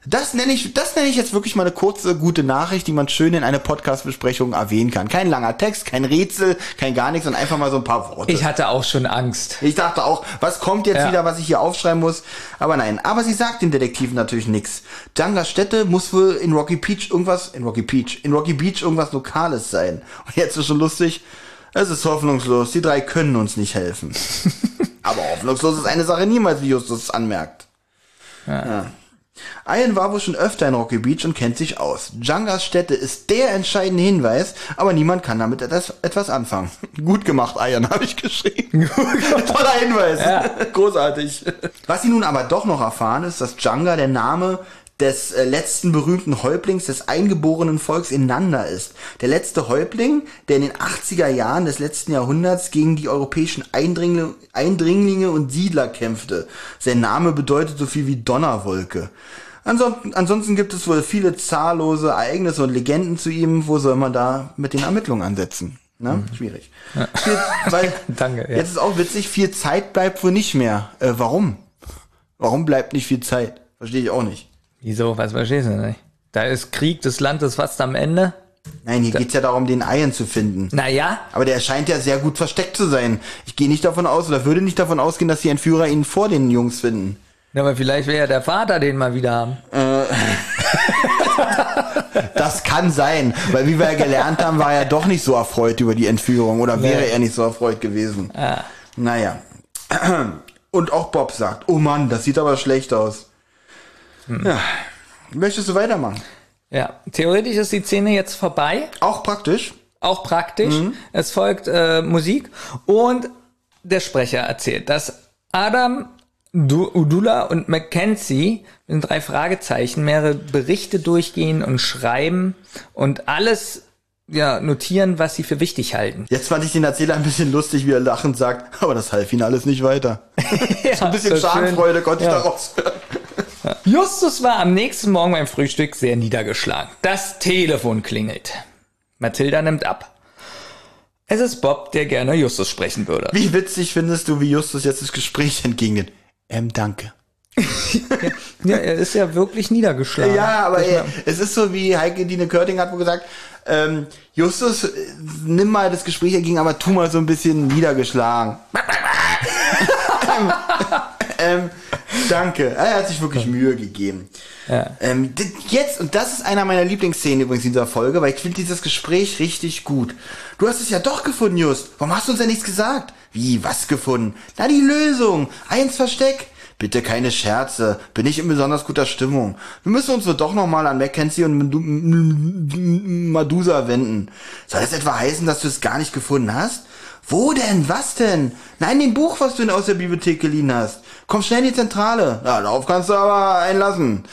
Das nenne ich, das nenne ich jetzt wirklich mal eine kurze, gute Nachricht, die man schön in einer Podcast-Besprechung erwähnen kann. Kein langer Text, kein Rätsel, kein gar nichts, sondern einfach mal so ein paar Worte. Ich hatte auch schon Angst. Ich dachte auch, was kommt jetzt Ja. wieder, was ich hier aufschreiben muss? Aber nein, aber sie sagt den Detektiven natürlich nichts. Jangas Stätte muss wohl in Rocky Beach irgendwas, in Rocky Beach, in Rocky Beach irgendwas Lokales sein. Und jetzt ist schon lustig, es ist hoffnungslos, die drei können uns nicht helfen. aber hoffnungslos ist eine Sache niemals, wie Justus anmerkt. Ja. Ian war wohl schon öfter in Rocky Beach und kennt sich aus. Jangas Stätte ist der entscheidende Hinweis, aber niemand kann damit etwas, anfangen. Gut gemacht, Ian, habe ich geschrieben. Toller Hinweis. Großartig. Was sie nun aber doch noch erfahren, ist, dass Janga der Name des äh, letzten berühmten Häuptlings des eingeborenen Volks in Nanda ist. Der letzte Häuptling, der in den 80er Jahren des letzten Jahrhunderts gegen die europäischen Eindringlinge, Eindringlinge und Siedler kämpfte. Sein Name bedeutet so viel wie Donnerwolke. Ansonsten, ansonsten gibt es wohl viele zahllose Ereignisse und Legenden zu ihm. Wo soll man da mit den Ermittlungen ansetzen? Ne? Schwierig. Viel, weil, Danke, ja. Jetzt ist auch witzig, viel Zeit bleibt wohl nicht mehr. Äh, warum? Warum bleibt nicht viel Zeit? Verstehe ich auch nicht. Wieso? Was verstehst du nicht? Da ist Krieg, das Land ist fast am Ende. Nein, hier geht's ja darum, den Ian zu finden. Naja, Aber der scheint ja sehr gut versteckt zu sein. Ich gehe nicht davon aus, oder würde nicht davon ausgehen, dass die Entführer ihn vor den Jungs finden. aber vielleicht will ja der Vater den mal wieder haben. Das kann sein, weil wie wir ja gelernt haben, war er doch nicht so erfreut über die Entführung oder wäre Nee. er nicht so erfreut gewesen. Naja. Und auch Bob sagt, oh Mann, das sieht aber schlecht aus. Ja. Möchtest du weitermachen? Ja, theoretisch ist die Szene jetzt vorbei. Auch praktisch. Auch praktisch. Es folgt äh, Musik und der Sprecher erzählt, dass Adam, du Udula und Mackenzie in drei Fragezeichen mehrere Berichte durchgehen und schreiben und alles ja, notieren, was sie für wichtig halten. Jetzt fand ich den Erzähler ein bisschen lustig, wie er lachend sagt, aber das half ihnen alles nicht weiter. so ein bisschen so. Schadenfreude konnte ich Ja. daraus hören. Justus war am nächsten Morgen beim Frühstück sehr niedergeschlagen. Das Telefon klingelt. Mathilda nimmt ab. Es ist Bob, der gerne Justus sprechen würde. Wie witzig findest du, wie Justus jetzt das Gespräch entgegnet? Ähm, danke. Ja, er ist ja wirklich niedergeschlagen. Ja, aber ey, es ist so wie Heike Dine Körting hat wohl gesagt, ähm, Justus, äh, nimm mal das Gespräch entgegen, aber tu mal so ein bisschen niedergeschlagen. ähm, ähm, danke. Er hat sich wirklich Mühe gegeben. Ja. Ähm, jetzt, und das ist einer meiner Lieblingsszenen übrigens in dieser Folge, weil ich finde dieses Gespräch richtig gut. Du hast es ja doch gefunden, Just. Warum hast du uns denn nichts gesagt? Wie, was gefunden? Na, die Lösung. Eins Versteck. Bitte keine Scherze. Bin ich in besonders guter Stimmung. Wir müssen uns doch nochmal an Mackenzie und Medu- M- M- Medusa wenden. Soll das etwa heißen, dass du es gar nicht gefunden hast? Wo denn? Was denn? Nein, dem Buch, was du aus der Bibliothek geliehen hast. Komm schnell in die Zentrale. Ja, darauf kannst du aber einlassen.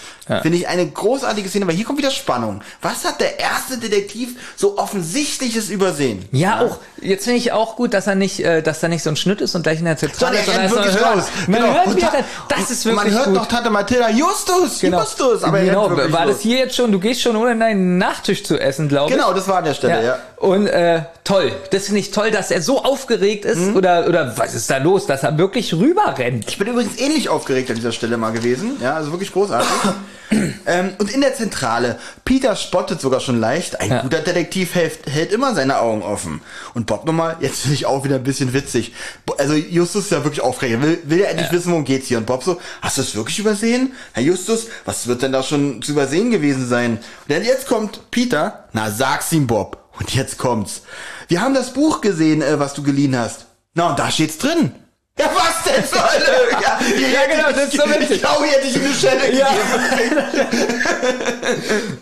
Finde ich eine großartige Szene, weil hier kommt wieder Spannung. Was hat der erste Detektiv so offensichtliches übersehen? Ja, auch, jetzt finde ich auch gut, dass er nicht, äh, dass da nicht so ein Schnitt ist und gleich in der Zentrale ist, sondern rennt es wirklich raus. Man Genau. hört, Und wie er ta- rennt. Das ist wirklich Man hört gut. noch Tante Mathilda, Justus, Genau. Justus. Aber er genau, war los. das hier jetzt schon, du gehst schon ohne deinen Nachtisch zu essen, glaube ich. Genau, das war an der Stelle, ja. Und äh, toll, das finde ich toll, dass er so aufgeregt ist Mhm. oder oder was ist da los, dass er wirklich rüber rennt. Ich bin übrigens ähnlich aufgeregt an dieser Stelle mal gewesen. Ja, also wirklich großartig. ähm, und in der Zentrale, Peter spottet sogar schon leicht. Ein Ja. guter Detektiv hält, hält immer seine Augen offen. Und Bob nochmal, jetzt finde ich auch wieder ein bisschen witzig. Also Justus ist ja wirklich aufgeregt. Will, will ja endlich wissen, worum geht's hier. Und Bob so, hast du es wirklich übersehen? Herr Justus, was wird denn da schon zu übersehen gewesen sein? Und dann jetzt kommt Peter. Na, sag's ihm, Bob. Und jetzt kommt's. Wir haben das Buch gesehen, äh, was du geliehen hast. Na, und da steht's drin. Ja, was denn zur Hölle? Ja, Ja, genau, das ist so witzig. Ich glaube, hier hätte ich eine Schelle Ja. gegeben.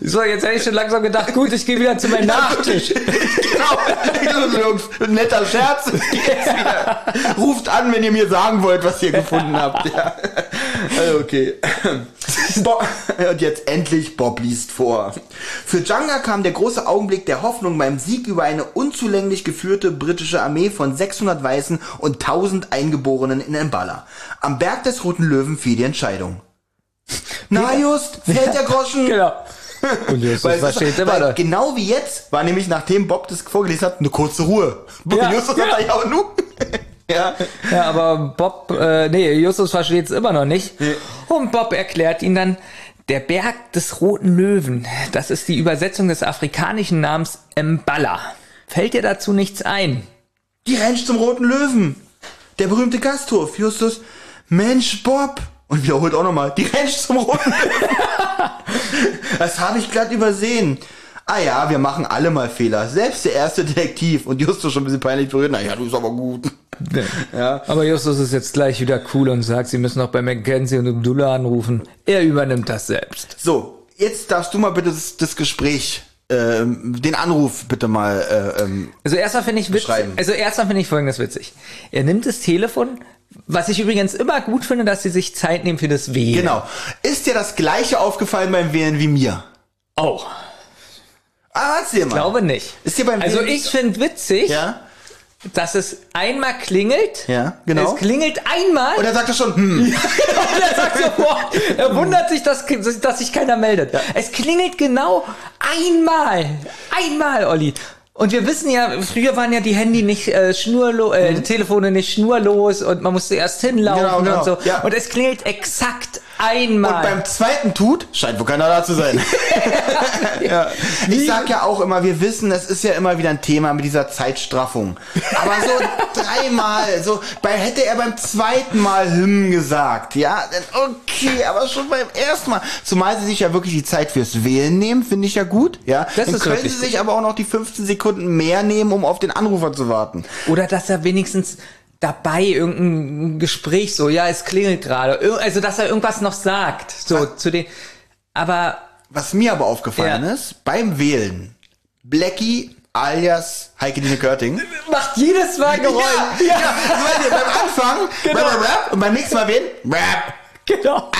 So, jetzt hätte ich schon langsam gedacht, gut, ich gehe wieder zu meinem Nachtisch. genau. Jungs, ein netter Scherz. Ruft an, wenn ihr mir sagen wollt, was ihr gefunden habt. Ja. Also, okay. Bob, und jetzt endlich Bob liest vor. Für Janga kam der große Augenblick der Hoffnung beim Sieg über eine unzulänglich geführte britische Armee von 600 Weißen und 1000 Eingeborenen in Mbala. Am Berg des Roten Löwen fiel die Entscheidung. Na just, fällt der Groschen. Genau. Und Justus Weil, versteht immer weil genau wie jetzt war nämlich, nachdem Bob das vorgelesen hat, eine kurze Ruhe. Ja, Justus ja. hat ja auch nu. ja. Ja, aber Bob, äh, nee, Justus versteht es immer noch nicht. Nee. Und Bob erklärt ihn dann, der Berg des Roten Löwen, das ist die Übersetzung des afrikanischen Namens Mballa. Fällt dir dazu nichts ein? Die Ranch zum Roten Löwen. Der berühmte Gasthof. Justus, Mensch, Bob. Und wiederholt auch nochmal, die Ranch zum Löwen. das habe ich glatt übersehen. Ah ja, wir machen alle mal Fehler. Selbst der erste Detektiv. Und Justus schon ein bisschen peinlich berührt. Na ja, du bist aber gut. Ja. Aber Justus ist jetzt gleich wieder cool und sagt, sie müssen auch bei Mackenzie und Abdullah anrufen. Er übernimmt das selbst. So, jetzt darfst du mal bitte das, das Gespräch, den Anruf bitte mal äh, ähm, Also erstmal finde ich witzig. Beschreiben. Also erstmal finde ich folgendes witzig. Er nimmt das Telefon, was ich übrigens immer gut finde, dass sie sich Zeit nehmen für das Wählen. Genau. Ist dir das gleiche aufgefallen beim Wählen wie mir? Oh, Ah, erzähl mal. glaube nicht. Ist dir beim also Wählen- ich finde witzig, Ja? Dass es einmal klingelt. Ja, genau. Es klingelt einmal. Und er sagt er schon, hm. Und er sagt so, boah, er wundert sich, dass, dass sich keiner meldet. Es klingelt genau einmal. Einmal, Olli. Und wir wissen ja, früher waren ja die Handy nicht äh, schnurlos, äh, die Telefone nicht schnurlos und man musste erst hinlaufen Mhm. Genau, genau. und so. Ja. Und es klingelt exakt einmal. Und beim zweiten tut, scheint wohl keiner da zu sein. ja. Ich sag ja auch immer, wir wissen, es ist ja immer wieder ein Thema mit dieser Zeitstraffung. Aber so dreimal, so, bei, hätte er beim zweiten Mal Hymn gesagt, ja, okay, aber schon beim ersten Mal. Zumal sie sich ja wirklich die Zeit fürs Wählen nehmen, finde ich ja gut, ja. Das dann ist können sie sich aber auch noch die 15 Sekunden mehr nehmen, um auf den Anrufer zu warten. Oder dass er wenigstens dabei irgendein Gespräch so, ja, es klingelt gerade. Also, dass er irgendwas noch sagt. So, Was? zu den, aber, Was mir aber aufgefallen Ja. ist, beim Wählen, Blackie alias Heike Dine Körting, macht jedes Mal Geräusch. Ja, ja. Weil ihr beim Anfang, Genau. rap, rap, rap, und beim nächsten Mal wen? Rap. Genau.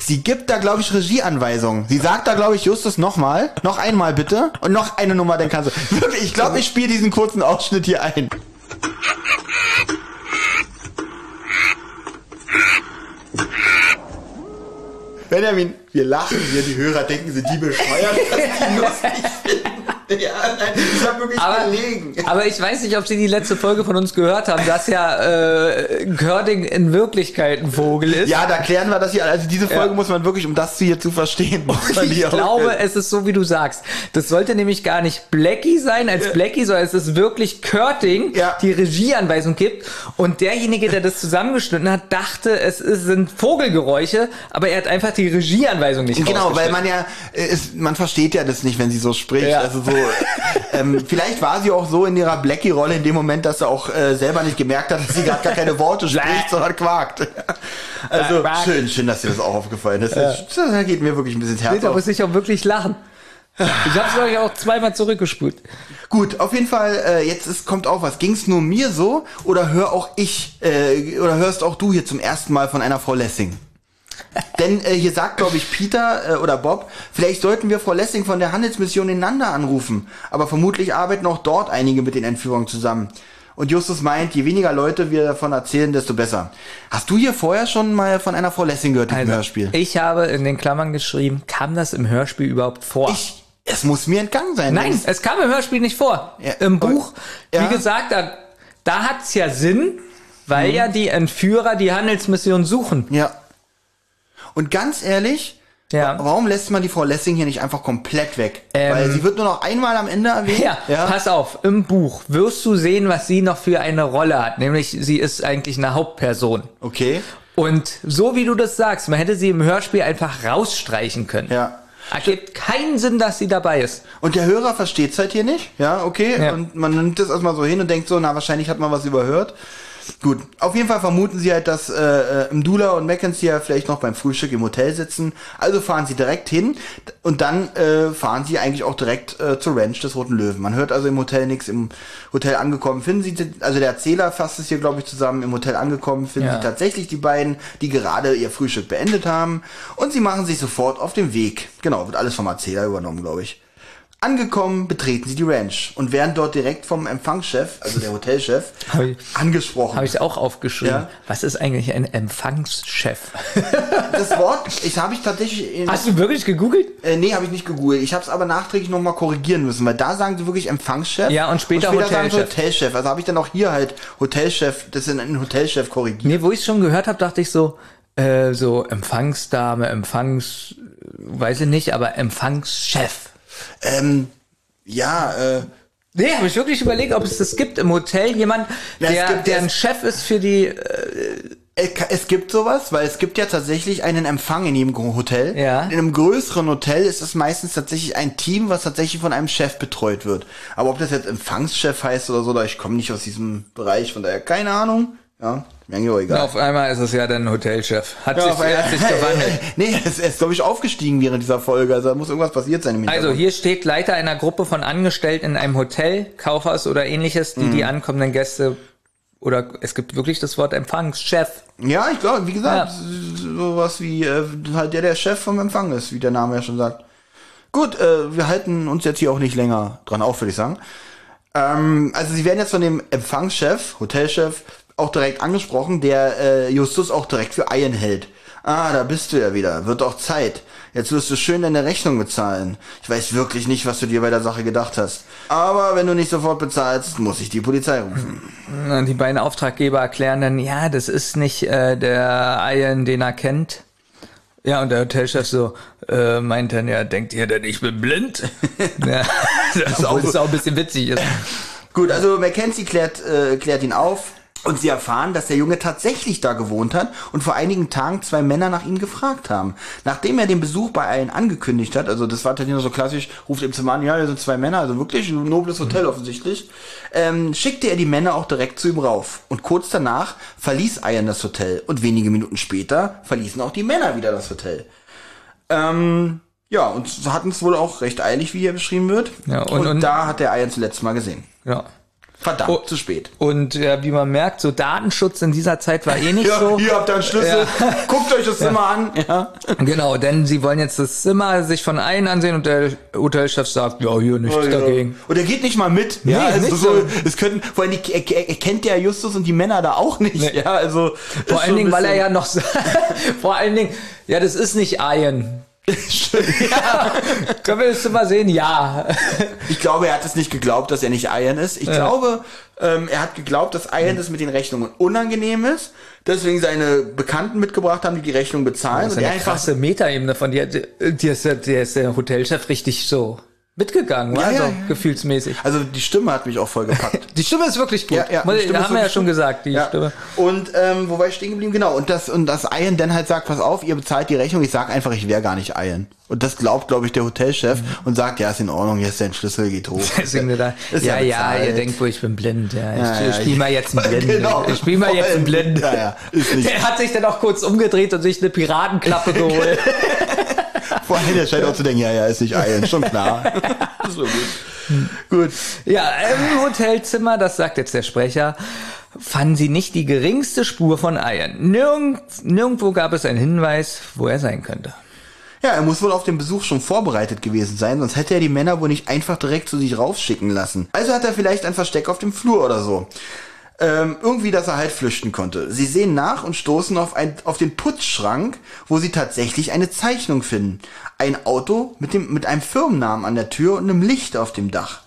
Sie gibt da, glaube ich, Regieanweisungen. Sie sagt da, glaube ich, Justus nochmal, noch einmal bitte und noch eine Nummer, dann kannst du. Wirklich, ich glaube, ich spiele diesen kurzen Ausschnitt hier ein. Benjamin, wir lachen hier, die Hörer denken, sind die bescheuert, dass die lustig finden. Ja, nein, ich habe wirklich Aber, gelegen. aber ich weiß nicht, ob Sie die letzte Folge von uns gehört haben, dass ja äh, Körding in Wirklichkeit ein Vogel ist. Ja, da klären wir das hier. Also diese Folge Ja. muss man wirklich, um das hier zu verstehen, muss man Ich glaube, es ist so, wie du sagst. Das sollte nämlich gar nicht Blackie sein als Blackie, sondern es ist wirklich Körting, Ja. die Regieanweisung gibt. Und derjenige, der das zusammengeschnitten hat, dachte, es sind Vogelgeräusche, aber er hat einfach die Regieanweisung nicht Genau, weil man ja, äh, ist, man versteht ja das nicht, wenn sie so spricht. Ja. Also so, ähm, vielleicht war sie auch so in ihrer Blackie-Rolle in dem Moment, dass sie auch äh, selber nicht gemerkt hat, dass sie gerade gar keine Worte spricht, sondern quakt. Also schön, schön, dass dir das auch aufgefallen ist. Das, das geht mir wirklich ein bisschen ins Herz Da muss ich auch wirklich lachen. Ich hab's euch auch zweimal zurückgespult. Gut, auf jeden Fall, äh, jetzt ist, kommt auch was. Ging's nur mir so oder hör auch ich, äh, oder hörst auch du hier zum ersten Mal von einer Frau Lessing? Denn äh, hier sagt, glaube ich, Peter äh, oder Bob, vielleicht sollten wir Frau Lessing von der Handelsmission in Nanda anrufen. Aber vermutlich arbeiten auch dort einige mit den Entführungen zusammen. Und Justus meint, je weniger Leute wir davon erzählen, desto besser. Hast du hier vorher schon mal von einer Frau Lessing gehört im Hörspiel? Also, ich habe in den Klammern geschrieben, kam das im Hörspiel überhaupt vor? Ich, es muss mir entgangen sein. Nein, es kam im Hörspiel nicht vor. Ja, Im Buch, ja. wie gesagt, da, da hat's ja Sinn, weil Mhm. ja die Entführer die Handelsmission suchen. Ja. Und ganz ehrlich, Ja. warum lässt man die Frau Lessing hier nicht einfach komplett weg? Ähm. Weil sie wird nur noch einmal am Ende erwähnt. Ja, pass auf, im Buch wirst du sehen, was sie noch für eine Rolle hat. Nämlich, sie ist eigentlich eine Hauptperson. Okay. Und so wie du das sagst, man hätte sie im Hörspiel einfach rausstreichen können. Ja. Ergibt keinen Sinn, dass sie dabei ist. Und der Hörer versteht's halt hier nicht. Ja, okay. Ja. Und man nimmt das erstmal so hin und denkt so, na, wahrscheinlich hat man was überhört. Gut, auf jeden Fall vermuten sie halt, dass äh, äh, Mdula und Mackenzie ja vielleicht noch beim Frühstück im Hotel sitzen. Also fahren sie direkt hin und dann äh, fahren sie eigentlich auch direkt äh, zur Ranch des Roten Löwen. Man hört also im Hotel nichts. Im Hotel angekommen finden sie, also der Erzähler fasst es hier, glaube ich, zusammen. Im Hotel angekommen finden Ja. sie tatsächlich die beiden, die gerade ihr Frühstück beendet haben. Und sie machen sich sofort auf den Weg. Genau, wird alles vom Erzähler übernommen, glaube ich. Angekommen betreten sie die Ranch und werden dort direkt vom Empfangschef, also der Hotelchef, Hab ich- angesprochen. Habe ich auch aufgeschrieben. Ja. Was ist eigentlich ein Empfangschef? Das Wort, ich habe ich tatsächlich, in, Hast du wirklich gegoogelt? äh, nee, habe ich nicht gegoogelt. Ich habe es aber nachträglich nochmal korrigieren müssen, weil da sagen sie wirklich Empfangschef. Ja, und später sagen sie Hotelchef. Hotelchef. Also habe ich dann auch hier halt Hotelchef, das in einen Hotelchef korrigiert. Nee, wo ich es schon gehört habe, dachte ich so, äh, so Empfangsdame, Empfangs, weiß ich nicht, aber Empfangschef. Ähm, ja, äh, Nee, habe ich wirklich überlegt, ob es das gibt im Hotel, jemand, der, gibt- der ein Chef ist für die, äh, Es es gibt sowas, weil es gibt ja tatsächlich einen Empfang in jedem Hotel. Ja. In einem größeren Hotel ist es meistens tatsächlich ein Team, was tatsächlich von einem Chef betreut wird. Aber ob das jetzt Empfangschef heißt oder so, da ich komme nicht aus diesem Bereich, von daher keine Ahnung. Ja, mir eigentlich auch egal. auf einmal ist es ja dann Hotelchef. Hat, Ja, sich, hat sich gewandelt. nee, es er ist, glaube ich, aufgestiegen während dieser Folge. Also da muss irgendwas passiert sein im Also hier steht Leiter einer Gruppe von Angestellten in einem Hotel, Kaufhaus oder ähnliches, die Mhm. die ankommenden Gäste oder es gibt wirklich das Wort Empfangschef. Ja, ich glaube, wie gesagt, Ja. sowas wie äh, halt der, der Chef vom Empfang ist, wie der Name ja schon sagt. Gut, äh, wir halten uns jetzt hier auch nicht länger dran auf, würde ich sagen. Ähm, also sie werden jetzt von dem Empfangschef, Hotelchef, auch direkt angesprochen, der äh, Justus auch direkt für Eien hält. Ah, da bist du ja wieder. Wird auch Zeit. Jetzt wirst du schön deine Rechnung bezahlen. Ich weiß wirklich nicht, was du dir bei der Sache gedacht hast. Aber wenn du nicht sofort bezahlst, muss ich die Polizei rufen. Und Die beiden Auftraggeber erklären dann, ja, das ist nicht äh, der Ian, den er kennt. Ja, und der Hotelchef so äh, meint dann, ja, denkt ihr denn, ich bin blind? ja, das auch- ist auch ein bisschen witzig ist. Gut, also Mackenzie klärt, äh, klärt ihn auf und sie erfahren, dass der Junge tatsächlich da gewohnt hat und vor einigen Tagen zwei Männer nach ihm gefragt haben. Nachdem er den Besuch bei allen angekündigt hat, also das war dann so klassisch, ruft im Zimmer an, ja, hier sind zwei Männer, also wirklich ein nobles Hotel offensichtlich, ähm, schickte er die Männer auch direkt zu ihm rauf. Und kurz danach verließ Ian das Hotel und wenige Minuten später verließen auch die Männer wieder das Hotel. Ähm, ja, und hatten es wohl auch recht eilig, wie hier beschrieben wird. Ja, und- und, und- da hat der Ian zuletzt mal gesehen. Ja. Verdammt, Oh. zu spät. Und ja, wie man merkt, so Datenschutz in dieser Zeit war eh nicht Ja, so. hier habt ihr einen Schlüssel. Guckt euch das Zimmer an. Ja. Genau, denn sie wollen jetzt das Zimmer sich von allen ansehen und der Hotelchef sagt, ja, hier nichts dagegen. Und er geht nicht mal mit. Ja, Nee, also nicht so, so. es könnten, vor allem, die- er, er, kennt ja Justus und die Männer da auch nicht. Nee. Ja, also. Vor allen Dingen, weil er ja noch, vor allen Dingen, ja, das ist nicht Iron. Ja. Können wir das Zimmer sehen? Ja. Ich glaube, er hat es nicht geglaubt, dass er nicht Iron ist. Ich glaube, ähm, er hat geglaubt, dass Iron das mit den Rechnungen unangenehm ist. Deswegen seine Bekannten mitgebracht haben, die die Rechnung bezahlen. Das ist eine krasse Metaebene von dir. Der- dir ist der Hotelchef richtig so mitgegangen, Ja, war ja, so ja. gefühlsmäßig. Also die Stimme hat mich auch voll gepackt. Die Stimme ist wirklich gut. Ich- Stimme ist haben wir ja schon gut. gesagt, die Ja. Stimme. Und ähm, wo war ich stehen geblieben? Genau. Und das und das Ian dann halt sagt, pass auf, ihr bezahlt die Rechnung. Ich sag einfach, ich wäre gar nicht Ian. Und das glaubt, glaube ich, der Hotelchef und sagt, ja, ist in Ordnung, hier ist dein Schlüssel, geht hoch. Deswegen da, Ist ja, ja, bezahlt. ihr denkt wohl, ich bin blind. Ja, ich, Ja, ja, spiel mal jetzt einen Blinden. Genau. Ich spiel mal jetzt einen Blinden. Ja, ja, ist nicht. Der hat sich dann auch kurz umgedreht und sich eine Piratenklappe geholt. Vor allem, der scheint auch zu denken, ja, ja, ist nicht Ian, schon klar. ist so gut. Gut. ja, im Hotelzimmer, das sagt jetzt der Sprecher, fanden sie nicht die geringste Spur von Ian. Nirgend, nirgendwo gab es einen Hinweis, wo er sein könnte. Ja, er muss wohl auf den Besuch schon vorbereitet gewesen sein, sonst hätte er die Männer wohl nicht einfach direkt zu sich rausschicken lassen. Also hat er vielleicht ein Versteck auf dem Flur oder so. Ähm, irgendwie, dass er halt flüchten konnte. Sie sehen nach und stoßen auf, ein, auf den Putzschrank, wo sie tatsächlich eine Zeichnung finden. Ein Auto mit, dem, mit einem Firmennamen an der Tür und einem Licht auf dem Dach.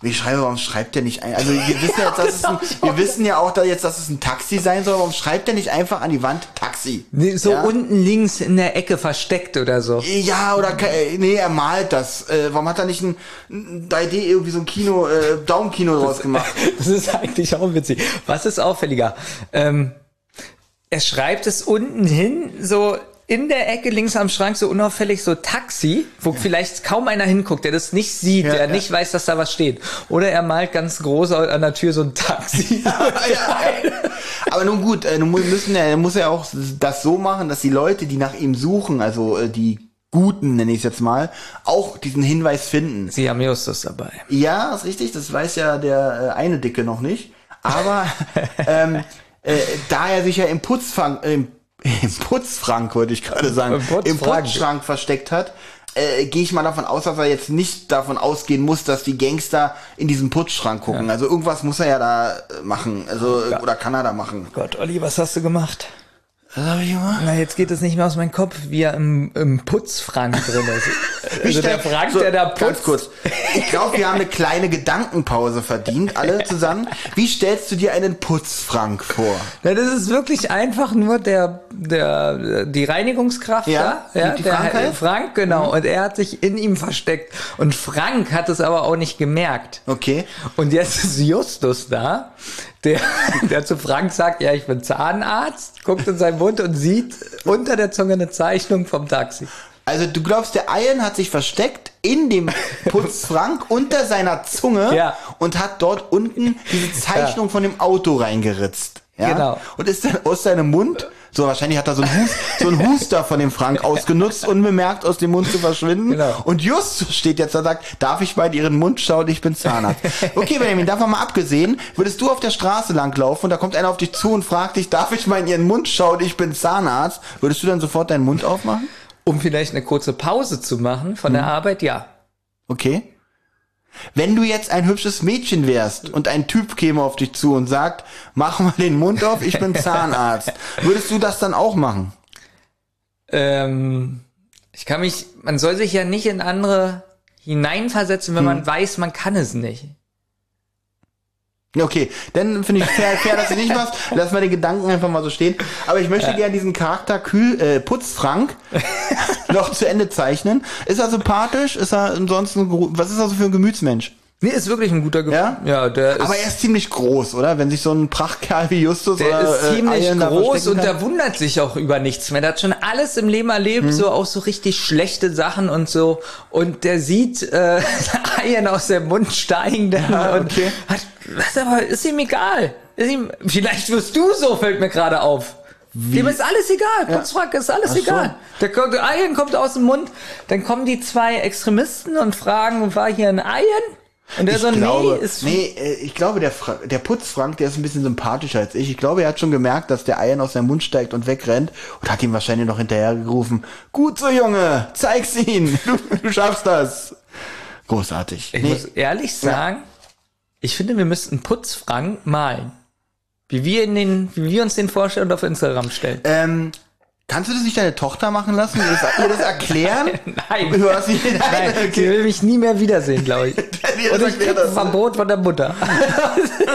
Ich schreibe, warum schreibt der nicht ein? Also wir wissen ja jetzt, dass es ein, wir wissen ja auch da jetzt, dass es ein Taxi sein soll. Warum schreibt der nicht einfach an die Wand Taxi? Nee, So Ja? unten links in der Ecke versteckt oder so. Ja, oder äh, nee, er malt das. Äh, warum hat er nicht ein, ein 3D irgendwie so ein Kino, äh, Daumenkino draus gemacht? Das ist eigentlich auch witzig. Was ist auffälliger? Ähm, er schreibt es unten hin, so in der Ecke links am Schrank, so unauffällig, so Taxi, wo vielleicht kaum einer hinguckt, der das nicht sieht, Ja, der ja. nicht weiß, dass da was steht. Oder er malt ganz groß an der Tür so ein Taxi. Aber nun gut, äh, nun müssen ja, muss er auch das so machen, dass die Leute, die nach ihm suchen, also äh, die Guten, nenne ich es jetzt mal, auch diesen Hinweis finden. Sie haben Justus dabei. Ja, ist richtig, das weiß ja der äh, eine Dicke noch nicht. Aber ähm, äh, da er sich ja im Putzfang, äh, im, im Putzfrank, wollte ich gerade sagen, Im Putzfrank. im Putzschrank versteckt hat, äh, gehe ich mal davon aus, dass er jetzt nicht davon ausgehen muss, dass die Gangster in diesem Putzschrank gucken. Also irgendwas muss er ja da äh, machen. Also, äh, oder kann er da machen. Gott, Olli, was hast du gemacht? Was hab ich gemacht? Na, jetzt geht es nicht mehr aus meinem Kopf, wie er im, im Putzfrank drin ist. Also der Frank, so, der da Ganz putzt. kurz. Ich glaube, wir haben eine kleine Gedankenpause verdient, alle zusammen. Wie stellst du dir einen Putzfrank vor? Ja, das ist wirklich einfach nur der, der, die Reinigungskraft Ja, da. Ja, die- der Frank? Frank, genau. Und er hat sich in ihm versteckt. Und Frank hat es aber auch nicht gemerkt. Okay. Und jetzt ist Justus da, der, der zu Frank sagt, ja, ich bin Zahnarzt, guckt in seinen Mund und sieht unter der Zunge eine Zeichnung vom Taxi. Also du glaubst, der Ian hat sich versteckt in dem Putzfrank unter seiner Zunge Ja. und hat dort unten diese Zeichnung von dem Auto reingeritzt. Ja? Genau. Und ist dann aus seinem Mund, so wahrscheinlich hat er so einen, Hus, so einen Huster von dem Frank ausgenutzt, unbemerkt aus dem Mund zu verschwinden. Genau. Und Justus steht jetzt da und sagt, darf ich mal in ihren Mund schauen, ich bin Zahnarzt. Okay, Benjamin, davon mal abgesehen, würdest du auf der Straße langlaufen und da kommt einer auf dich zu und fragt dich, darf ich mal in ihren Mund schauen, ich bin Zahnarzt, würdest du dann sofort deinen Mund aufmachen? Um vielleicht eine kurze Pause zu machen von Mhm. der Arbeit, ja. Okay. Wenn du jetzt ein hübsches Mädchen wärst und ein Typ käme auf dich zu und sagt, mach mal den Mund auf, ich bin Zahnarzt, würdest du das dann auch machen? Ähm, ich kann mich, man soll sich ja nicht in andere hineinversetzen, wenn Hm. man weiß, man kann es nicht. Okay, dann finde ich fair, fair, dass du nicht machst. Lass mal den Gedanken einfach mal so stehen. Aber ich möchte gerne diesen Charakter Kühl, äh, Putzfrank noch zu Ende zeichnen. Ist er sympathisch? Ist er ansonsten, was ist er so für ein Gemütsmensch? Nee, ist wirklich ein guter Ge Ja? Ja, der ist, Aber er ist ziemlich groß, oder? Wenn sich so ein Prachtkerl wie Justus der oder ist ziemlich Ian da groß und der wundert sich auch über nichts mehr. Der hat schon alles im Leben erlebt, Hm. so auch so richtig schlechte Sachen und so. Und der sieht äh, Eiern aus dem Mund steigen dann Ja, und okay. hat, was aber, ist ihm egal. Ist ihm, vielleicht wirst du so, fällt mir gerade auf. Dem ist alles egal. Putzfrack ist alles Ach so. egal. Der, kommt- der Ian kommt aus dem Mund, dann kommen die zwei Extremisten und fragen, war hier ein Ian? Und der ich so, glaube, nee, ist nee, äh, ich glaube, der, Fra der Putzfrank, der ist ein bisschen sympathischer als ich. Ich glaube, er hat schon gemerkt, dass der Ian aus seinem Mund steigt und wegrennt und hat ihm wahrscheinlich noch hinterhergerufen, gut so, Junge, zeig's ihn, du, du schaffst das. Großartig. Ich Nee, muss ehrlich sagen, ich finde, wir müssten Putzfrank malen. Wie wir, in den, wie wir uns den vorstellen und auf Instagram stellen. ähm, kannst du das nicht deine Tochter machen lassen? Ihr das, ihr das erklären? Nein. Du hast nicht, nein, Nein, sie okay. will mich nie mehr wiedersehen, glaube ich. Und ich krieg ein. Verbot von der Mutter.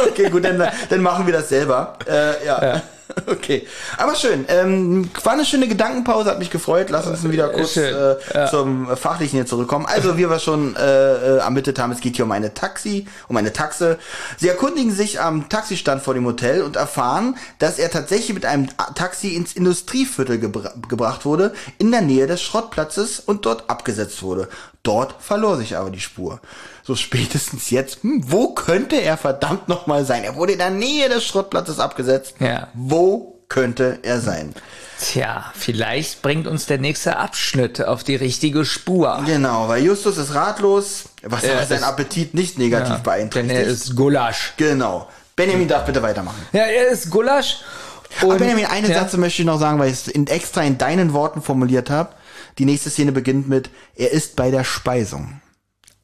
Okay, gut, dann, dann machen wir das selber. Äh, ja. Okay. Aber schön. Ähm, war eine schöne Gedankenpause, hat mich gefreut. Lass uns wieder kurz Schön. äh, zum Fachlichen hier zurückkommen. Also, wie wir schon äh, äh, ermittelt haben, es geht hier um eine Taxi, um eine Taxe. Sie erkundigen sich am Taxistand vor dem Hotel und erfahren, dass er tatsächlich mit einem Taxi ins Industrieviertel gebra gebracht wurde, in der Nähe des Schrottplatzes und dort abgesetzt wurde. Dort verlor sich aber die Spur. So spätestens jetzt, hm, wo könnte er verdammt nochmal sein? Er wurde in der Nähe des Schrottplatzes abgesetzt. Ja. Wo könnte er sein? Tja, vielleicht bringt uns der nächste Abschnitt auf die richtige Spur. Genau, weil Justus ist ratlos, was Er aber seinen ist- Appetit nicht negativ Denn beeinträchtigt. er ist Gulasch. genau. Benjamin darf bitte weitermachen. Ja, er ist Gulasch. Aber Und- Benjamin, einen ja. Satz möchte ich noch sagen, weil ich es in, extra in deinen Worten formuliert habe. Die nächste Szene beginnt mit, er ist bei der Speisung.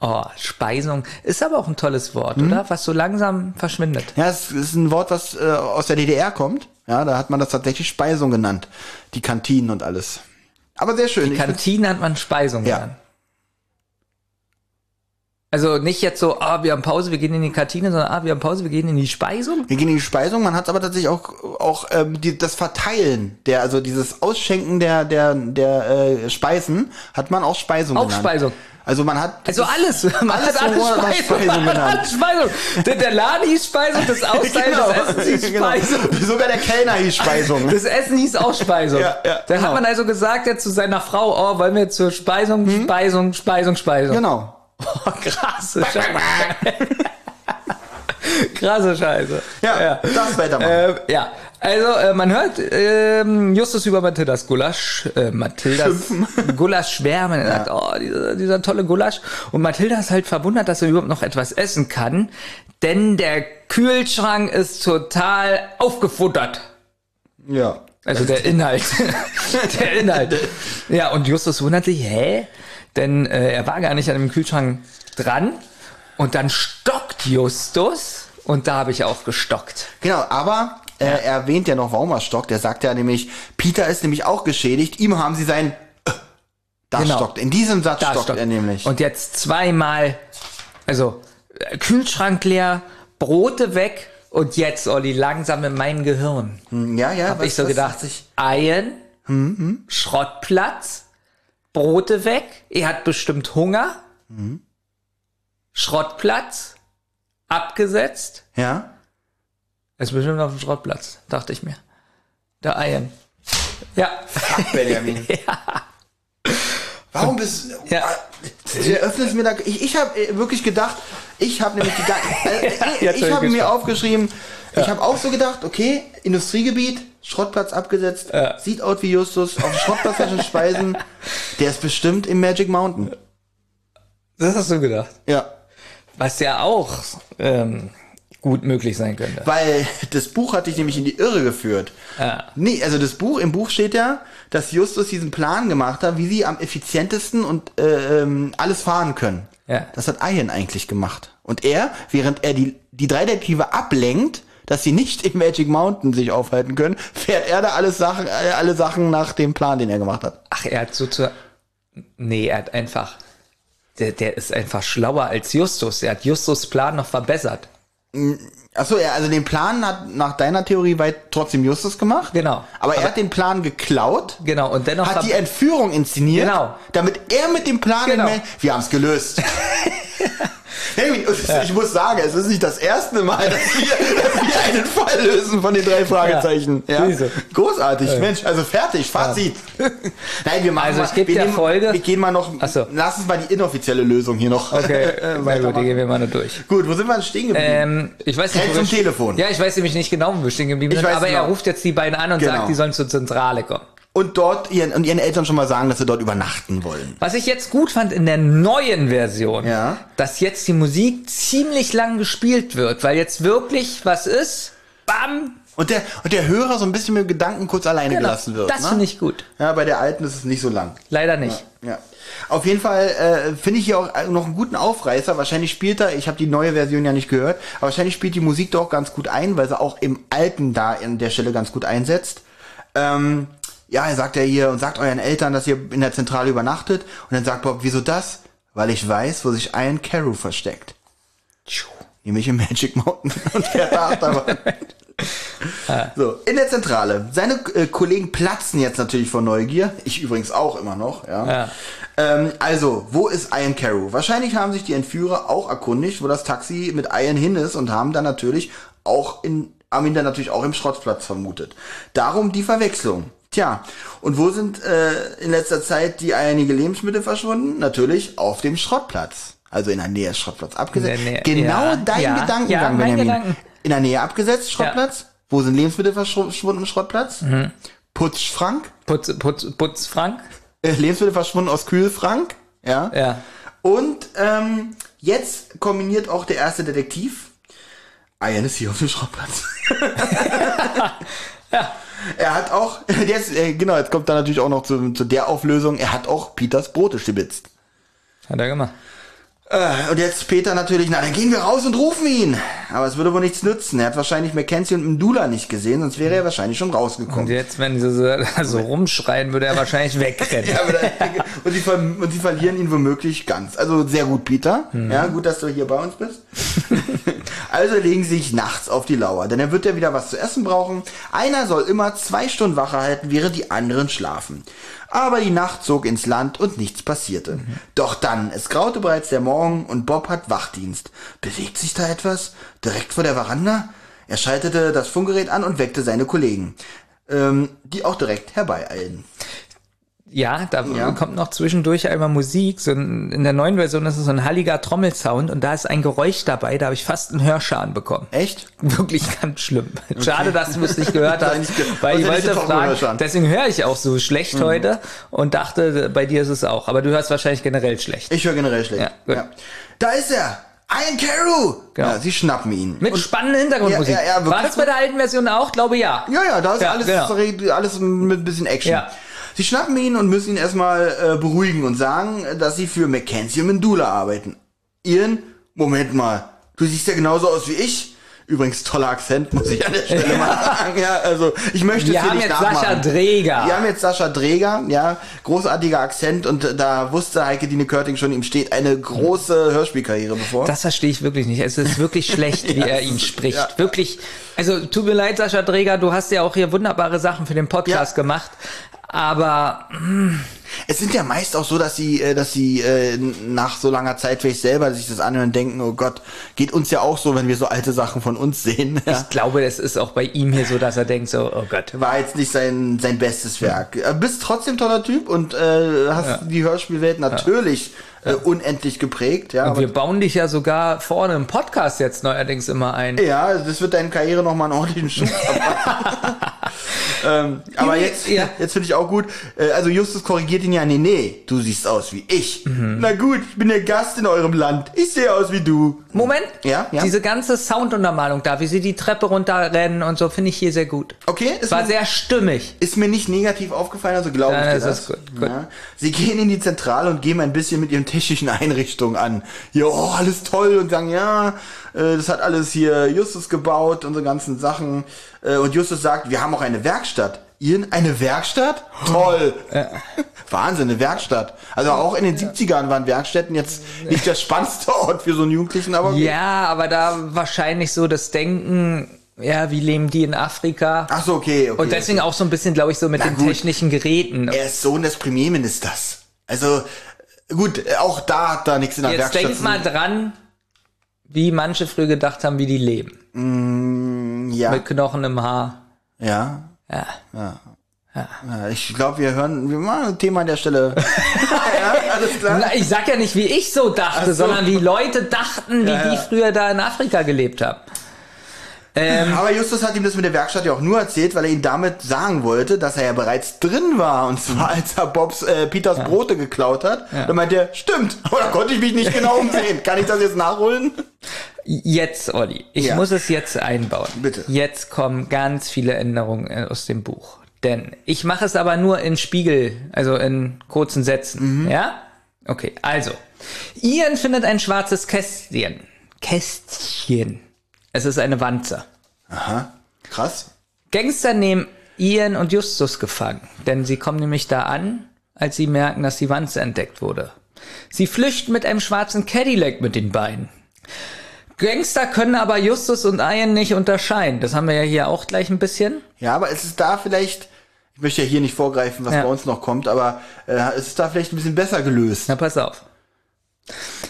Oh, Speisung ist aber auch ein tolles Wort, Hm? oder? Was so langsam verschwindet. Ja, es ist ein Wort, was äh, aus der DDR kommt. Ja, da hat man das tatsächlich Speisung genannt. Die Kantinen und alles. Aber sehr schön. Ich find's- Kantine hat man Speisung Ja. genannt. Also nicht jetzt so, ah, wir haben Pause, wir gehen in die Kantine, sondern ah, wir haben Pause, wir gehen in die Speisung. Wir gehen in die Speisung, man hat aber tatsächlich auch, auch ähm, die, das Verteilen, der, also dieses Ausschenken der, der, der äh, Speisen, hat man auch Speisung Auch genannt. Speisung. Also man hat Also alles. Man Alles hat alles Speisung. Speisung Man hat Speisung. Der, der Laden hieß Speisung, das Austeilen des Essens hieß genau. Speisung. Sogar der Kellner hieß Speisung. Das Essen hieß auch Speisung. Ja, ja, da genau. hat man also gesagt ja, zu seiner Frau, oh, wollen wir zur Speisung, Speisung, Speisung, Speisung. genau. Oh, krasse Scheiße. krasse Scheiße. Ja, das weitermachen. Ähm, ja, also äh, man hört ähm, Justus über Mathildas Gulasch, äh, Mathildas Gulasch schwärmen. Er sagt, oh, dieser, dieser tolle Gulasch. Und Mathilda ist halt verwundert, dass er überhaupt noch etwas essen kann, denn der Kühlschrank ist total aufgefuttert. Ja. Also der Inhalt. der Inhalt. Ja, und Justus wundert sich, hä? Denn äh, er war gar nicht an dem Kühlschrank dran. Und dann stockt Justus. Und da habe ich auch gestockt. Genau, aber äh, er erwähnt ja noch, warum er stockt. Er sagt ja nämlich, Peter ist nämlich auch geschädigt. Ihm haben sie sein äh, da Genau. stockt. In diesem Satz stockt, stockt er nämlich. Und jetzt zweimal, also äh, Kühlschrank leer, Brote weg und jetzt, Olli, langsam in meinem Gehirn. ja, ja. Hab ich so gedacht, Eien, Hm, Schrottplatz, Brote weg, er hat bestimmt Hunger, Hm. Schrottplatz, abgesetzt, Ja. Er ist bestimmt auf dem Schrottplatz, dachte ich mir. Der Eien. Ja. Benjamin. Warum bist Ja. Du öffnest mir da. Ich, ich habe wirklich gedacht, ich habe nämlich die ganze. Äh, Jetzt ich habe mir aufgeschrieben, ich habe auch so gedacht, okay, Industriegebiet, Schrottplatz abgesetzt, Ja. sieht aus wie Justus, auf dem Schrottplatz schon Speisen. Der ist bestimmt im Magic Mountain. Das hast du gedacht. Ja. Was ja auch ähm, gut möglich sein könnte. Weil das Buch hat dich nämlich in die Irre geführt. Ja. Nee, also das Buch, im Buch steht ja, dass Justus diesen Plan gemacht hat, wie sie am effizientesten und äh, ähm, alles fahren können. Ja. Das hat Ian eigentlich gemacht. Und er, während er die, die drei Detektive ablenkt, dass sie nicht im Magic Mountain sich aufhalten können, fährt er da alles Sachen, äh, alle Sachen nach dem Plan, den er gemacht hat. Ach, er hat sozusagen. Nee, er hat einfach. Der, der ist einfach schlauer als Justus. Er hat Justus Plan noch verbessert. Achso, also den Plan hat nach deiner Theorie weit trotzdem Justus gemacht. Genau. Aber, er Aber- hat den Plan geklaut. Genau, und dennoch. Hat die Entführung inszeniert, Genau. damit er mit dem Plan Genau. Mel- wir haben es gelöst. Hey, Ich muss sagen, es ist nicht das erste Mal, dass wir, dass wir einen Fall lösen von den drei Fragezeichen. Ja. siehste. Großartig, Mensch, also fertig, Fazit. Nein, wir machen Also mal, ich geb wir nehmen- Folge- Wir gehen mal noch, so. lass uns mal die inoffizielle Lösung hier noch. Okay, äh, na gut, die gehen wir mal nur durch. Gut, wo sind wir denn stehen geblieben? Ähm, ich weiß nicht, wir zum Telefon. Ja, ich weiß nämlich nicht genau, wo wir stehen geblieben Ich sind, aber genau. er ruft jetzt die beiden an und Genau. sagt, die sollen zur Zentrale kommen. Und dort ihren, und ihren Eltern schon mal sagen, dass sie dort übernachten wollen. Was ich jetzt gut fand in der neuen Version, Ja. dass jetzt die Musik ziemlich lang gespielt wird, weil jetzt wirklich was ist. Bam! Und der, und der Hörer so ein bisschen mit dem Gedanken kurz alleine Genau. gelassen wird. Das ne? finde ich gut. Ja, bei der alten ist es nicht so lang. Leider nicht. Ja. Auf jeden Fall äh, finde ich hier auch noch einen guten Aufreißer. Wahrscheinlich spielt er, ich habe die neue Version ja nicht gehört, aber wahrscheinlich spielt die Musik doch ganz gut ein, weil sie auch im alten da an der Stelle ganz gut einsetzt. Ähm, ja, er sagt ja hier und sagt euren Eltern, dass ihr in der Zentrale übernachtet. Und dann sagt Bob, wieso das? Weil ich weiß, wo sich Ian Carew versteckt. Nämlich im Magic Mountain und der da Achterbahn. So, in der Zentrale. Seine äh, Kollegen platzen jetzt natürlich vor Neugier. Ich übrigens auch immer noch, ja. Ja. Ähm, also, wo ist Ian Carew? Wahrscheinlich haben sich die Entführer auch erkundigt, wo das Taxi mit Ian hin ist und haben dann natürlich auch in, haben ihn dann natürlich auch im Schrottplatz vermutet. Darum die Verwechslung. Tja, und wo sind äh, in letzter Zeit die einige Lebensmittel verschwunden? Natürlich auf dem Schrottplatz. Also in der Nähe des Schrottplatz abgesetzt. Nähe, genau ja, dein ja, Gedankengang, ja, Benjamin. Gedanken. In der Nähe abgesetzt, Schrottplatz. Wo sind Lebensmittel verschwunden im Schrottplatz? Mhm. Putzschrank. Putz, Putz, Putz, Frank? Äh, Lebensmittel verschwunden aus Kühlschrank. Ja. Ja. Und ähm, jetzt kombiniert auch der erste Detektiv. Ian ist hier auf dem Schrottplatz. Ja. Er hat auch, ist, äh, genau, jetzt kommt dann natürlich auch noch zu, zu der Auflösung, er hat auch Peters Brote stibitzt. Hat er gemacht. Äh, und jetzt Peter natürlich, na dann gehen wir raus und rufen ihn. Aber es würde wohl nichts nützen. Er hat wahrscheinlich Mackenzie und Mdula nicht gesehen, sonst wäre er wahrscheinlich schon rausgekommen. Und jetzt, wenn sie so, so rumschreien, würde er wahrscheinlich wegrennen. Ja, und, sie und sie verlieren ihn womöglich ganz. Also sehr gut, Peter. Ja, gut, dass du hier bei uns bist. also legen sie sich nachts auf die Lauer, denn er wird ja wieder was zu essen brauchen. Einer soll immer zwei Stunden Wache halten, während die anderen schlafen. Aber die Nacht zog ins Land und nichts passierte. Doch dann, es graute bereits der Morgen und Bob hat Wachdienst. Bewegt sich da etwas? Direkt vor der Veranda? Er schaltete das Funkgerät an und weckte seine Kollegen, ähm, die auch direkt herbeieilen. Ja, da Ja. kommt noch zwischendurch einmal Musik. So ein, in der neuen Version ist es so ein halliger Trommelsound und da ist ein Geräusch dabei, da habe ich fast einen Hörschaden bekommen. Echt? Wirklich ganz schlimm. Schade, dass du es nicht gehört hast, weil ich wollte fragen, deswegen höre ich auch so schlecht Mhm. heute und dachte, bei dir ist es auch. Aber du hörst wahrscheinlich generell schlecht. Ich höre generell schlecht. Ja, gut. Da ist er! Ian Carew! Genau. Ja, sie schnappen ihn. Mit Und- spannender Hintergrundmusik. Ja, ja, ja, War das bei der alten Version auch? Glaube ja. ja, ja, da ist Ja, alles, genau. alles mit ein bisschen Action. Ja. Sie schnappen ihn und müssen ihn erstmal äh, beruhigen und sagen, dass sie für Mackenzie und Mendula arbeiten. Ian, Moment mal, du siehst ja genauso aus wie ich. Übrigens toller Akzent, muss ich an der Stelle mal sagen. Ja, also ich möchte Wir es hier haben nicht jetzt nachmachen. Sascha Dreger. Wir haben jetzt Sascha Dreger, ja, großartiger Akzent und äh, da wusste Heike Dine Körting schon, ihm steht eine große Hörspielkarriere bevor. Das verstehe ich wirklich nicht. Es ist wirklich schlecht, wie er ihn spricht. Wirklich. Also tut mir leid, Sascha Dreger, du hast ja auch hier wunderbare Sachen für den Podcast Ja. gemacht. Aber Es sind ja meist auch so, dass sie, äh, dass sie äh, nach so langer Zeit vielleicht selber sich das anhören und denken, oh Gott, geht uns ja auch so, wenn wir so alte Sachen von uns sehen. Ja. ich glaube, es ist auch bei ihm hier so, dass er denkt so, oh Gott. War jetzt nicht sein, sein bestes Werk. Äh, Bist trotzdem toller Typ und äh, hast die Hörspielwelt natürlich äh, unendlich geprägt. Ja, Und wir bauen dich ja sogar vorne im Podcast jetzt neuerdings immer ein. ja, das wird deine Karriere nochmal einen ordentlichen Schub ähm, aber jetzt, ja. jetzt finde ich auch gut. Äh, also Justus korrigiert ihn ja, nee, nee, du siehst aus wie ich. Na gut, ich bin der Gast in eurem Land. Ich sehe aus wie du. Moment. Ja, ja. Diese ganze Sounduntermalung da, wie sie die Treppe runterrennen und so, finde ich hier sehr gut. Okay, ist War mir, sehr stimmig. ist mir nicht negativ aufgefallen, also glaube ich dir das gut, gut. Ja. Sie gehen in die Zentrale und geben ein bisschen mit ihren technischen Einrichtungen an. Hier, oh, alles toll und sagen, ja, äh, das hat alles hier Justus gebaut, unsere ganzen Sachen. Äh, Und Justus sagt, wir haben auch eine Werkstatt. Ihr eine Werkstatt? Toll! Wahnsinn, eine Werkstatt. Also auch in den 70ern waren Werkstätten jetzt nicht der spannendste Ort für so einen Jugendlichen, aber. Ja, aber da wahrscheinlich so das Denken, ja, wie leben die in Afrika? Ach so, okay, okay. und deswegen auch so ein bisschen, glaube ich, so mit den gut. technischen Geräten. Er ist Sohn des Premierministers. Also, gut, auch da hat da nichts in der Jetzt Werkstatt. denk zu- mal dran, wie manche früher gedacht haben, wie die leben. ja, Mit Knochen im Haar. ja. Ja. Ja, Ich glaube, wir hören, wir machen ein Thema an der Stelle. ja, alles klar. Na, ich sag ja nicht, wie ich so dachte, Ach so. sondern wie Leute dachten, wie Ja, die ja. früher da in Afrika gelebt haben. Aber Justus hat ihm das mit der Werkstatt ja auch nur erzählt, weil er ihm damit sagen wollte, dass er ja bereits drin war. Und zwar, als er Bobs, äh, Peters Brote geklaut hat. Dann meint er, stimmt, aber da konnte ich mich nicht genau umsehen. Kann ich das jetzt nachholen? Jetzt, Olli, ich Ja. muss es jetzt einbauen. Bitte. Jetzt kommen ganz viele Änderungen äh, aus dem Buch. Denn ich mache es aber nur in Spiegel, also in kurzen Sätzen. Ja? Okay, also. Ian findet ein schwarzes Kästchen. Kästchen. Es ist eine Wanze. Aha, krass. Gangster nehmen Ian und Justus gefangen, denn sie kommen nämlich da an, als sie merken, dass die Wanze entdeckt wurde. Sie flüchten mit einem schwarzen Cadillac mit den Beinen. Gangster können aber Justus und Ian nicht unterscheiden. Das haben wir ja hier auch gleich ein bisschen. Ja, aber es ist da vielleicht, ich möchte ja hier nicht vorgreifen, was Ja. bei uns noch kommt, aber äh, es ist da vielleicht ein bisschen besser gelöst. Na, pass auf.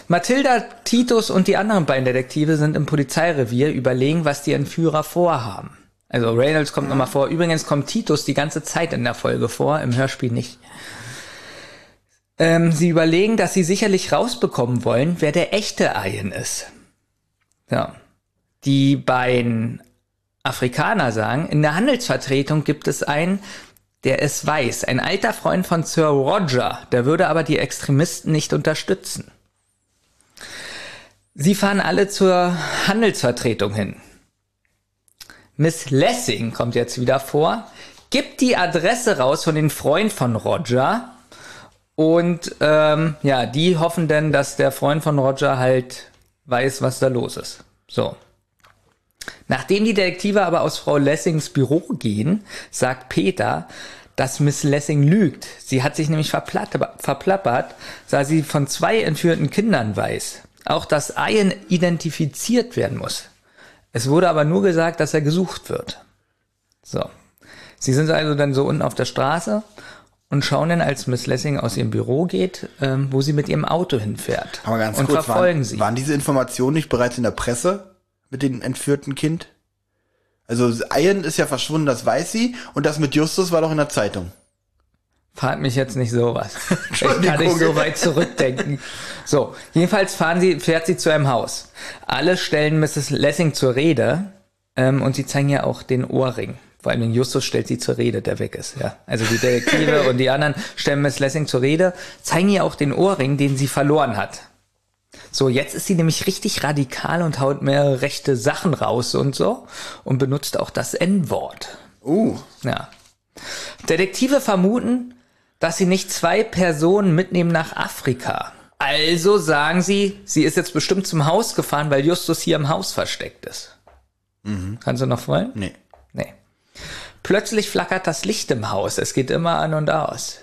Mathilda, Titus und die anderen beiden Detektive sind im Polizeirevier, überlegen, was die Entführer vorhaben. Also Reynolds kommt nochmal vor. Übrigens kommt Titus die ganze Zeit in der Folge vor, im Hörspiel nicht. Ähm, sie überlegen, dass sie sicherlich rausbekommen wollen, wer der echte Ian ist. Ja. Die beiden Afrikaner sagen, in der Handelsvertretung gibt es einen, der es weiß, ein alter Freund von Sir Roger, der würde aber die Extremisten nicht unterstützen. Sie fahren alle zur Handelsvertretung hin. Miss Lessing kommt jetzt wieder vor, gibt die Adresse raus von den Freund von Roger und ähm, ja, die hoffen dann, dass der Freund von Roger halt weiß, was da los ist. So. Nachdem die Detektive aber aus Frau Lessings Büro gehen, sagt Peter, dass Miss Lessing lügt. Sie hat sich nämlich verplappert, da sie von zwei entführten Kindern weiß. Auch dass Ian identifiziert werden muss. Es wurde aber nur gesagt, dass er gesucht wird. So. Sie sind also dann so unten auf der Straße und schauen dann, als Miss Lessing aus ihrem Büro geht, ähm, wo sie mit ihrem Auto hinfährt. Aber ganz und kurz, verfolgen waren, sie. waren diese Informationen nicht bereits in der Presse mit dem entführten Kind? Also Ian ist ja verschwunden, das weiß sie, und das mit Justus war doch in der Zeitung. Frag mich jetzt nicht sowas. Ich kann nicht so weit zurückdenken. So, jedenfalls fahren sie, fährt sie zu einem Haus. Alle stellen Mrs. Lessing zur Rede ähm, und sie zeigen ja auch den Ohrring. Vor allem Justus stellt sie zur Rede, der weg ist. Ja, Also die Detektive und die anderen stellen Miss Lessing zur Rede, zeigen ihr auch den Ohrring, den sie verloren hat. So, jetzt ist sie nämlich richtig radikal und haut mehrere rechte Sachen raus und so und benutzt auch das N-Wort. Uh, Ja. Detektive vermuten, dass sie nicht zwei Personen mitnehmen nach Afrika. Also sagen sie, sie ist jetzt bestimmt zum Haus gefahren, weil Justus hier im Haus versteckt ist. Kannst du noch folgen? nee. Nee. Plötzlich flackert das Licht im Haus. Es geht immer an und aus.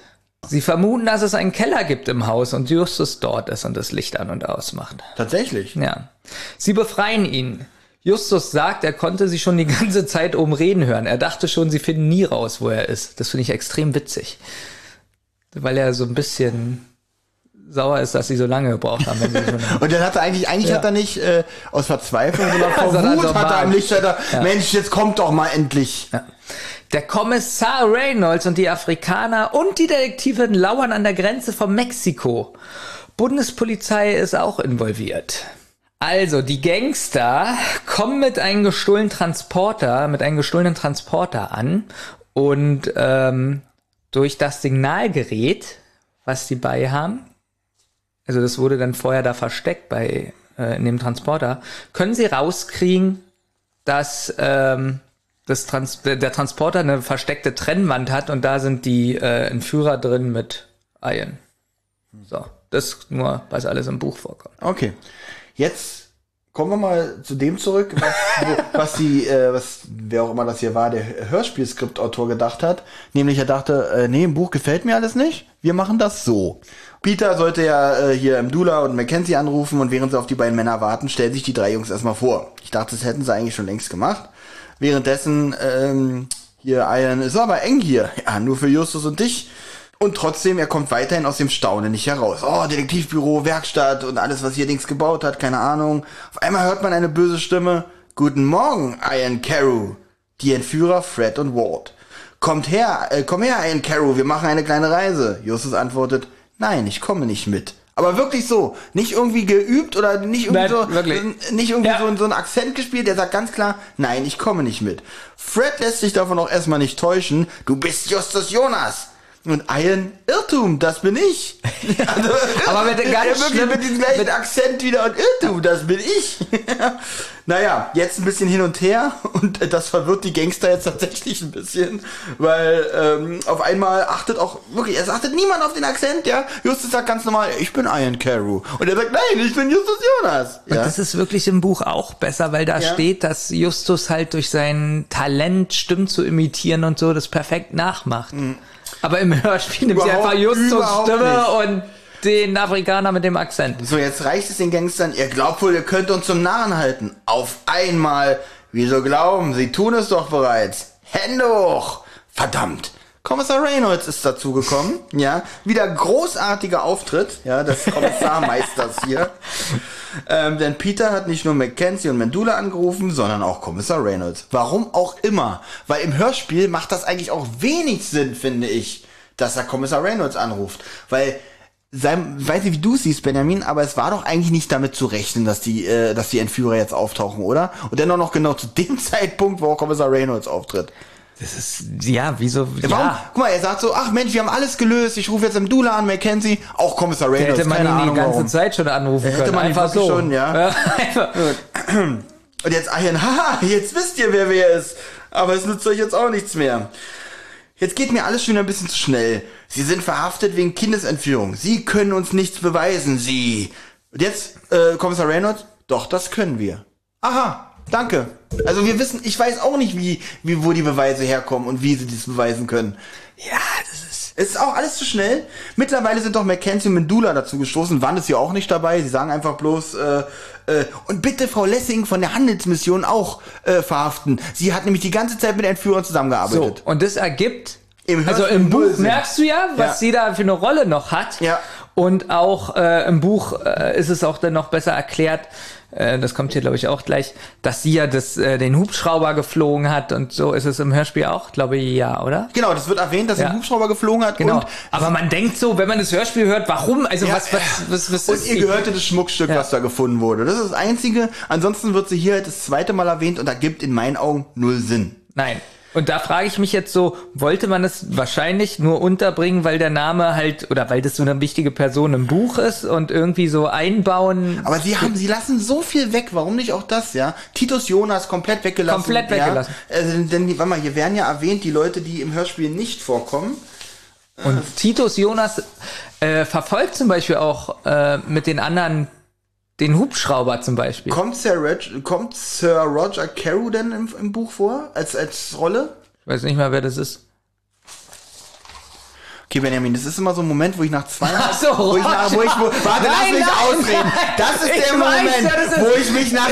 Sie vermuten, dass es einen Keller gibt im Haus und Justus dort ist und das Licht an und aus macht. Tatsächlich. Ja. Sie befreien ihn. Justus sagt, er konnte sie schon die ganze Zeit oben reden hören. Er dachte schon, sie finden nie raus, wo er ist. Das finde ich extrem witzig. Weil er so ein bisschen sauer ist, dass sie so lange gebraucht haben. Und dann hat er eigentlich, eigentlich hat er nicht äh, aus Verzweiflung, sondern vor Sondern Wut hat er am Wahn. Licht, hat er, Mensch, jetzt kommt doch mal endlich. Der Kommissar Reynolds und die Afrikaner und die Detektivin lauern an der Grenze von Mexiko. Bundespolizei ist auch involviert. Also, die Gangster kommen mit einem gestohlenen Transporter, mit einem gestohlenen Transporter an und ähm, durch das Signalgerät, was die bei haben, also das wurde dann vorher da versteckt bei äh, in dem Transporter, können sie rauskriegen, dass ähm, das Trans der Transporter eine versteckte Trennwand hat und da sind die äh, Entführer drin mit Ian. So, das nur, was alles im Buch vorkommt. Okay. Jetzt kommen wir mal zu dem zurück, was, wo, was die, äh, was, wer auch immer das hier war, der Hörspielskriptautor gedacht hat. Nämlich er dachte, äh, nee, im Buch gefällt mir alles nicht. Wir machen das so. Peter sollte ja äh, hier im Dula und Mackenzie anrufen und während sie auf die beiden Männer warten, stellen sich die drei Jungs erstmal vor. Ich dachte, das hätten sie eigentlich schon längst gemacht. Währenddessen, ähm, hier, Ian, ist aber eng hier. Ja, nur für Justus und dich. Und trotzdem, er kommt weiterhin aus dem Staunen nicht heraus. Oh, Detektivbüro, Werkstatt und alles, was hier links gebaut hat, keine Ahnung. Auf einmal hört man eine böse Stimme. Guten Morgen, Ian Carew. Die Entführer Fred und Ward. Kommt her, äh, komm her, Ian Carew, wir machen eine kleine Reise. Justus antwortet, nein, ich komme nicht mit. Aber wirklich so. Nicht irgendwie geübt oder nicht irgendwie Nein, so, wirklich. nicht irgendwie Ja. so, so ein Akzent gespielt. Der sagt ganz klar, nein, ich komme nicht mit. Fred lässt sich davon auch erstmal nicht täuschen. Du bist Justus Jonas. Und Ian, Irrtum, das bin ich. Also, Aber mit dem ganz wirklich schlimm- mit diesem gleichen Akzent wieder und Irrtum, das bin ich. naja, jetzt ein bisschen hin und her und das verwirrt die Gangster jetzt tatsächlich ein bisschen, weil ähm, auf einmal achtet auch, wirklich, es achtet niemand auf den Akzent, ja. Justus sagt ganz normal, ich bin Ian Carew. Und er sagt, nein, ich bin Justus Jonas. Und Ja. das ist wirklich im Buch auch besser, weil da Ja. steht, dass Justus halt durch sein Talent, Stimmen zu imitieren und so, das perfekt nachmacht. Aber im Hörspiel nimmt sie einfach Justus Stimme nicht. und den Afrikaner mit dem Akzent. So, jetzt reicht es den Gangstern. Ihr glaubt wohl, ihr könnt uns zum Narren halten. Auf einmal. Wieso glauben? Sie tun es doch bereits. Hände hoch. Verdammt. Kommissar Reynolds ist dazugekommen. Ja, wieder großartiger Auftritt. Ja, des Kommissarmeisters hier. Ähm, denn Peter hat nicht nur Mackenzie und Mendula angerufen, sondern auch Kommissar Reynolds. Warum auch immer. Weil im Hörspiel macht das eigentlich auch wenig Sinn, finde ich, dass er Kommissar Reynolds anruft. Weil sein, weiß nicht, wie du siehst, Benjamin, aber es war doch eigentlich nicht damit zu rechnen, dass die, äh, dass die Entführer jetzt auftauchen, oder? Und dann auch noch genau zu dem Zeitpunkt, wo auch Kommissar Reynolds auftritt. Das ist, ja, wieso, Ja. Warum? ja. Guck mal, er sagt so, ach Mensch, wir haben alles gelöst, ich rufe jetzt Mdula an, Mackenzie, auch Kommissar Reynolds, hätte man keine ihn Ahnung die ganze warum. Zeit schon anrufen Hätte können. man ihn Einfach so. schon, ja. einfach. Und jetzt Ian, haha, jetzt wisst ihr, wer wer ist. Aber es nützt euch jetzt auch nichts mehr. Jetzt geht mir alles schon wieder ein bisschen zu schnell. Sie sind verhaftet wegen Kindesentführung. Sie können uns nichts beweisen, Sie. Und jetzt, äh, Kommissar Reynolds? Doch, das können wir. Aha, danke. Also wir wissen, ich weiß auch nicht, wie, wie, wo die Beweise herkommen und wie sie das beweisen können. Ja, das ist, Es ist auch alles zu schnell. Mittlerweile sind doch Mackenzie und Mendula dazu gestoßen. Wann ist hier auch nicht dabei. Sie sagen einfach bloß, äh, äh, und bitte Frau Lessing von der Handelsmission auch äh, verhaften. Sie hat nämlich die ganze Zeit mit Entführern so. zusammengearbeitet. Und das ergibt, Im also im Buch Sinn. merkst du ja, was Ja. sie da für eine Rolle noch hat. Ja. Und auch äh, im Buch äh, ist es auch dann noch besser erklärt, äh, das kommt hier glaube ich auch gleich, dass sie ja das, äh, den Hubschrauber geflogen hat und so ist es im Hörspiel auch, glaube ich, ja, oder? Genau, das wird erwähnt, dass sie Ja. einen Hubschrauber geflogen hat. Genau. Und, Aber man denkt so, wenn man das Hörspiel hört, warum? Also Ja, was, was, was, was und ist ihr gehörte das Schmuckstück, Ja. was da gefunden wurde. Das ist das Einzige. Ansonsten wird sie hier halt das zweite Mal erwähnt und da gibt in meinen Augen null Sinn. Nein. Und da frage ich mich jetzt so, wollte man es wahrscheinlich nur unterbringen, weil der Name halt, oder weil das so eine wichtige Person im Buch ist und irgendwie so einbauen? Aber sie haben, sie lassen so viel weg. Warum nicht auch das, ja? Titus Jonas komplett weggelassen. Komplett weggelassen. Ja? Also, denn, warte mal, hier werden ja erwähnt die Leute, die im Hörspiel nicht vorkommen. Und Titus Jonas äh, verfolgt zum Beispiel auch äh, mit den anderen den Hubschrauber zum Beispiel. Kommt Sir, Reg kommt Sir Roger Carew denn im, im Buch vor? Als, als Rolle? Ich weiß nicht mal, wer das ist. Okay, Benjamin, das ist immer so ein Moment, wo ich nach zweieinhalb, Ach so, wo ich nach, wo ich, wo, warte, lass Nein, mich nein, ausreden. Das ist Ich der weiß, Moment, ist. wo ich mich nach,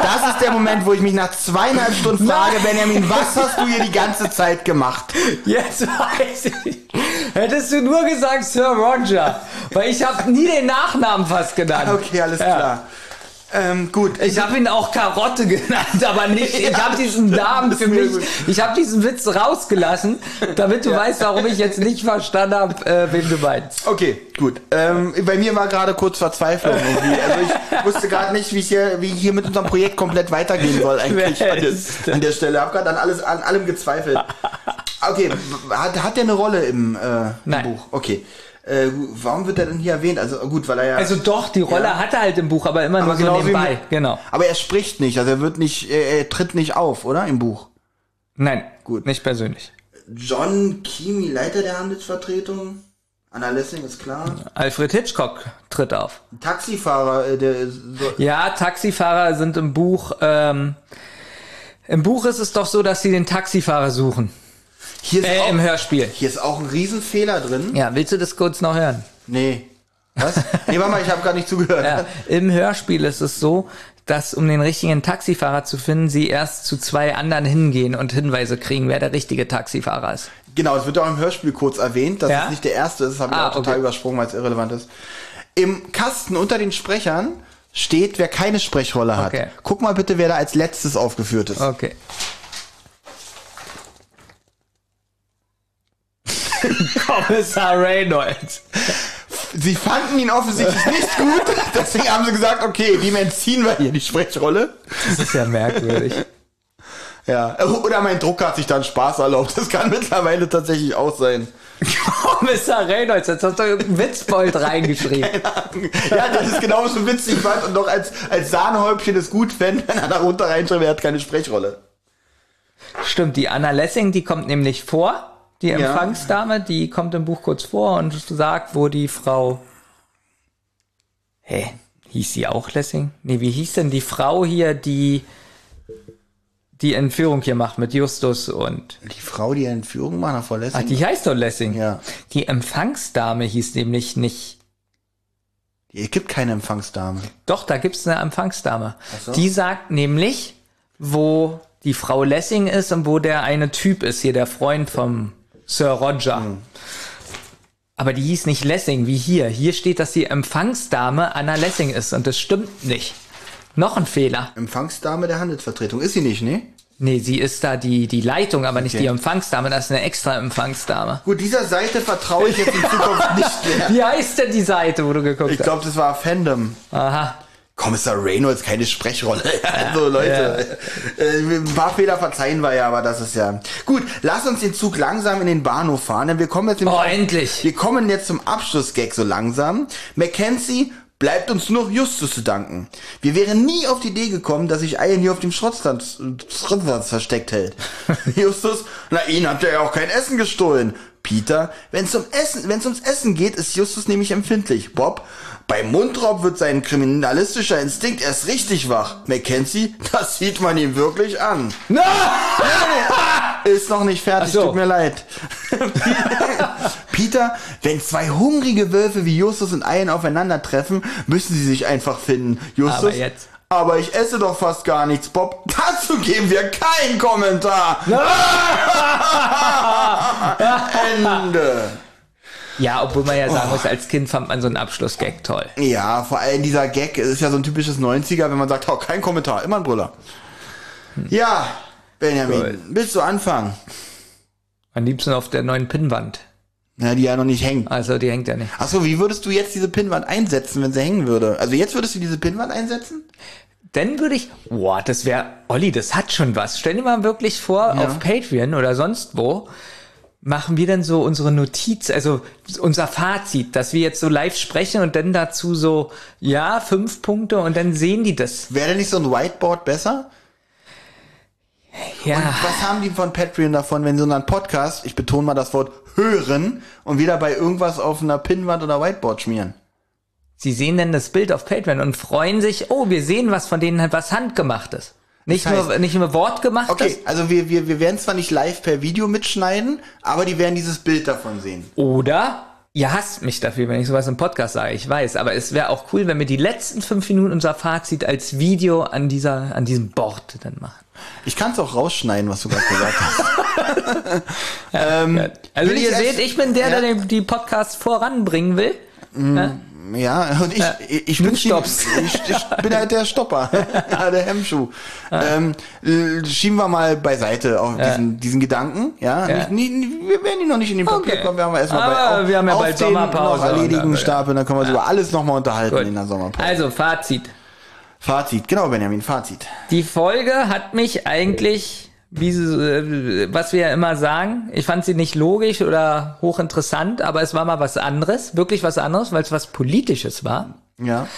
das ist der Moment, wo ich mich nach zweieinhalb Stunden frage, Benjamin, was hast du hier die ganze Zeit gemacht? Jetzt weiß ich. Hättest du nur gesagt Sir Roger, weil ich habe nie den Nachnamen fast genannt. Okay, alles Ja. klar. Ähm, gut. Ich habe ihn auch Karotte genannt, aber nicht. Ich habe diesen Namen für mich. Ich habe diesen Witz rausgelassen, damit du weißt, warum ich jetzt nicht verstanden habe, äh, wen du meinst. Okay, gut. Ähm, bei mir war gerade kurz Verzweiflung irgendwie. Also ich wusste gerade nicht, wie ich hier, wie ich hier mit unserem Projekt komplett weitergehen soll eigentlich an das? an der Stelle. Hab gerade an alles, an allem gezweifelt. Okay, hat, hat der eine Rolle im, äh, im Nein. Buch? Okay. Äh, warum wird er denn hier erwähnt? Also gut, weil er ja. Also doch, die Rolle Ja. hat er halt im Buch, aber immer nur aber so genauso wie nebenbei. im- Genau. Aber er spricht nicht, also er wird nicht, er, er tritt nicht auf, oder? Im Buch. Nein, Gut. nicht persönlich. John Kimi, Leiter der Handelsvertretung. Anna Lessing ist klar. Alfred Hitchcock tritt auf. Taxifahrer, äh, der so, Ja, Taxifahrer sind im Buch. Ähm, Im Buch ist es doch so, dass sie den Taxifahrer suchen. Hier ist Äh, auch, im Hörspiel. hier ist auch ein Riesenfehler drin. Ja, willst du das kurz noch hören? Nee. Was? Nee, warte mal, ich habe gar nicht zugehört. Ja, Im Hörspiel ist es so, dass um den richtigen Taxifahrer zu finden, sie erst zu zwei anderen hingehen und Hinweise kriegen, wer der richtige Taxifahrer ist. Genau, es wird auch im Hörspiel kurz erwähnt, dass Ja? es nicht der erste ist, das habe ich Ah, auch total okay. übersprungen, weil es irrelevant ist. Im Kasten unter den Sprechern steht, wer keine Sprechrolle hat. Okay. Guck mal bitte, wer da als letztes aufgeführt ist. Okay. Kommissar Reynolds. sie fanden ihn offensichtlich nicht gut, deswegen haben sie gesagt, okay, dem entziehen wir hier die Sprechrolle. Das ist ja merkwürdig. Ja, oder mein Drucker hat sich dann Spaß erlaubt. Das kann mittlerweile tatsächlich auch sein. Mr. Reynolds, jetzt hast du irgendeinen Witzbold reingeschrieben. Ja, das ist genauso witzig fand und noch als, als Sahnehäubchen es gut fände, wenn er da runter reinschreibt, er hat keine Sprechrolle. Stimmt, die Anna Lessing, die kommt nämlich vor, die Ja. Empfangsdame, die kommt im Buch kurz vor und sagt, wo die Frau. Hä? Hieß sie auch Lessing? Nee, wie hieß denn die Frau hier, die die Entführung hier macht mit Justus und. Die Frau, die Entführung macht, nach Verlässung. Ach, die heißt doch Lessing. Ja. Die Empfangsdame hieß nämlich nicht. Es gibt keine Empfangsdame. Doch, da gibt's eine Empfangsdame. so. Die sagt nämlich, wo die Frau Lessing ist und wo der eine Typ ist, hier der Freund vom Sir Roger. Hm. Aber die hieß nicht Lessing, wie hier. Hier steht, dass die Empfangsdame Anna Lessing ist und das stimmt nicht. Noch ein Fehler. Empfangsdame der Handelsvertretung. Ist sie nicht, ne? Nee, sie ist da die, die Leitung, aber nicht Okay. die Empfangsdame, das ist eine extra Empfangsdame. Gut, dieser Seite vertraue ich jetzt in Zukunft nicht mehr. Wie heißt denn die Seite, wo du geguckt Ich glaube, das war Fandom. hast? Aha. Kommissar Reynolds, keine Sprechrolle. Also Leute, äh, ein paar Fehler verzeihen wir ja, aber das ist ja... Gut, lass uns den Zug langsam in den Bahnhof fahren, denn wir kommen jetzt... Oh, endlich. Wir kommen jetzt zum Abschlussgag so langsam. Mackenzie bleibt uns nur Justus zu danken. Wir wären nie auf die Idee gekommen, dass sich Ian hier auf dem Schrottplatz versteckt hält. Justus, na ihn hat er ja auch kein Essen gestohlen. Peter, wenn es um Essen, wenn es ums Essen geht, ist Justus nämlich empfindlich. Bob, beim Mundraub wird sein kriminalistischer Instinkt erst richtig wach. Mackenzie, das sieht man ihm wirklich an. Ist noch nicht fertig, so. tut mir leid. Peter, wenn zwei hungrige Wölfe wie Justus und Ian aufeinandertreffen, müssen sie sich einfach finden. Justus, Aber jetzt. aber ich esse doch fast gar nichts, Bob. Dazu geben wir keinen Kommentar. Ende. Ja, obwohl man ja sagen muss, als Kind fand man so einen Abschlussgag toll. Ja, vor allem dieser Gag ist ja so ein typisches 90er, wenn man sagt, oh, kein Kommentar, immer ein Brüller. Ja, Benjamin, Gut. willst du anfangen? Am liebsten auf der neuen Pinnwand. Ja, die ja noch nicht hängt. Also die hängt ja nicht. Achso, wie würdest du jetzt diese Pinnwand einsetzen, wenn sie hängen würde? Also jetzt würdest du diese Pinnwand einsetzen? Dann würde ich, boah, das wäre, Olli, das hat schon was. Stell dir mal wirklich vor, auf Patreon oder sonst wo, machen wir dann so unsere Notiz, also unser Fazit, dass wir jetzt so live sprechen und dann dazu so, ja, fünf Punkte und dann sehen die das. Wäre denn nicht so ein Whiteboard besser? Ja, Was haben die von Patreon davon, wenn sie unseren Podcast, ich betone mal das Wort, hören und wieder bei irgendwas auf einer Pinnwand oder Whiteboard schmieren? Sie sehen dann das Bild auf Patreon und freuen sich, oh, wir sehen was von denen, was handgemachtes. Nicht Das heißt- nur, nicht nur wortgemachtes. Okay, also wir, wir, wir werden zwar nicht live per Video mitschneiden, aber die werden dieses Bild davon sehen. Oder ihr hasst mich dafür, wenn ich sowas im Podcast sage, ich weiß, aber es wäre auch cool, wenn wir die letzten fünf Minuten unser Fazit als Video an dieser, an diesem Board dann machen. Ich kann es auch rausschneiden, was du gerade gesagt hast. ähm, Also will ich ihr seht, ich bin der, Ja. der den- die Podcasts voranbringen will. Ja, und ich, ich, ich, du bin. Ich, ich bin halt der Stopper, ja, der Hemmschuh. Ähm, äh, schieben wir mal beiseite auf diesen, diesen Gedanken, ja. Ja. Nicht, nicht- wir werden die noch nicht in den Papier Okay. kommen, wir haben erstmal bei, Aber auf, wir haben ja bald Sommerpause erledigen dann- Stapel, dann können wir uns über alles nochmal unterhalten Gut. in der Sommerpause. Also Fazit. Fazit, genau Benjamin, Fazit. Die Folge hat mich eigentlich, wie sie, äh, was wir ja immer sagen, ich fand sie nicht logisch oder hochinteressant, aber es war mal was anderes, wirklich was anderes, weil es was Politisches war. Ja.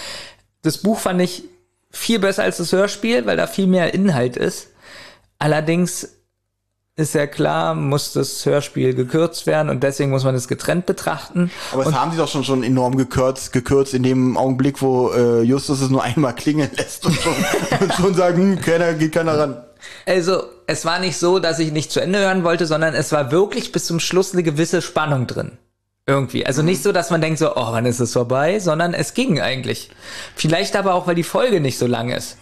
Das Buch fand ich viel besser als das Hörspiel, weil da viel mehr Inhalt ist. Allerdings ist ja klar, muss das Hörspiel gekürzt werden und deswegen muss man es getrennt betrachten. Aber das haben sie doch schon schon enorm gekürzt, gekürzt in dem Augenblick, wo äh, Justus es nur einmal klingeln lässt und schon, und schon sagen, hm, keiner, geht keiner ran. Also, es war nicht so, dass ich nicht zu Ende hören wollte, sondern es war wirklich bis zum Schluss eine gewisse Spannung drin. Irgendwie. Also nicht so, dass man denkt so, oh, wann ist es vorbei, sondern es ging eigentlich. Vielleicht aber auch, weil die Folge nicht so lang ist.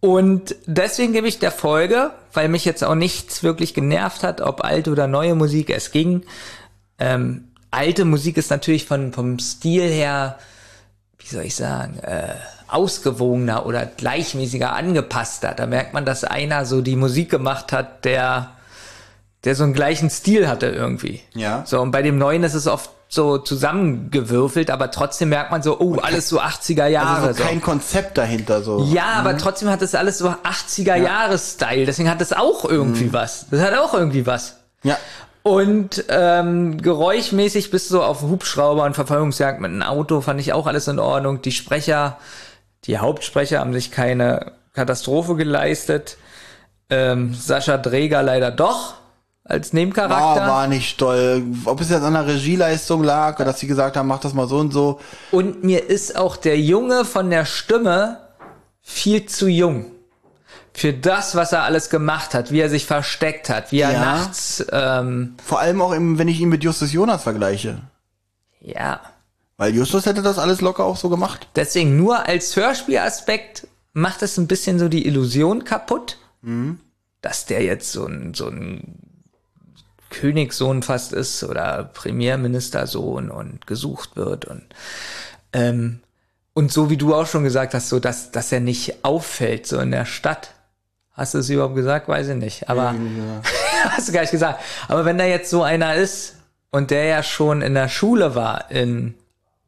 Und deswegen gebe ich der Folge, weil mich jetzt auch nichts wirklich genervt hat, ob alte oder neue Musik, es ging. Ähm, alte Musik ist natürlich von, vom Stil her, wie soll ich sagen, äh, ausgewogener oder gleichmäßiger angepasster. Da merkt man, dass einer so die Musik gemacht hat, der, der so einen gleichen Stil hatte irgendwie. Ja. So, und bei dem neuen ist es oft so zusammengewürfelt, aber trotzdem merkt man so, oh, alles so 80er Jahre. Also so kein Konzept dahinter so. Ja, aber trotzdem hat das alles so 80er Jahre Style. Deswegen hat das auch irgendwie was. Das hat auch irgendwie was. Ja. Und ähm, geräuschmäßig bist du so auf Hubschrauber und Verfolgungsjagd mit einem Auto, fand ich auch alles in Ordnung. Die Sprecher, die Hauptsprecher haben sich keine Katastrophe geleistet. Ähm, Sascha Dreger leider doch als Nebencharakter. War, war nicht toll. Ob es jetzt an der Regieleistung lag, oder dass sie gesagt haben, mach das mal so und so. Und mir ist auch der Junge von der Stimme viel zu jung. Für das, was er alles gemacht hat, wie er sich versteckt hat, wie er Ja. nachts, ähm, Vor allem auch, im, wenn ich ihn mit Justus Jonas vergleiche. ja. Weil Justus hätte das alles locker auch so gemacht. Deswegen nur als Hörspielaspekt macht es ein bisschen so die Illusion kaputt, dass der jetzt so ein, so ein Königssohn fast ist oder Premierministersohn und gesucht wird und ähm, und so wie du auch schon gesagt hast, so dass dass er nicht auffällt so in der Stadt. Hast du es überhaupt gesagt? Weiß ich nicht. Aber hast du gar nicht gesagt. Aber wenn da jetzt so einer ist und der ja schon in der Schule war in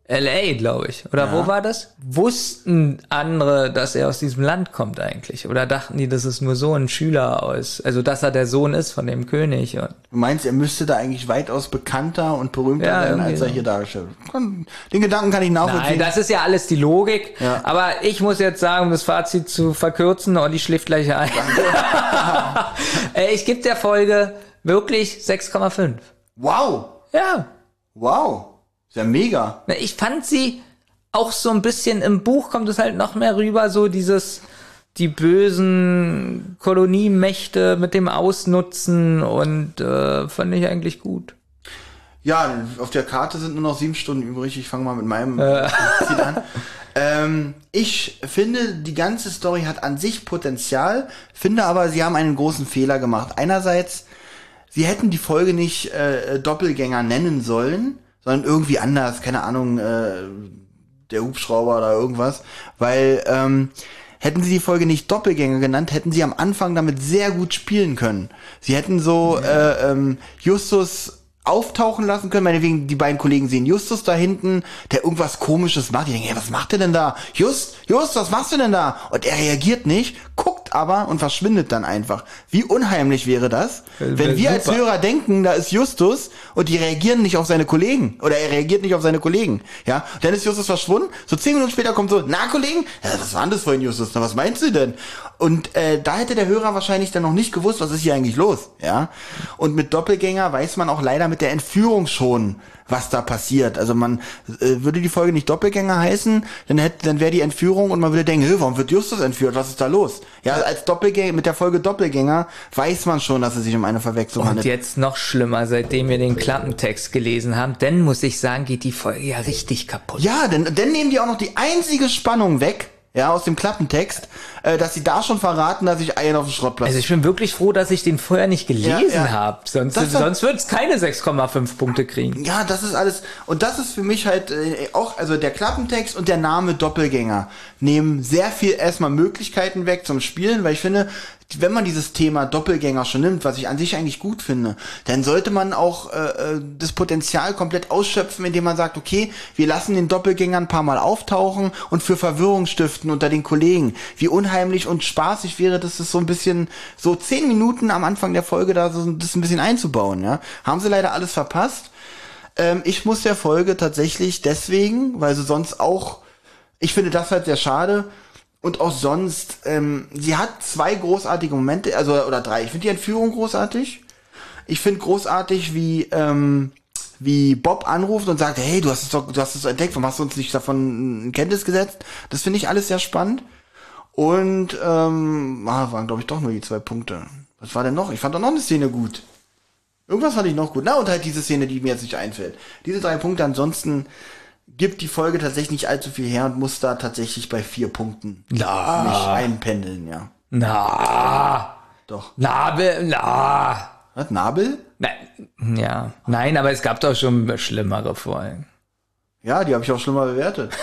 LA, glaube ich. Oder wo war das? Wussten andere, dass er aus diesem Land kommt eigentlich? Oder dachten die, das ist nur so ein Schüler aus, also dass er der Sohn ist von dem König und Du meinst, er müsste da eigentlich weitaus bekannter und berühmter Ja, sein, irgendwie als er hier dargestellt wird. Den Gedanken kann ich nachvollziehen. Nein, das ist ja alles die Logik. Ja. Aber ich muss jetzt sagen, um das Fazit zu verkürzen, Olli schläft gleich ein. Äh, ich gebe der Folge wirklich 6,5. wow, Ja. wow. Ist ja mega. Ich fand sie auch so ein bisschen im Buch kommt es halt noch mehr rüber, so dieses die bösen Koloniemächte mit dem Ausnutzen und äh, fand ich eigentlich gut. Ja, auf der Karte sind nur noch sieben Stunden übrig. Ich fange mal mit meinem Ziel an. Ähm, ich finde, die ganze Story hat an sich Potenzial, finde aber, sie haben einen großen Fehler gemacht. Einerseits, sie hätten die Folge nicht äh, Doppelgänger nennen sollen, sondern irgendwie anders, keine Ahnung, äh, der Hubschrauber oder irgendwas, weil ähm, hätten sie die Folge nicht Doppelgänger genannt, hätten sie am Anfang damit sehr gut spielen können. Sie hätten so äh, ähm, Justus auftauchen lassen können, meinetwegen die beiden Kollegen sehen Justus da hinten, der irgendwas komisches macht, die denken, hey, was macht der denn da? Just, Just, was machst du denn da? Und er reagiert nicht, guckt aber und verschwindet dann einfach. Wie unheimlich wäre das, wär wenn wir als super. Hörer denken, da ist Justus und die reagieren nicht auf seine Kollegen oder er reagiert nicht auf seine Kollegen, ja? Dann ist Justus verschwunden, so zehn Minuten später kommt so, na Kollegen, ja, was war denn das vorhin Justus? Na, was meinst du denn? Und äh, da hätte der Hörer wahrscheinlich dann noch nicht gewusst, was ist hier eigentlich los, ja? Und mit Doppelgänger weiß man auch leider mit der Entführung schon, was da passiert. Also man äh, würde die Folge nicht Doppelgänger heißen, dann hätte, dann wäre die Entführung und man würde denken, "Hä, warum wird Justus entführt? Was ist da los? Ja, als Doppelgänger mit der Folge Doppelgänger weiß man schon, dass es sich um eine Verwechslung Und handelt. jetzt noch schlimmer, seitdem wir den Klappentext gelesen haben, denn muss ich sagen, geht die Folge ja richtig kaputt. Ja, denn dann nehmen die auch noch die einzige Spannung weg, ja, aus dem Klappentext, äh, dass sie da schon verraten, dass ich einen auf dem Schrottplatz. Also ich bin wirklich froh, dass ich den vorher nicht gelesen Ja, ja. habe. Sonst, Das sonst würde es keine 6,5 Punkte kriegen. Ja, das ist alles. Und das ist für mich halt äh, auch, also der Klappentext und der Name Doppelgänger nehmen sehr viel erstmal Möglichkeiten weg zum Spielen, weil ich finde, wenn man dieses Thema Doppelgänger schon nimmt, was ich an sich eigentlich gut finde, dann sollte man auch äh, äh, das Potenzial komplett ausschöpfen, indem man sagt, okay, wir lassen den Doppelgänger ein paar Mal auftauchen und für Verwirrung stiften unter den Kollegen. Wie unheimlich und spaßig wäre das, das so ein bisschen, so zehn Minuten am Anfang der Folge da so das ein bisschen einzubauen, ja. Haben sie leider alles verpasst. Ähm, ich muss der Folge tatsächlich deswegen, weil sie sonst auch, ich finde das halt sehr schade. Und auch sonst, ähm, sie hat zwei großartige Momente, also oder drei. Ich finde die Entführung großartig. Ich finde großartig, wie ähm, wie Bob anruft und sagt, hey, du hast es doch, du hast es entdeckt, warum hast du uns nicht davon in Kenntnis gesetzt? Das finde ich alles sehr spannend. Und ähm, ah, waren glaube ich doch nur die zwei Punkte. Was war denn noch? Ich fand doch noch eine Szene gut. Irgendwas fand ich noch gut. Na, und halt diese Szene, die mir jetzt nicht einfällt. Diese drei Punkte, ansonsten gibt die Folge tatsächlich nicht allzu viel her und muss da tatsächlich bei vier Punkten Na. mich einpendeln, ja. Na, Doch. na, be- na. Was, Nabel? Nein, ja. Nein, aber es gab doch schon schlimmere Folgen. Ja, die habe ich auch schlimmer bewertet.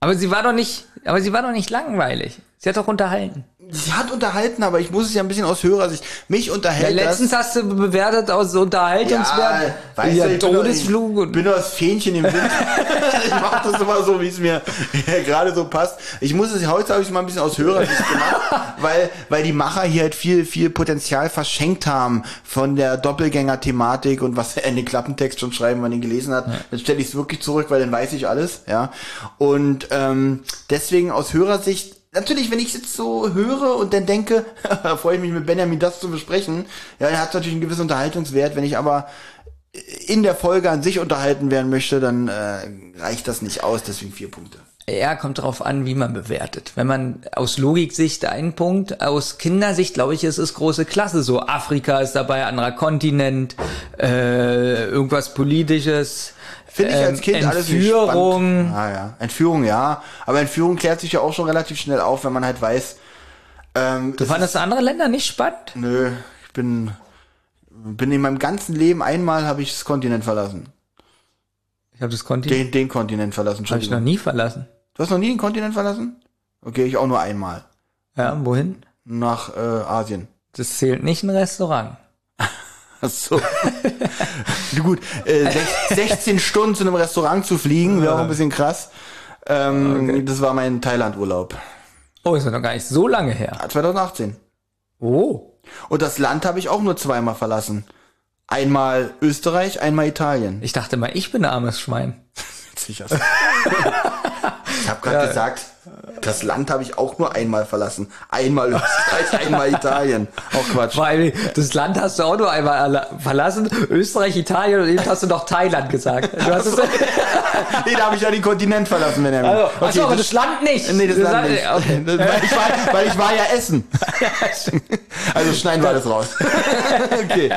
Aber sie war doch nicht, aber sie war doch nicht langweilig. Sie hat doch unterhalten. Sie hat unterhalten, aber ich muss es ja ein bisschen aus Hörersicht. Mich Ja, unterhält letztens das. hast du bewertet aus Unterhaltungswert. weißt ja, du, ich bin Todesflug doch- und Ich bin doch das Fähnchen im Wind. ich mache das immer so, wie es mir gerade so passt. Ich muss es, heute habe ich es mal ein bisschen aus Hörersicht gemacht, weil, weil die Macher hier halt viel, viel Potenzial verschenkt haben von der Doppelgänger-Thematik und was er in den Klappentext schon schreiben, wenn man ihn gelesen hat. Dann stelle ich es wirklich zurück, weil dann weiß ich alles, ja. Und ähm, deswegen aus Hörersicht Natürlich, wenn ich jetzt so höre und dann denke, freue ich mich mit Benjamin das zu besprechen, ja, er hat natürlich einen gewissen Unterhaltungswert. Wenn ich aber in der Folge an sich unterhalten werden möchte, dann äh, reicht das nicht aus, deswegen vier Punkte. Ja, kommt drauf an, wie man bewertet. Wenn man aus Logiksicht einen Punkt, aus Kindersicht glaube ich, ist es große Klasse. So Afrika ist dabei, anderer Kontinent, äh, irgendwas Politisches. Finde ich als ähm, Kind alles nicht Entführung. Ah, ja. Entführung, ja. Aber Entführung klärt sich ja auch schon relativ schnell auf, wenn man halt weiß, ähm, Du es fandest andere Länder nicht spannend? Nö, ich bin, bin in meinem ganzen Leben einmal habe ich das Kontinent verlassen. Ich habe das Kontinent Den, den Kontinent verlassen. hab ich noch nie verlassen. Du hast noch nie den Kontinent verlassen? Okay, ich auch nur einmal. Ja, wohin? Nach äh, Asien. Das zählt nicht ein Restaurant. So. Gut, äh, sech- 16 Stunden zu einem Restaurant zu fliegen, wäre auch ein bisschen krass. Ähm, Das war mein Thailand-Urlaub. Oh, ist ja noch gar nicht so lange her. Ah, 2018. Oh. Und das Land habe ich auch nur zweimal verlassen. Einmal Österreich, einmal Italien. Ich dachte mal, ich bin ein armes Schwein. Sicher. ich habe gerade gesagt, das Land habe ich auch nur einmal verlassen. Einmal Österreich, einmal Italien. Auch Quatsch. Weil das Land hast du auch nur einmal verlassen. Österreich, Italien und eben hast du noch Thailand gesagt. Du hast es, Nee, da habe ich ja den Kontinent verlassen, wenn er also, achso, aber das Land nicht. Nee, das, Land nicht. Okay. Das, weil, ich war, weil ich war ja essen. also schneiden wir alles raus. okay.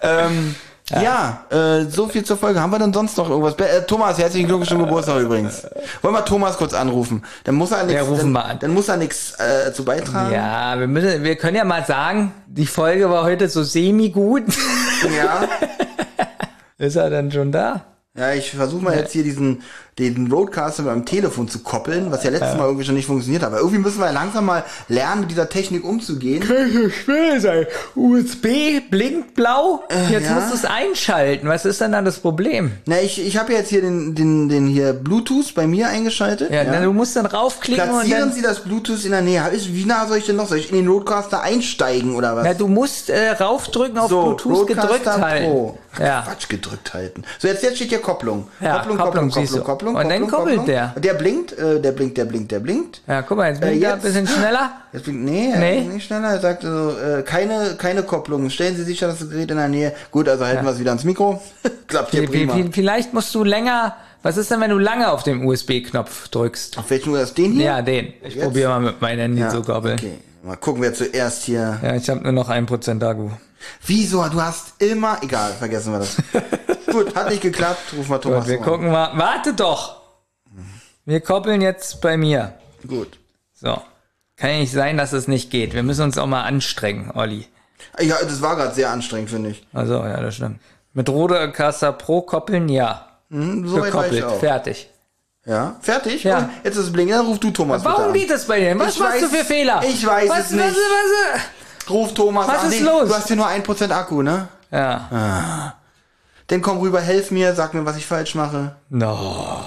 Ähm, ja, äh, so viel zur Folge. Haben wir denn sonst noch irgendwas? Äh, Thomas, herzlichen Glückwunsch zum Geburtstag übrigens. Wollen wir Thomas kurz anrufen? Dann muss er nichts. Ja, rufen dann, wir an. dann muss er nichts äh, zu beitragen. Ja, wir müssen, wir können ja mal sagen, die Folge war heute so semi gut. ja. Ist er dann schon da? Ja, ich versuche mal jetzt hier diesen, den Roadcaster mit meinem Telefon zu koppeln, was ja letztes Mal irgendwie schon nicht funktioniert hat. Aber irgendwie müssen wir ja langsam mal lernen, mit dieser Technik umzugehen. so schwer sein. USB blinkt blau. Jetzt ja. musst du es einschalten. Was ist denn dann das Problem? Na, ich, ich habe jetzt hier den, den, den hier Bluetooth bei mir eingeschaltet. Ja, na, du musst dann raufklicken und Platzieren dann. Sie das Bluetooth in der Nähe. Ist- Wie nah soll ich denn noch? Soll ich in den Roadcaster einsteigen oder was? Na, du musst äh, raufdrücken auf so, Bluetooth gedrückt Roadcaster halten. Pro. Ja. Quatsch, gedrückt halten. So, jetzt, jetzt steht hier Kopplung. Ja, Kopplung, Kopplung, Kopplung. Kopplung, Kopplung, Und dann koppelt Kopplung. der. Der blinkt, äh, der blinkt, der blinkt, der blinkt. Ja, guck mal, jetzt bin Äh, da ein jetzt- bisschen schneller. Jetzt blinkt, nee, Nee. nee. nicht schneller. Er sagt so, äh, keine, keine Kopplung. Stellen Sie sicher, dass das Gerät in der Nähe. Gut, also halten wir es wieder ans Mikro. Klappt hier prima. vi- Vielleicht musst du länger. Was ist denn, wenn du lange auf den USB-Knopf drückst? Auf welchen ist den hier? Ja, den. Ich Jetzt? probiere mal mit meinem Handy Ja, zu koppeln. Okay, mal gucken, wer zuerst hier. Ja, ich habe nur noch ein Prozent Akku. Wieso? Du hast immer. Egal, vergessen wir das. Gut, hat nicht geklappt. Ruf mal Thomas Gut, wir an. gucken mal. Warte doch! Wir koppeln jetzt bei mir. Gut. So. Kann ja nicht sein, dass es nicht geht. Wir müssen uns auch mal anstrengen, Olli. Ja, das war gerade sehr anstrengend, finde ich. Also, ja, das stimmt. Mit Rodecaster Pro koppeln, ja. Hm, so Gekoppelt, fertig. Ja, fertig? Ja. Und jetzt ist es blinken. Dann ruf du Thomas Warum an. geht das bei dir? Was Ich machst du weiß- für Fehler? ich weiß was, es nicht. Was, was, Ruf Thomas Was an. ist los? Du hast hier nur 1% Akku, ne? ja. Dann komm rüber, helf mir, sag mir, was ich falsch mache. No.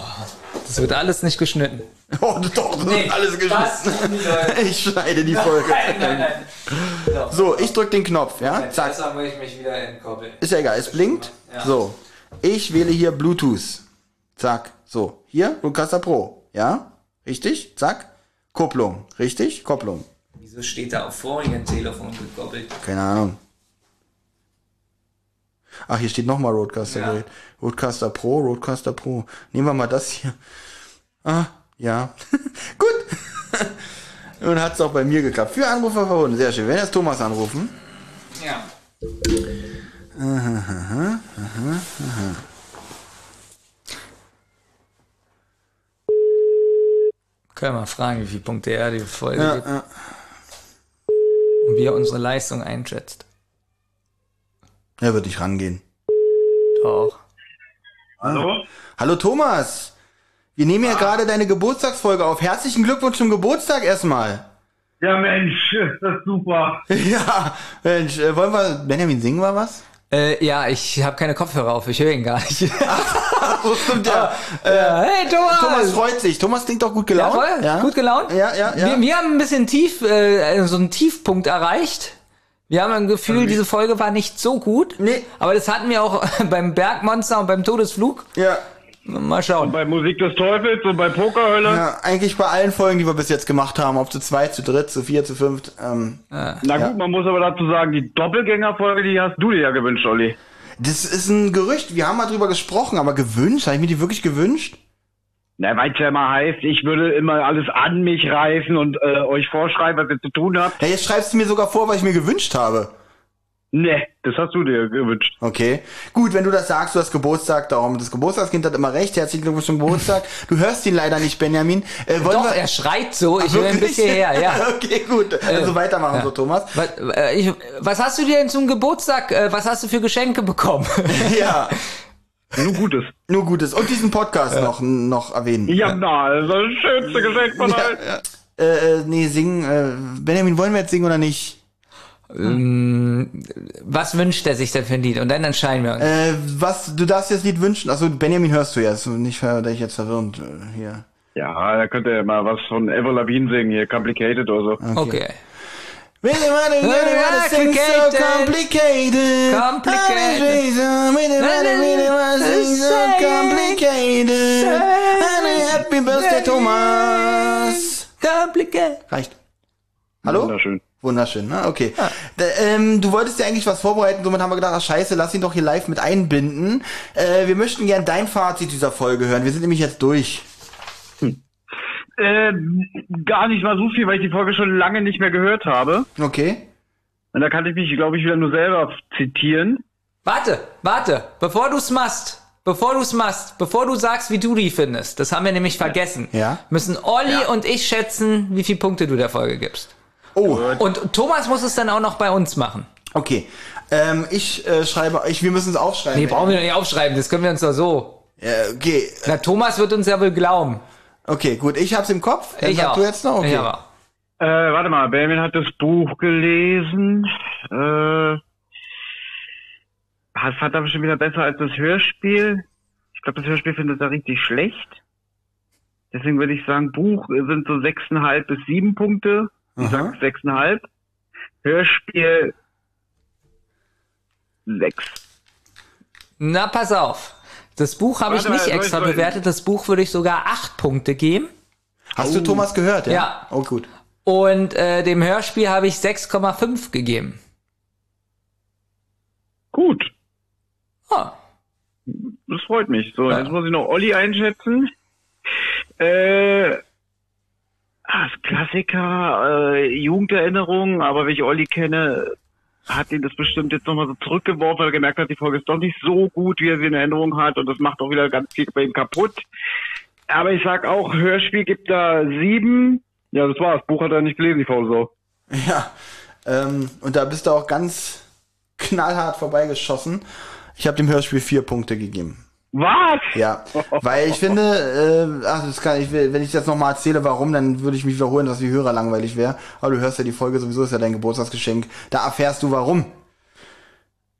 Das wird alles nicht geschnitten. Oh, doch, das ist alles geschnitten. Ich schneide die Folge. Nein, nein, nein. So, ich drück den Knopf, ja? Zack. Besser muss ich mich wieder entkoppeln. Ist ja egal, es blinkt. So. Ich wähle hier Bluetooth. Zack. So. Hier, Rodecaster Pro. Ja? Richtig? Zack. Kupplung. Richtig? Kopplung. Wieso steht da auf vorigen Telefon gekoppelt? Keine Ahnung. Ach, hier steht nochmal Roadcaster Ja. Gerät. Roadcaster Pro, Roadcaster Pro. Nehmen wir mal das hier. Ah, ja. Gut. Und hat es auch bei mir geklappt. Für Anrufer verbunden. Sehr schön. Wenn jetzt Thomas anrufen. Ja. Können wir mal fragen, wie viele Punkte er die Folge Ja, gibt ja. und wie er unsere Leistung einschätzt. Er wird nicht rangehen. Doch. Hallo? Hallo Thomas. Wir nehmen ja gerade deine Geburtstagsfolge auf. Herzlichen Glückwunsch zum Geburtstag erstmal. Ja, Mensch, ist das super. Ja, Mensch, äh, wollen wir, Benjamin, singen wir was? Äh, ja, ich habe keine Kopfhörer auf, ich höre ihn gar nicht. So stimmt ja. Ja, hey Thomas! Thomas freut sich. Thomas klingt doch gut ja, gelaunt. voll, gut gelaunt? Ja, ja, ja. Wir, wir haben ein bisschen tief, äh, so einen Tiefpunkt erreicht. Wir haben ein Gefühl, diese Folge war nicht so gut. Nee. Aber das hatten wir auch beim Bergmonster und beim Todesflug. ja. Mal schauen. Bei Musik des Teufels und bei Pokerhölle. Ja, eigentlich bei allen Folgen, die wir bis jetzt gemacht haben, ob zu zweit, zu dritt, zu vier, zu fünft. Ähm, Na gut, man muss aber dazu sagen, die Doppelgängerfolge, die hast du dir ja gewünscht, Olli. das ist ein Gerücht. Wir haben mal drüber gesprochen, aber gewünscht? Habe ich mir die wirklich gewünscht? Na, weil es ja immer heißt, ich würde immer alles an mich reißen und äh, euch vorschreiben, was ihr zu tun habt. Ja, jetzt schreibst du mir sogar vor, was ich mir gewünscht habe. Ne, das hast du dir gewünscht. Okay. Gut, wenn du das sagst, du hast Geburtstag, darum das Geburtstagskind hat immer recht. Herzlichen Glückwunsch zum Geburtstag. Du hörst ihn leider nicht, Benjamin. Äh, wollen Doch, wir er schreit so, ich höre ein Wirklich? bisschen her, ja. okay, gut. Also weitermachen ja. so, Thomas. Was, äh, ich, was hast du dir denn zum Geburtstag, äh, was hast du für Geschenke bekommen? ja, Nur Gutes. nur Gutes. Und diesen Podcast noch, noch erwähnen. Ja, na, das ist das schönste Geschenk von allen. Äh, äh, nee, singen. Äh, Benjamin, wollen wir jetzt singen oder nicht? was wünscht er sich denn für ein Lied? Und dann entscheiden wir uns. Äh, was, du darfst dir das Lied wünschen. Also Benjamin hörst du ja. Ist nicht, dass ich jetzt verwirrend äh, hier. Ja, da könnt ihr mal was von Avril Lavigne singen, hier, Complicated oder so. okay. Really wanna, really wanna sing so complicated. Complicated. Really wanna, really wanna sing so complicated. And happy birthday, Thomas. Complicated. Reicht. Hallo? Wunderschön. Wunderschön, ne? Okay. Da, ähm, du wolltest ja eigentlich was vorbereiten, somit haben wir gedacht, ach scheiße, lass ihn doch hier live mit einbinden. Äh, wir möchten gern dein Fazit dieser Folge hören. Wir sind nämlich jetzt durch. Äh, gar nicht mal so viel, weil ich die Folge schon lange nicht mehr gehört habe. Okay. Und da kann ich mich, glaube ich, wieder nur selber zitieren. Warte, warte, bevor du's machst, bevor du's machst, bevor du sagst, wie du die findest, das haben wir nämlich vergessen, Ja. müssen Olli und ich schätzen, wie viele Punkte du der Folge gibst. Oh, Und Thomas muss es dann auch noch bei uns machen. okay. Ähm, ich äh, schreibe, ich, wir müssen es aufschreiben. Nee, brauchen wir doch nicht aufschreiben, das können wir uns doch so. Äh, okay, Na, Thomas wird uns ja wohl glauben. Okay, gut. Ich hab's im Kopf. Dann Ich sag auch. du jetzt noch? Okay. Ich aber. Äh, warte mal, Benjamin hat das Buch gelesen. Äh, das fand er bestimmt wieder besser als das Hörspiel. Ich glaube, das Hörspiel findet er richtig schlecht. Deswegen würde ich sagen, Buch sind so sechseinhalb bis sieben Punkte. Ich Aha. sag sechseinhalb. Hörspiel sechs. Na, pass auf. Das Buch habe ich nicht extra ich- bewertet. Das Buch würde ich sogar acht Punkte geben. Hast du Thomas gehört? Ja. Ja. Oh, gut. Und äh, dem Hörspiel habe ich 6,5 gegeben. Gut, Ah, das freut mich. So, Ja. jetzt muss ich noch Olli einschätzen. Äh, ah, das Klassiker, äh, Jugenderinnerung, aber wie ich Olli kenne, hat ihn das bestimmt jetzt nochmal so zurückgeworfen, weil er gemerkt hat, die Folge ist doch nicht so gut, wie er sie in Erinnerung hat und das macht auch wieder ganz viel bei ihm kaputt. Aber ich sag auch, Hörspiel gibt da sieben. Ja, das war's. Buch hat er nicht gelesen, die Faule so. Ja. Ähm, und da bist du auch ganz knallhart vorbeigeschossen. Ich habe dem Hörspiel vier Punkte gegeben. Was? Ja, weil ich finde, äh, ach, das kann ich, wenn ich jetzt nochmal erzähle, warum, dann würde ich mich wiederholen, dass die Hörer langweilig wäre. Aber du hörst ja die Folge sowieso, ist ja dein Geburtstagsgeschenk. Da erfährst du warum.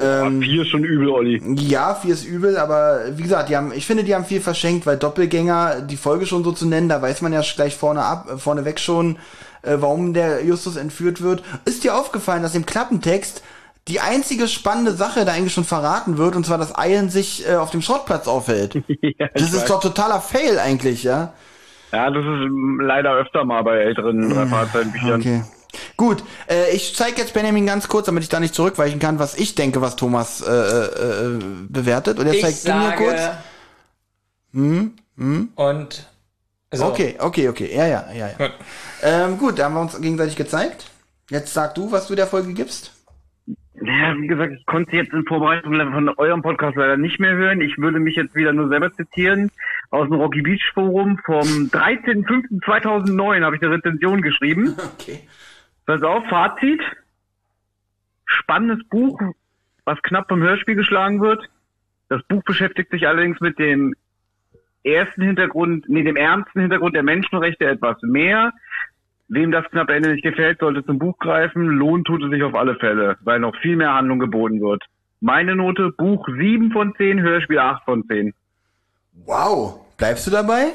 Ähm, Vier ist schon übel, Olli. ja, vier ist übel, aber wie gesagt, die haben, ich finde, die haben viel verschenkt, weil Doppelgänger, die Folge schon so zu nennen, da weiß man ja gleich vorne ab, äh, vorneweg schon, äh, warum der Justus entführt wird. Ist dir aufgefallen, dass im Klappentext die einzige spannende Sache da eigentlich schon verraten wird, und zwar, dass Ian sich äh, auf dem Schrottplatz aufhält. Ja, Das ist weiß. doch totaler Fail eigentlich, ja? Ja, das ist ähm, leider öfter mal bei älteren drei Fahrzeitenbüchern. Okay. Gut, äh, ich zeige jetzt Benjamin ganz kurz, damit ich da nicht zurückweichen kann, was ich denke, was Thomas äh, äh, äh, bewertet. Und jetzt zeigst du mir kurz. Und so. Okay, okay, okay. Ja, ja, ja, ja. Gut. Ähm, gut, da haben wir uns gegenseitig gezeigt. Jetzt sag du, was du der Folge gibst. Ja, wie gesagt, ich konnte jetzt in Vorbereitung von eurem Podcast leider nicht mehr hören. Ich würde mich jetzt wieder nur selber zitieren. Aus dem Rocky Beach Forum vom 13.05.2009 habe ich eine Rezension geschrieben. Okay. Pass auf, Fazit. Spannendes Buch, was knapp vom Hörspiel geschlagen wird. Das Buch beschäftigt sich allerdings mit dem ersten Hintergrund, nee, dem ernsten Hintergrund der Menschenrechte etwas mehr. Wem das knappe Ende nicht gefällt, sollte zum Buch greifen. Lohnt tut es sich auf alle Fälle, weil noch viel mehr Handlung geboten wird. Meine Note, Buch 7 von 10, Hörspiel 8 von 10. Wow. Bleibst du dabei?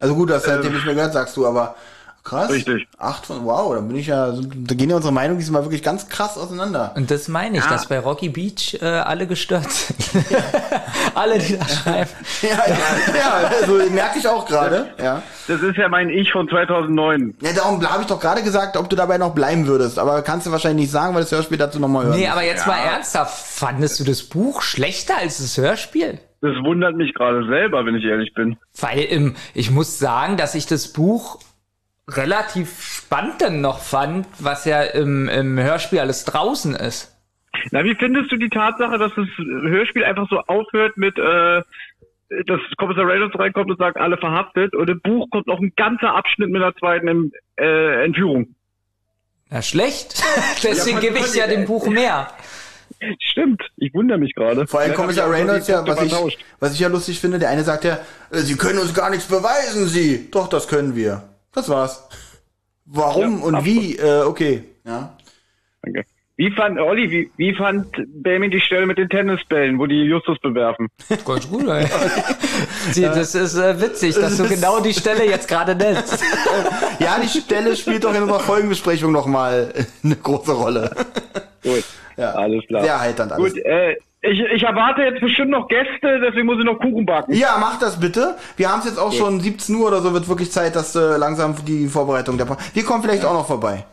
Also gut, das hat Ähm. nicht mehr gehört, sagst du, aber krass. Richtig. Acht von, wow, da bin ich ja, da gehen ja unsere Meinungen diesmal wirklich ganz krass auseinander. Und das meine ich, dass bei Rocky Beach äh, alle gestört sind. alle, die da schreiben. Ja, ja, ja also merke ich auch gerade. Ja. Das ist ja mein Ich von 2009. Ja, darum habe ich doch gerade gesagt, ob du dabei noch bleiben würdest. Aber kannst du wahrscheinlich nicht sagen, weil das Hörspiel dazu nochmal hören. Nee, aber jetzt mal ernsthaft, fandest du das Buch schlechter als das Hörspiel? Das wundert mich gerade selber, wenn ich ehrlich bin. Weil im, ich muss sagen, dass ich das Buch relativ spannend dann noch fand, was ja im, im Hörspiel alles draußen ist. Na, wie findest du die Tatsache, dass das Hörspiel einfach so aufhört mit, äh, dass Kommissar Reynolds reinkommt und sagt, alle verhaftet und im Buch kommt noch ein ganzer Abschnitt mit der zweiten äh, Entführung. Na schlecht. Deswegen Ja, gebe ich ja dem Buch mehr. Stimmt, ich wundere mich gerade. Vor allem Kommissar Reynolds ja, was ich, was ich ja lustig finde, der eine sagt ja, äh, Sie können uns gar nichts beweisen, Sie. Doch, das können wir. Das war's. Warum Ja, und wie? Äh, okay. Ja. Danke. Wie fand, Olli, wie, wie fand Benjamin die Stelle mit den Tennisbällen, wo die Justus bewerfen? Ganz gut, ey. Sie, das ist äh, witzig, dass du genau die Stelle jetzt gerade nennst. ja, die Stelle spielt doch in unserer Folgenbesprechung nochmal eine große Rolle. Gut, Ja. alles klar. Sehr heiternd alles. Gut, äh, ich, ich erwarte jetzt bestimmt noch Gäste, deswegen muss ich noch Kuchen backen. Ja, mach das bitte. Wir haben es jetzt auch schon 17 Uhr oder so, wird wirklich Zeit, dass äh, langsam die Vorbereitung der pa Wir kommen vielleicht auch noch vorbei.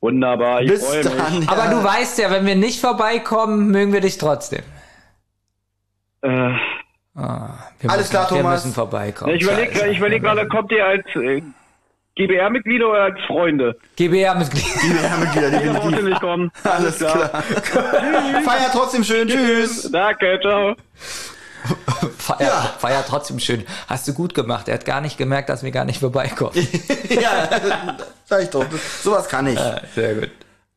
Wunderbar, ich Bis freue mich. dann. Aber ja. du weißt ja, wenn wir nicht vorbeikommen, mögen wir dich trotzdem. Äh, Ah, wir Alles müssen, klar, Wir Thomas. müssen vorbeikommen. ich überlege überleg gerade, kommt ihr als äh, GBR-Mitglieder oder als Freunde? GBR-Mitglied. Ja, Mitglieder, Ihr braucht definitiv. ihr nicht kommen. Alles klar. Feier trotzdem schön. Tschüss. Danke, ciao. Feier, Ja. feier trotzdem schön. Hast du gut gemacht. Er hat gar nicht gemerkt, dass wir gar nicht vorbeikommen. ja, sag ich doch. Das, sowas kann ich. Ja, Sehr gut.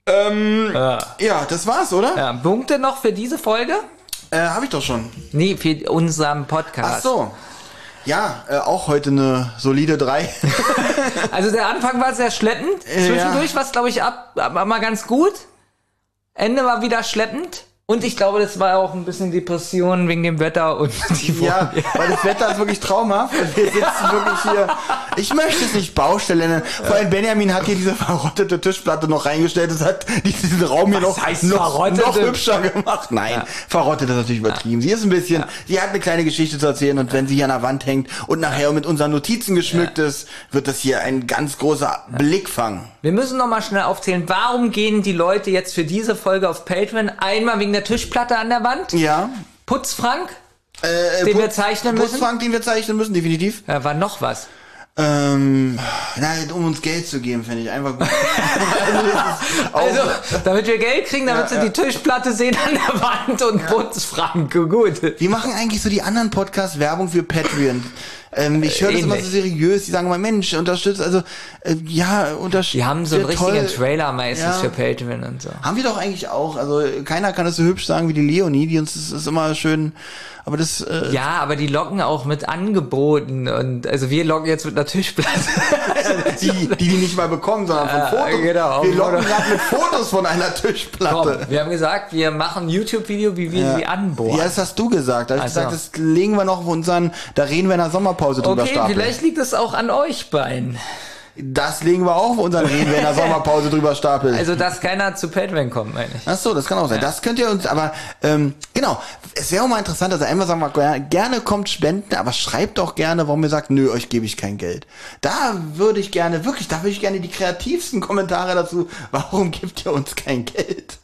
Ähm, Ja. ja, das war's, oder? Ja, Punkte noch für diese Folge? Äh, hab ich doch schon. Nee, für unseren Podcast. Ach so. Ja, äh, auch heute eine solide 3. Also der Anfang war sehr schleppend. Äh, Zwischendurch ja. war es, glaube ich, ab, ab, mal ganz gut. Ende war wieder schleppend. Und ich glaube, das war auch ein bisschen Depression wegen dem Wetter und die Ja, Folge. weil das Wetter ist wirklich traumhaft. Wir sitzen wirklich hier. Ich möchte es nicht Baustelle nennen. Vor allem Benjamin hat hier diese verrottete Tischplatte noch reingestellt. Das hat diesen Raum hier noch, noch, noch hübscher gemacht. Nein, verrottet ist natürlich übertrieben. Sie ist ein bisschen, sie hat eine kleine Geschichte zu erzählen und wenn sie hier an der Wand hängt und nachher mit unseren Notizen geschmückt ist, wird das hier ein ganz großer Blickfang. Wir müssen noch mal schnell aufzählen, warum gehen die Leute jetzt für diese Folge auf Patreon? Einmal wegen der Tischplatte an der Wand, Ja. Putzfrank, Äh, Den Putz- wir zeichnen müssen? Putzfrank, den wir zeichnen müssen, definitiv. da war noch was. Ähm, nein, um uns Geld zu geben, finde ich einfach gut. Also, damit wir Geld kriegen, damit sie die Tischplatte sehen an der Wand und Putzfrank. Gut. Wie machen eigentlich so die anderen Podcasts Werbung für Patreon? Ähm, ich höre das immer so seriös. Die sagen immer, Mensch, unterstützt, also, äh, ja, unterstützt. Die haben so einen richtigen Trailer meistens Ja. für Patreon und so. Haben wir doch eigentlich auch. Also, keiner kann das so hübsch sagen wie die Leonie, die uns, das ist immer schön, aber das, äh, Ja, aber die locken auch mit Angeboten und also wir locken jetzt mit einer Tischplatte. die, die die nicht mal bekommen, sondern von Ja, Fotos. genau. Wir locken gerade mit Fotos von einer Komm, Tischplatte. wir haben gesagt, wir machen YouTube-Video, wie wir sie anbohren. Ja, das hast du gesagt. Da hab ich gesagt, das legen wir noch auf unseren, da reden wir in der Sommerpause drüber okay, stapeln. vielleicht liegt es auch an euch beiden. Das legen wir auch auf unseren Reden, in der Sommerpause drüber stapeln. Also, dass keiner zu Patreon kommt, meine ich. Ach so, das kann auch sein. Das könnt ihr uns, aber ähm, genau, es wäre auch mal interessant, also einmal sagen wir gerne, kommt spenden, aber schreibt auch gerne, warum ihr sagt, nö, euch gebe ich kein Geld. Da würde ich gerne, wirklich, da würde ich gerne die kreativsten Kommentare dazu, warum gibt ihr uns kein Geld?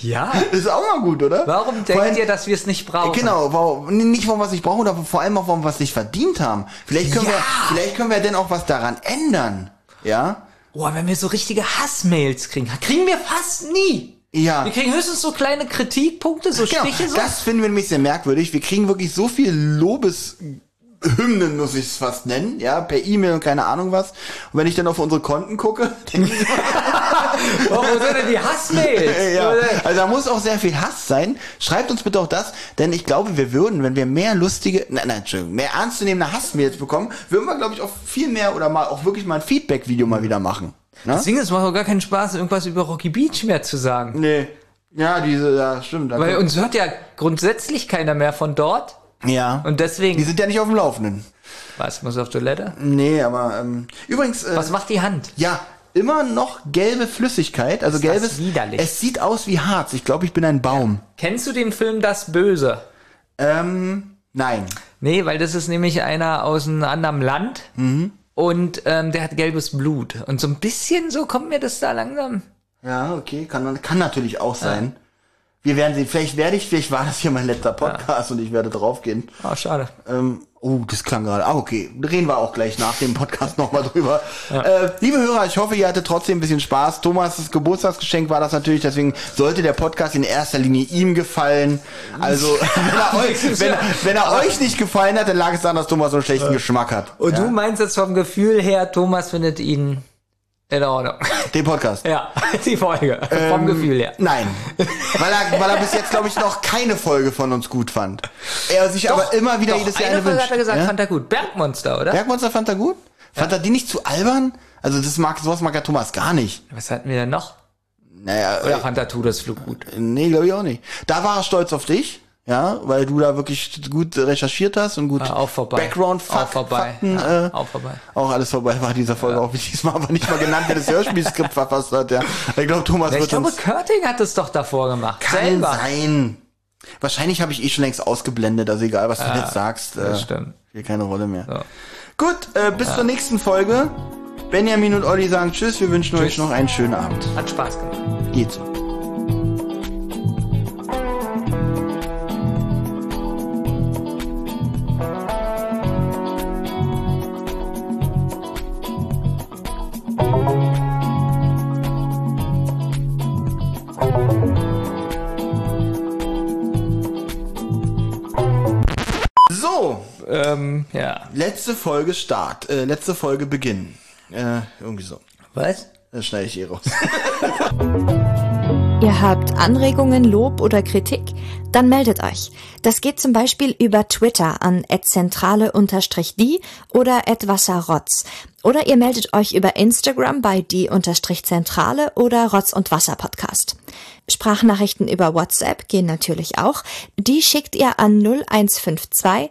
Ja. Ist auch mal gut, oder? Warum denkt allem- ihr, dass wir es nicht brauchen? Genau, warum, nicht warum wir es nicht brauchen, aber vor allem auch warum wir es nicht verdient haben. Vielleicht können Ja. wir, vielleicht können wir denn auch was daran ändern. Ja? Boah, wenn wir so richtige Hassmails kriegen, kriegen wir fast nie. Ja. Wir kriegen höchstens so kleine Kritikpunkte, so Genau, Stiche so. das finden wir nämlich sehr merkwürdig. Wir kriegen wirklich so viel Lobeshymnen, muss ich es fast nennen, ja, per E-Mail und keine Ahnung was. Und wenn ich dann auf unsere Konten gucke, denke ich, Oh, wo sind denn die Hassmails? Ja, also da muss auch sehr viel Hass sein. Schreibt uns bitte auch das, denn ich glaube, wir würden, wenn wir mehr lustige, nein, nein, Entschuldigung, mehr ernstzunehmende Hassmails bekommen, würden wir, glaube ich, auch viel mehr oder mal auch wirklich mal ein Feedback-Video mal wieder machen. Ne? Ist, es macht auch gar keinen Spaß, irgendwas über Rocky Beach mehr zu sagen. Nee. Ja, diese, ja, stimmt. Weil uns hört ja grundsätzlich keiner mehr von dort. Ja. Und deswegen. die sind ja nicht auf dem Laufenden. Was, muss auf Toilette? Nee, aber ähm, übrigens, äh, Was macht die Hand? ja, immer noch gelbe Flüssigkeit, also Ist das gelbes. widerlich. Es sieht aus wie Harz. Ich glaube, ich bin ein Baum. Kennst du den Film Das Böse? Ähm, nein. Nee, weil das ist nämlich einer aus einem anderen Land. Mhm. Und ähm, der hat gelbes Blut. Und so ein bisschen so kommt mir das da langsam. Ja, okay, kann, kann natürlich auch sein. Wir werden sehen. Vielleicht werde ich, vielleicht war das hier mein letzter Podcast und ich werde draufgehen. Oh, schade. Ähm, oh, das klang gerade. Ah, okay. Reden wir auch gleich nach dem Podcast nochmal drüber. Äh, liebe Hörer, ich hoffe, ihr hattet trotzdem ein bisschen Spaß. Thomas' Geburtstagsgeschenk war das natürlich, deswegen sollte der Podcast in erster Linie ihm gefallen. Also, wenn er, euch, wenn, wenn er euch nicht gefallen hat, dann lag es daran, dass Thomas so einen schlechten Geschmack hat. Und du meinst jetzt vom Gefühl her, Thomas findet ihn in Ordnung. Den Podcast. ja, die Folge. vom Gefühl her. Nein. Weil er, weil er bis jetzt, glaube ich, noch keine Folge von uns gut fand. Er sich aber immer wieder Doch, jedes Jahr eine eine Folge wünscht. hat er gesagt, ja? fand er gut. Bergmonster, oder? Bergmonster fand er gut? Fand er die nicht zu albern? Also das mag, sowas mag ja Thomas gar nicht. Was hatten wir denn noch? Naja, Oder fand er Todesflug gut? äh, nee, glaube ich auch nicht. Da war er stolz auf dich, ja, weil du da wirklich gut recherchiert hast und gut War auch vorbei. Background Auch vorbei. Fakten, Ja, äh, auch vorbei. auch alles vorbei war in dieser Folge auch diesmal aber nicht mal genannt, wer das Hörspielskript verfasst hat, ja. Ich glaube, Thomas Ich wird glaube, uns Körting hat es doch davor gemacht. kann selber. sein. Wahrscheinlich habe ich eh schon längst ausgeblendet, also egal, was du jetzt sagst, äh, das stimmt. spielt keine Rolle mehr. Ja. Gut, äh, bis zur nächsten Folge. Benjamin und Olli sagen Tschüss, wir wünschen euch noch einen schönen Abend. Hat Spaß gemacht. Geht so. Ähm, ja. letzte Folge Start, äh, letzte Folge Beginn. Äh, irgendwie so. Was? Das schneide ich eh raus. Ihr habt Anregungen, Lob oder Kritik? Dann meldet euch. Das geht zum Beispiel über Twitter an @zentrale_die oder @wasserrotz. Oder ihr meldet euch über Instagram bei die_zentrale oder Rotz und Wasser Podcast. Sprachnachrichten über WhatsApp gehen natürlich auch. Die schickt ihr an 0152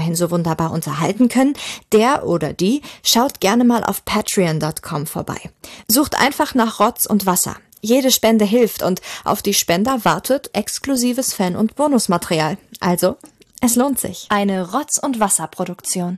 weiterhin so wunderbar unterhalten können, der oder die schaut gerne mal auf patreon.com vorbei. Sucht einfach nach Rotz und Wasser. Jede Spende hilft und auf die Spender wartet exklusives Fan- und Bonusmaterial. Also, es lohnt sich. Eine Rotz- und Wasser Produktion.